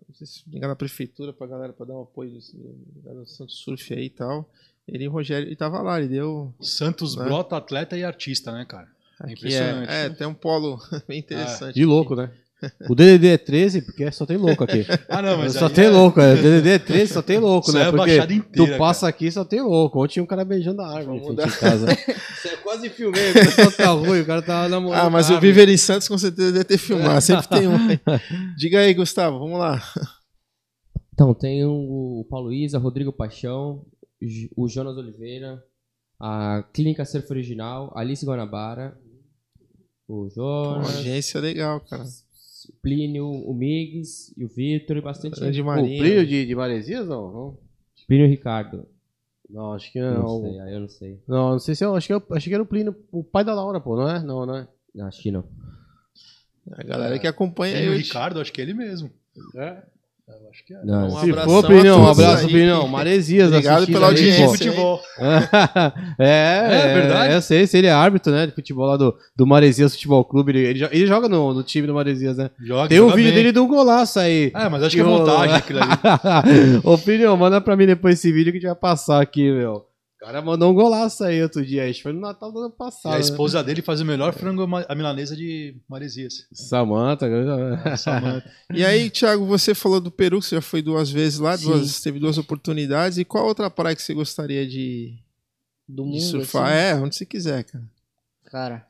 Speaker 1: Não sei se engano, da prefeitura pra galera, pra dar um apoio do, do Santo Surf aí e tal. Ele e o Rogério, ele tava lá, ele deu.
Speaker 4: Santos
Speaker 1: Né?
Speaker 4: brota atleta e artista, né, cara? É
Speaker 1: Aqui
Speaker 4: impressionante.
Speaker 1: É, é, tem um polo bem interessante.
Speaker 2: De louco, né? O DDD é 13, porque só tem louco aqui.
Speaker 4: Ah, não, mas
Speaker 2: só tem
Speaker 4: é-
Speaker 2: louco, é. DDD é 13, só tem louco,
Speaker 4: Isso
Speaker 2: né?
Speaker 4: é
Speaker 2: Porque
Speaker 4: inteira,
Speaker 2: tu passa aqui só tem louco. Ontem tinha um cara beijando a árvore
Speaker 1: Vamos
Speaker 2: em frente de casa. Isso é quase filmei, o pessoal tá ruim, o cara tava namorando.
Speaker 1: Ah, mas
Speaker 2: a
Speaker 1: o. Viver em Santos com certeza deve ter filmado. Sempre tem um. Diga aí, Gustavo, vamos lá.
Speaker 5: Então, tem o Paulo Isa, Rodrigo Paixão, o Jonas Oliveira, a Clínica Surf Original, Alice Guanabara, o
Speaker 1: Uma
Speaker 5: Jonas,
Speaker 1: agência legal, cara.
Speaker 5: Plínio, o Migues e o Vitor e bastante
Speaker 1: Grande
Speaker 5: gente.
Speaker 2: O
Speaker 1: Marinho.
Speaker 2: brilho de, de Maresias, não? Não,
Speaker 5: Plínio e Ricardo.
Speaker 2: não acho que
Speaker 5: Não,
Speaker 2: não.
Speaker 5: sei, aí eu não sei.
Speaker 2: Não, não sei se eu acho que eu achei que era o Plínio, o pai da Laura, pô, não é? Não, não é?
Speaker 5: Acho que não.
Speaker 1: A galera que acompanha aí.
Speaker 4: Tem o Ricardo, acho que é ele mesmo.
Speaker 2: É.
Speaker 4: Eu acho que é.
Speaker 5: Não,
Speaker 1: Um
Speaker 2: Se for,
Speaker 1: a
Speaker 2: um abraço,
Speaker 1: aí.
Speaker 2: Plinão. Maresias,
Speaker 1: Obrigado pela audiência.
Speaker 4: futebol.
Speaker 2: é, é,
Speaker 4: verdade?
Speaker 2: Eu sei, se ele é árbitro, né, de futebol lá do, do Maresias Futebol Clube. Ele, ele, ele joga no, no time do Maresias, né?
Speaker 4: Joga,
Speaker 2: Tem um
Speaker 4: joga
Speaker 2: vídeo
Speaker 4: bem.
Speaker 2: dele de um golaço aí.
Speaker 4: É, mas acho que é montagem
Speaker 2: né?
Speaker 4: aquilo ali.
Speaker 2: Ô, Plinão, manda pra mim depois esse vídeo que a gente vai passar aqui, meu. O cara mandou um golaço aí outro dia. Acho que foi no Natal do ano
Speaker 4: E
Speaker 2: passado.
Speaker 4: a
Speaker 2: né?
Speaker 4: esposa dele faz o melhor frango a milanesa de Maresias.
Speaker 2: Samanta.
Speaker 4: Samanta.
Speaker 1: E aí, Thiago, você falou do Peru, que você já foi duas vezes lá, duas, teve duas oportunidades. E qual outra praia que você gostaria de,
Speaker 3: Do
Speaker 1: de
Speaker 3: mundo,
Speaker 1: surfar?
Speaker 3: assim,
Speaker 1: É, onde você quiser, cara.
Speaker 3: cara.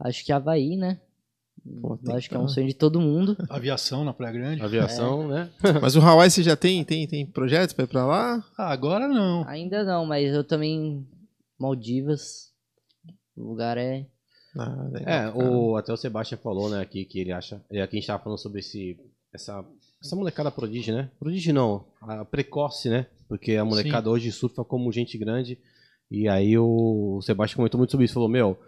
Speaker 3: Acho que Havaí, né?
Speaker 1: Pô, tem
Speaker 3: acho que é um sonho de todo mundo.
Speaker 4: Aviação na Praia Grande.
Speaker 2: Aviação, né?
Speaker 1: Mas o Hawaii você já tem, tem, tem projetos pra ir pra lá?
Speaker 4: Ah, agora não.
Speaker 3: Ainda não, mas eu também. Maldivas. O lugar é.
Speaker 1: Ah,
Speaker 2: É, o, até o Sebastião falou, né, aqui, que ele acha. E aqui a gente tava falando sobre esse, essa, essa molecada prodígio, né? Prodígio não, a precoce, né? Porque a molecada hoje surfa como gente grande. E aí o, o Sebastião comentou muito sobre isso. Falou, meu,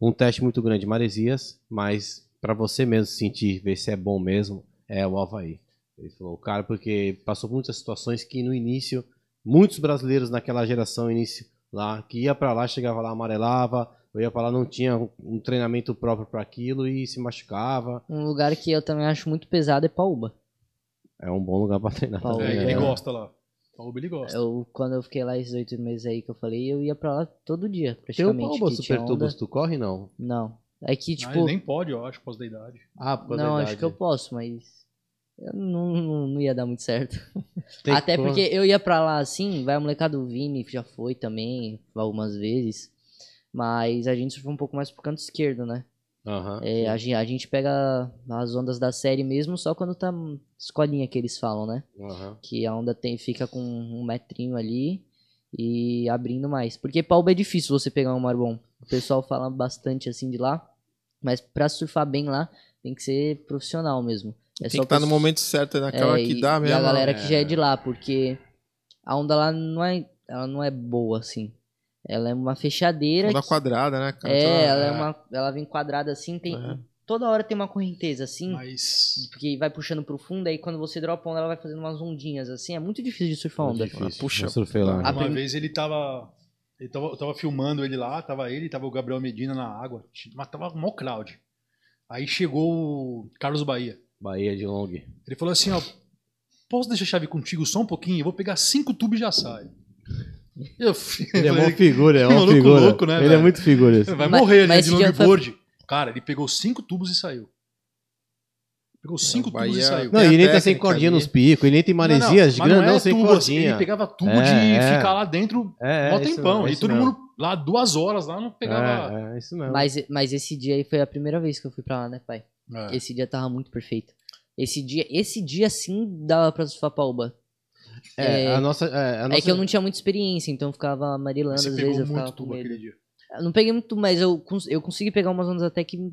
Speaker 2: um teste muito grande, Maresias, mas pra você mesmo sentir, ver se é bom mesmo, é o Havaí. Ele falou, cara, porque passou por muitas situações que no início, muitos brasileiros naquela geração início lá, que ia pra lá, chegava lá, amarelava, eu ia pra lá, não tinha um- treinamento próprio para aquilo e se machucava.
Speaker 3: Um lugar que eu também acho muito pesado é Paúba.
Speaker 2: É um bom lugar pra treinar.
Speaker 3: Paulo,
Speaker 2: também,
Speaker 4: É,
Speaker 2: né?
Speaker 4: ele gosta lá. O Uber ele gosta.
Speaker 3: Eu, quando eu fiquei lá esses oito meses aí que eu falei, eu ia pra lá todo dia,
Speaker 2: Tem o
Speaker 3: praticamente.
Speaker 2: Palma
Speaker 3: que tinha
Speaker 2: Super
Speaker 3: onda.
Speaker 2: Tubos, tu corre não?
Speaker 3: Não. É que,
Speaker 4: Ah,
Speaker 3: tipo.
Speaker 4: nem pode, eu acho, por causa da idade.
Speaker 2: Ah, por causa
Speaker 3: não,
Speaker 2: da
Speaker 3: acho
Speaker 2: idade.
Speaker 3: que eu posso, mas. Eu não, não, não ia dar muito certo.
Speaker 2: Tem
Speaker 3: Até porque eu ia pra lá assim, vai o molecada do Vini, já foi também algumas vezes. Mas a gente surfa um pouco mais pro canto esquerdo, né?
Speaker 2: Aham.
Speaker 3: É, a, gen- a gente pega as ondas da série mesmo só quando tá escolinha que eles falam, né?
Speaker 2: aham.
Speaker 3: Que a onda tem, fica com um metrinho ali e abrindo mais. Porque Palba é difícil você pegar um mar bom. O pessoal fala bastante assim de lá. Mas pra surfar bem lá, tem que ser profissional mesmo. É
Speaker 1: Tem que estar
Speaker 3: pra
Speaker 1: no momento certo, naquela
Speaker 3: é,
Speaker 1: que
Speaker 3: e-
Speaker 1: dá
Speaker 3: e
Speaker 1: mesmo.
Speaker 3: a galera
Speaker 2: é.
Speaker 3: que já é de lá, porque a onda lá não é, ela não é boa assim. Ela é uma fechadeira.
Speaker 1: Onda
Speaker 3: que-
Speaker 1: quadrada, né, cara?
Speaker 3: é, ela é uma, ela vem quadrada assim, tem
Speaker 1: É.
Speaker 3: toda hora tem uma correnteza assim,
Speaker 4: Mas.
Speaker 3: porque vai puxando pro fundo, aí quando você dropa a onda, ela vai fazendo umas ondinhas assim, é muito difícil de surfar onda.
Speaker 2: Difícil.
Speaker 1: Puxa.
Speaker 2: Eu surfei lá.
Speaker 3: A
Speaker 4: Uma
Speaker 3: prim-
Speaker 4: vez ele tava. Ele tava, eu tava filmando ele lá, tava ele, tava o Gabriel Medina na água. Mas tava mó crowd. Aí chegou o Carlos Bahia.
Speaker 2: Bahia de Long.
Speaker 4: Ele falou assim, ó. Posso deixar a chave contigo só um pouquinho? Eu vou pegar cinco tubos e já saio. Eu
Speaker 2: Ele é mó figura, é
Speaker 4: maluco
Speaker 2: figura.
Speaker 4: louco, né,
Speaker 2: Ele é
Speaker 4: velho?
Speaker 2: muito figura. esse.
Speaker 4: Vai
Speaker 3: Mas-
Speaker 4: morrer, né?
Speaker 3: mas
Speaker 4: De
Speaker 3: esse dia
Speaker 4: longboard. Cara, ele pegou cinco tubos e saiu. Pegou cinco
Speaker 1: Bahia-
Speaker 4: tubos e saiu.
Speaker 2: Não,
Speaker 1: Tem
Speaker 2: e ele tá sem cordinha
Speaker 1: ali.
Speaker 2: nos picos, ele nem tem maresias de
Speaker 4: mas
Speaker 2: grandão
Speaker 4: é
Speaker 2: sem
Speaker 4: tubo, assim,
Speaker 2: cordinha.
Speaker 4: Ele pegava tubo
Speaker 2: É,
Speaker 4: de
Speaker 2: é.
Speaker 4: ficar lá dentro
Speaker 2: É,
Speaker 4: mó
Speaker 2: é isso
Speaker 4: tempão.
Speaker 2: é
Speaker 4: e todo mundo lá duas horas lá não pegava.
Speaker 2: É, é isso mesmo.
Speaker 3: Mas, mas esse dia aí foi a primeira vez que eu fui pra lá, né, pai?
Speaker 4: É.
Speaker 3: Esse dia tava muito perfeito. Esse dia, esse dia sim dava pra surfar Paúba.
Speaker 2: É,
Speaker 3: é-
Speaker 2: a nossa. É, a
Speaker 3: É
Speaker 2: nossa...
Speaker 3: que eu não tinha muita experiência, então eu ficava amarelando
Speaker 4: Você
Speaker 3: às
Speaker 4: pegou
Speaker 3: vezes, eu
Speaker 4: muito
Speaker 3: ficava com
Speaker 4: tubo
Speaker 3: medo.
Speaker 4: aquele dia.
Speaker 3: Eu não peguei muito, mas eu, cons- eu consegui pegar umas ondas até que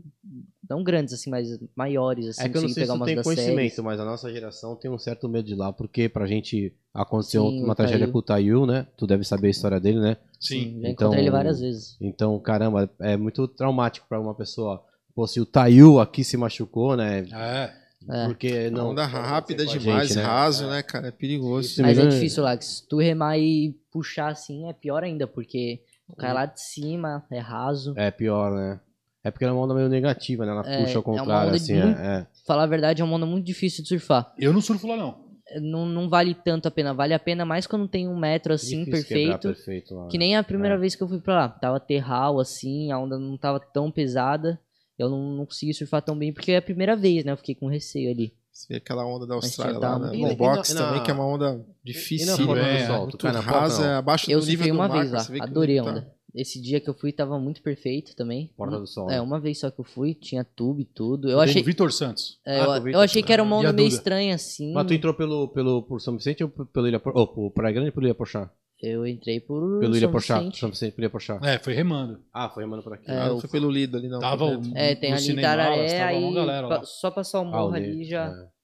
Speaker 3: não grandes, assim, mas maiores, assim.
Speaker 2: É que eu não
Speaker 3: consegui
Speaker 2: sei se
Speaker 3: pegar
Speaker 2: tu
Speaker 3: umas
Speaker 2: tem
Speaker 3: das
Speaker 2: conhecimento,
Speaker 3: séries.
Speaker 2: mas a nossa geração tem um certo medo de lá, porque pra gente aconteceu
Speaker 3: Sim,
Speaker 2: uma
Speaker 3: o
Speaker 2: tragédia com o Tayu, né? Tu deve saber a história dele, né?
Speaker 4: Sim.
Speaker 3: Já
Speaker 2: Então-
Speaker 3: encontrei ele várias vezes.
Speaker 2: Então, caramba, é muito traumático pra uma pessoa. Pô, se o Tayu aqui se machucou, né?
Speaker 4: É.
Speaker 3: É.
Speaker 2: Porque não.
Speaker 1: onda rápida demais,
Speaker 2: gente, né?
Speaker 1: raso, né, cara? É perigoso.
Speaker 2: Isso
Speaker 3: Mas é difícil lá, que se tu remar e puxar assim, é pior ainda, porque cai lá de cima, é raso.
Speaker 2: É pior, né? É porque ela é uma onda meio negativa, né? Ela
Speaker 3: É,
Speaker 2: puxa ao
Speaker 3: é uma
Speaker 2: contrário,
Speaker 3: onda
Speaker 2: assim.
Speaker 3: muito-
Speaker 2: É, é.
Speaker 3: Falar a verdade, é uma onda muito difícil de surfar.
Speaker 4: Eu não surfo lá, não.
Speaker 3: Não, não vale tanto a pena, vale a pena mais quando tem um metro assim,
Speaker 2: Difícil
Speaker 3: perfeito.
Speaker 2: perfeito lá,
Speaker 3: Que
Speaker 2: né?
Speaker 3: nem a primeira
Speaker 2: É.
Speaker 3: vez que eu fui pra lá. Tava terral, assim, a onda não tava tão pesada. eu não, não consegui surfar tão bem porque é a primeira vez, né? Eu fiquei com receio ali.
Speaker 1: Você vê aquela onda da Austrália lá, né?
Speaker 2: bem.
Speaker 1: box
Speaker 2: na-
Speaker 1: também, que é uma onda difícil.
Speaker 2: E na
Speaker 4: é,
Speaker 2: do sol?
Speaker 1: Muito
Speaker 2: na
Speaker 1: rasa,
Speaker 2: não?
Speaker 1: é abaixo
Speaker 3: Eu
Speaker 1: do nível do
Speaker 3: uma
Speaker 1: mar,
Speaker 3: vez lá,
Speaker 1: que
Speaker 3: adorei a
Speaker 1: tá-
Speaker 3: onda. Esse dia que eu fui tava muito perfeito também.
Speaker 2: Porta do sol.
Speaker 3: É, uma vez só que eu fui, tinha tubo e tudo. Eu achei,
Speaker 4: o Vitor Santos.
Speaker 3: é,
Speaker 2: Ah,
Speaker 3: eu, eu achei que era uma onda meio estranha assim.
Speaker 2: Mas tu entrou pelo, pelo, por São Vicente ou pelo Ilha Por... ou por Praia Grande ou pelo Ilha Porchá?
Speaker 3: Eu entrei por
Speaker 2: Pelo Ilha
Speaker 3: São
Speaker 2: Porchá.
Speaker 3: Vicente.
Speaker 2: São Vicente, pelo Ilha Porchá.
Speaker 4: É, foi remando.
Speaker 2: Ah, foi remando por aqui.
Speaker 3: É,
Speaker 1: Ah, não foi pelo Lido ali, não.
Speaker 4: Tava o-
Speaker 1: dentro.
Speaker 3: É, tem ali em
Speaker 4: tava
Speaker 3: aí pa- só passar o
Speaker 2: Ah,
Speaker 3: morro
Speaker 2: o
Speaker 3: ali já...
Speaker 2: é.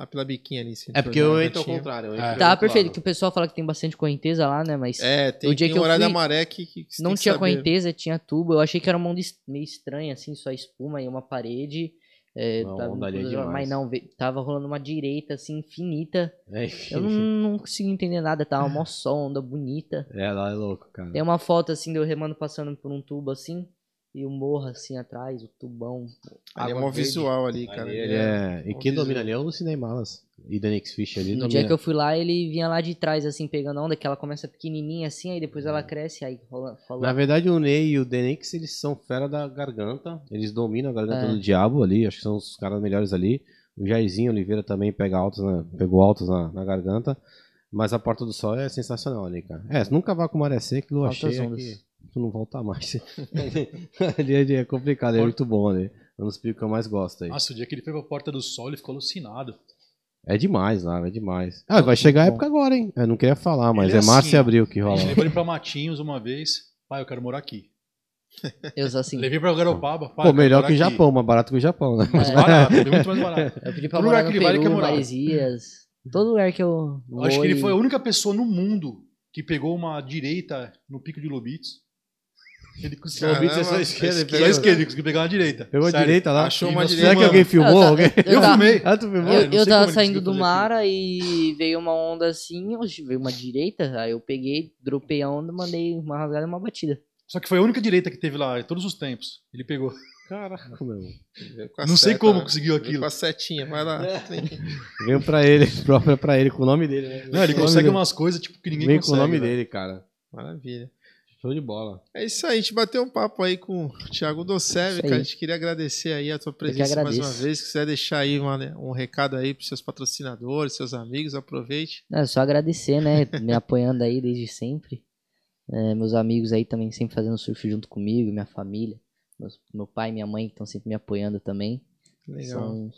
Speaker 1: Ah, pela biquinha ali.
Speaker 2: É porque eu entro ao contrário.
Speaker 4: É.
Speaker 3: Tá perfeito, que o pessoal fala que tem bastante correnteza lá, né? Mas
Speaker 1: É, tem,
Speaker 3: O dia
Speaker 1: tem
Speaker 3: que eu
Speaker 1: horário
Speaker 3: fui,
Speaker 1: da maré que, que
Speaker 3: não tinha correnteza, tinha tubo. Eu achei que era uma onda es- meio estranha, assim, só espuma e uma parede. É,
Speaker 2: Não,
Speaker 3: tava-
Speaker 2: demais.
Speaker 3: mas não, tava rolando uma direita, assim, infinita.
Speaker 2: É.
Speaker 3: Eu não, não consegui entender nada, tava mó sol, onda bonita.
Speaker 2: É, lá é louco, cara.
Speaker 3: Tem uma foto, assim, de eu remando passando por um tubo, assim, e o morro, assim, atrás, o tubão.
Speaker 1: Ali é mó
Speaker 3: verde.
Speaker 1: visual ali, cara.
Speaker 2: Ali ele é... E
Speaker 1: um
Speaker 2: quem
Speaker 1: visual.
Speaker 2: domina ali é o Lucinei Malas. E Danix Fish ali
Speaker 3: No
Speaker 2: domina.
Speaker 3: dia que eu fui lá, ele vinha lá de trás, assim, pegando a onda, que ela começa pequenininha, assim, aí depois ela cresce, aí rola... rola-
Speaker 2: Na verdade, o Ney e o Denix, eles são fera da garganta. Eles dominam a garganta
Speaker 3: É.
Speaker 2: do diabo ali. Acho que são os caras melhores ali. O Jairzinho Oliveira também pega altos na- pegou altos na, na garganta. Mas a Porta do Sol é sensacional ali, cara. É, nunca vá com maré seca e cheia
Speaker 3: ondas.
Speaker 2: que tu não volta mais. ali, ali é complicado, é muito bom ali. É um dos picos que eu mais gosto aí.
Speaker 4: Nossa, o dia que ele foi pra Porta do Sol, ele ficou alucinado.
Speaker 2: É demais lá, é demais. Ah, vai chegar a época agora, hein? Eu não queria falar, mas
Speaker 4: Ele
Speaker 2: é
Speaker 4: é
Speaker 2: março
Speaker 4: assim,
Speaker 2: e
Speaker 4: ó.
Speaker 2: abril que
Speaker 4: A
Speaker 2: rola.
Speaker 4: gente levou ele pra Matinhos uma vez. Pai, eu quero morar aqui.
Speaker 3: Eu sou assim.
Speaker 4: Levei pra Garopaba. Pai,
Speaker 2: Pô, melhor que o
Speaker 4: aqui.
Speaker 2: Japão, mais barato que o Japão, né?
Speaker 4: Mais barato, muito mais barato.
Speaker 3: Eu pedi pra
Speaker 4: Todo
Speaker 3: morar
Speaker 4: lugar
Speaker 3: no
Speaker 4: que ele vai, ele
Speaker 3: Peru,
Speaker 4: quer morar.
Speaker 3: Maresias, todo lugar que eu
Speaker 4: Eu acho
Speaker 3: vou
Speaker 4: que ele foi a única pessoa no mundo que pegou uma direita no pico de Lobitz. Ele conseguiu.
Speaker 2: Lobitz é só esquerda,
Speaker 4: Só a
Speaker 2: pegou-
Speaker 4: esquerda, ele conseguiu pegar uma direita.
Speaker 2: Pegou a
Speaker 4: Sério.
Speaker 2: direita lá.
Speaker 1: Achou
Speaker 4: E
Speaker 1: uma direita.
Speaker 2: Será que alguém filmou?
Speaker 3: Eu
Speaker 2: Alguém?
Speaker 3: eu
Speaker 4: Eu filmei.
Speaker 2: Ah, tu filmou?
Speaker 3: Eu, eu tava saindo do mar aí veio uma onda assim, veio uma direita, aí eu peguei, dropei a onda, mandei uma rasgada e uma batida.
Speaker 4: Só que foi a única direita que teve lá, em todos os tempos. Ele pegou.
Speaker 2: Caraca, meu.
Speaker 4: Não sei
Speaker 1: seta,
Speaker 4: como
Speaker 1: né?
Speaker 4: conseguiu aquilo.
Speaker 1: Com a setinha, vai lá.
Speaker 2: Veio pra ele, própria pra ele, com o nome dele, né?
Speaker 4: Não, ele
Speaker 2: o
Speaker 4: consegue
Speaker 2: nome
Speaker 4: umas coisas tipo que ninguém
Speaker 2: Vem
Speaker 4: consegue.
Speaker 2: com o nome
Speaker 4: velho.
Speaker 2: dele, cara.
Speaker 1: Maravilha.
Speaker 2: Show de bola.
Speaker 1: É isso aí, a gente bateu um papo aí com o Thiago Docev, cara. A gente queria agradecer aí a tua presença mais uma vez. Se quiser deixar aí uma- né, um recado aí pros seus patrocinadores, seus amigos, aproveite.
Speaker 3: É só agradecer, né, me apoiando aí desde sempre. É, meus amigos aí também sempre fazendo surf junto comigo, minha família, meus- meu pai e minha mãe que estão sempre me apoiando também.
Speaker 1: Legal.
Speaker 3: São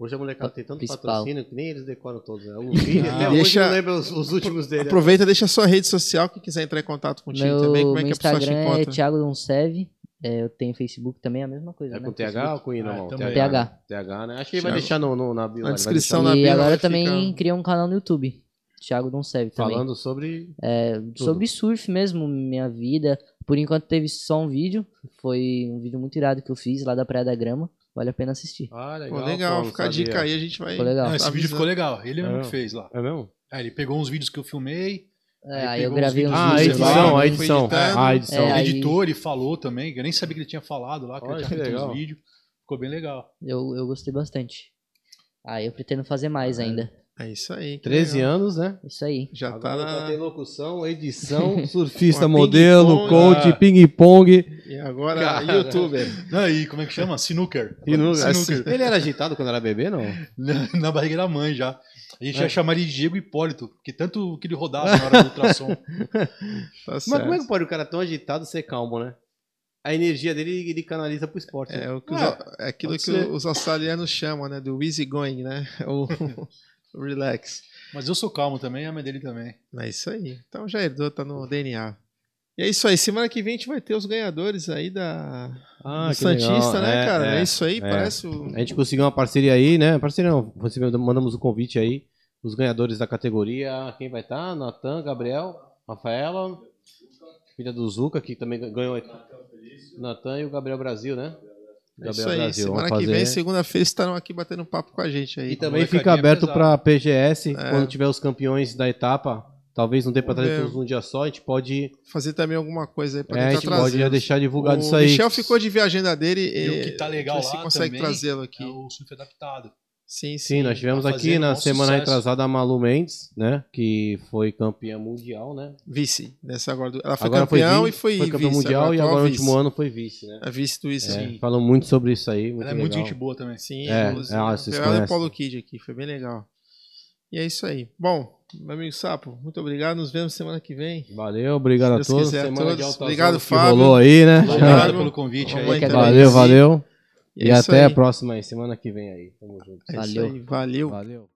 Speaker 2: Hoje a molecada tem tanto
Speaker 3: Principal.
Speaker 2: patrocínio que nem eles decoram todos. Né? O Luffy,
Speaker 4: Ah.
Speaker 2: até hoje
Speaker 1: Deixa-
Speaker 2: não lembra os, os últimos dele.
Speaker 1: Aproveita, deixa a sua rede social, quem quiser entrar em contato contigo
Speaker 3: meu,
Speaker 1: também, como é
Speaker 3: meu
Speaker 1: que a pessoa te
Speaker 3: Instagram é
Speaker 1: encontra?
Speaker 3: Thiago Doncev. É, eu tenho Facebook também, é a mesma coisa,
Speaker 2: É
Speaker 3: né?
Speaker 2: com TH ou com I,
Speaker 4: Ah,
Speaker 2: normal?
Speaker 4: também.
Speaker 3: TH.
Speaker 2: né? TH, né? Acho que ele vai
Speaker 1: Thiago.
Speaker 2: deixar no, no- na bio.
Speaker 1: Na descrição na
Speaker 3: E
Speaker 1: bio
Speaker 3: agora
Speaker 1: vai
Speaker 3: também
Speaker 1: ficar-
Speaker 3: criei um canal no YouTube, Thiago Doncev também.
Speaker 2: Falando sobre...
Speaker 3: É, sobre surf mesmo, minha vida. Por enquanto teve só um vídeo, foi um vídeo muito irado que eu fiz lá da Praia da Grama. Vale a pena assistir.
Speaker 2: Ah,
Speaker 1: Pô,
Speaker 2: legal.
Speaker 1: legal,
Speaker 2: pô,
Speaker 1: fica a dica aí, a gente vai.
Speaker 3: Ficou legal.
Speaker 4: Não, esse
Speaker 1: Tá
Speaker 4: vídeo ficou legal. Ele mesmo
Speaker 2: É.
Speaker 4: que fez lá.
Speaker 2: É mesmo?
Speaker 4: É, ele pegou uns vídeos que eu filmei.
Speaker 3: É,
Speaker 4: Aí
Speaker 3: eu gravei
Speaker 4: uns
Speaker 3: uns
Speaker 2: Ah, a
Speaker 4: vídeos
Speaker 3: vídeos
Speaker 4: lá,
Speaker 2: edição,
Speaker 3: lá.
Speaker 2: a
Speaker 1: foi
Speaker 2: edição. Ah, a edição.
Speaker 3: É, aí-
Speaker 4: Editor, ele falou também, eu nem sabia que ele tinha falado lá, que
Speaker 2: Olha
Speaker 4: ele tinha feito
Speaker 2: legal.
Speaker 4: uns vídeos. Ficou bem legal.
Speaker 3: Eu, eu gostei bastante. Aí eu pretendo fazer mais ainda.
Speaker 1: É isso aí. que
Speaker 2: 13
Speaker 1: legal.
Speaker 2: anos, né?
Speaker 3: Isso aí.
Speaker 1: Já tá
Speaker 2: Agora
Speaker 1: na.
Speaker 2: locução, edição, surfista, modelo, coach,
Speaker 4: ah.
Speaker 2: ping-pong.
Speaker 1: E agora,
Speaker 2: Cara.
Speaker 1: youtuber.
Speaker 4: Não, e como é que chama? Snooker.
Speaker 2: No-
Speaker 4: Snooker.
Speaker 2: Ele era agitado quando era bebê, não?
Speaker 4: Na, na barriga da mãe já. A gente
Speaker 2: É.
Speaker 4: ia chamar ele de Diego Hipólito, porque tanto que ele rodava na hora do ultrassom.
Speaker 1: Tá
Speaker 2: Mas
Speaker 1: certo.
Speaker 2: como é que pode o cara tão agitado ser calmo, né? A energia dele ele canaliza pro esporte.
Speaker 1: É,
Speaker 2: né?
Speaker 1: o que os-
Speaker 2: Ah,
Speaker 1: é aquilo que
Speaker 2: ser.
Speaker 1: os australianos chamam, né? Do easy going, né? O relax.
Speaker 4: Mas eu sou calmo também, a mãe dele também.
Speaker 1: É isso aí. Então já herdou, tá no DNA. E é isso aí. Semana que vem a gente vai ter os ganhadores aí da
Speaker 2: Ah,
Speaker 1: do Santista,
Speaker 2: legal.
Speaker 1: né,
Speaker 2: É,
Speaker 1: cara? É,
Speaker 2: é,
Speaker 1: isso aí,
Speaker 2: é.
Speaker 1: parece o.
Speaker 2: A gente conseguiu uma parceria aí, né? Parceria não, mandamos o convite aí. Os ganhadores da categoria. Quem vai estar? Natan, Gabriel, Rafaela, filha do Zuca, que também ganhou. Natan e o Gabriel Brasil, né?
Speaker 1: É isso aí. Semana que vem, segunda-feira, estarão aqui batendo papo com a gente aí.
Speaker 2: E também fica aberto para PGS,
Speaker 1: É.
Speaker 2: quando tiver os campeões da etapa. Talvez não dê
Speaker 1: Vamos
Speaker 2: trazer todos num dia só, a gente pode.
Speaker 1: Fazer também alguma coisa aí pra
Speaker 2: É, a
Speaker 1: tentar
Speaker 2: gente
Speaker 1: trazer.
Speaker 2: pode já deixar divulgado
Speaker 1: o
Speaker 2: isso aí.
Speaker 1: Michel ficou de ver a agenda dele
Speaker 4: E o
Speaker 1: e
Speaker 4: que tá legal lá
Speaker 1: consegue
Speaker 4: também
Speaker 1: trazê-lo aqui.
Speaker 4: É o surf adaptado.
Speaker 1: Sim, sim.
Speaker 2: Sim, nós tivemos
Speaker 4: tá
Speaker 2: aqui na
Speaker 4: um
Speaker 2: semana
Speaker 4: sucesso.
Speaker 2: retrasada a Malu Mendes, né? Que foi campeã mundial, né?
Speaker 1: Vice. Dessa agora, ela foi
Speaker 2: agora
Speaker 1: campeão
Speaker 2: vi-
Speaker 1: e foi,
Speaker 2: foi campeã
Speaker 1: vice.
Speaker 2: mundial e
Speaker 1: atual
Speaker 2: agora no
Speaker 1: vice.
Speaker 2: último ano foi vice, né?
Speaker 1: A vice do isso.
Speaker 2: É,
Speaker 1: Sim.
Speaker 2: falam muito sobre isso aí. Muito
Speaker 4: Ela é muito
Speaker 2: legal.
Speaker 4: gente boa também.
Speaker 1: Sim,
Speaker 2: É,
Speaker 1: inclusive. ela e o
Speaker 2: conhecem.
Speaker 1: Paulo Kid aqui, foi bem legal. E é isso aí. Bom, meu amigo Sapo, muito obrigado. Nos vemos semana que vem.
Speaker 2: Valeu, obrigado a todos.
Speaker 1: quiser,
Speaker 2: Semana
Speaker 1: todos. Obrigado, Fábio.
Speaker 2: rolou aí, né?
Speaker 1: Obrigado.
Speaker 4: Pelo convite aí.
Speaker 2: Valeu, valeu. E
Speaker 1: é isso
Speaker 2: até
Speaker 1: aí.
Speaker 2: a próxima aí, semana que vem aí. Tamo junto.
Speaker 1: É isso
Speaker 3: Valeu.
Speaker 1: aí. Valeu.
Speaker 2: Valeu.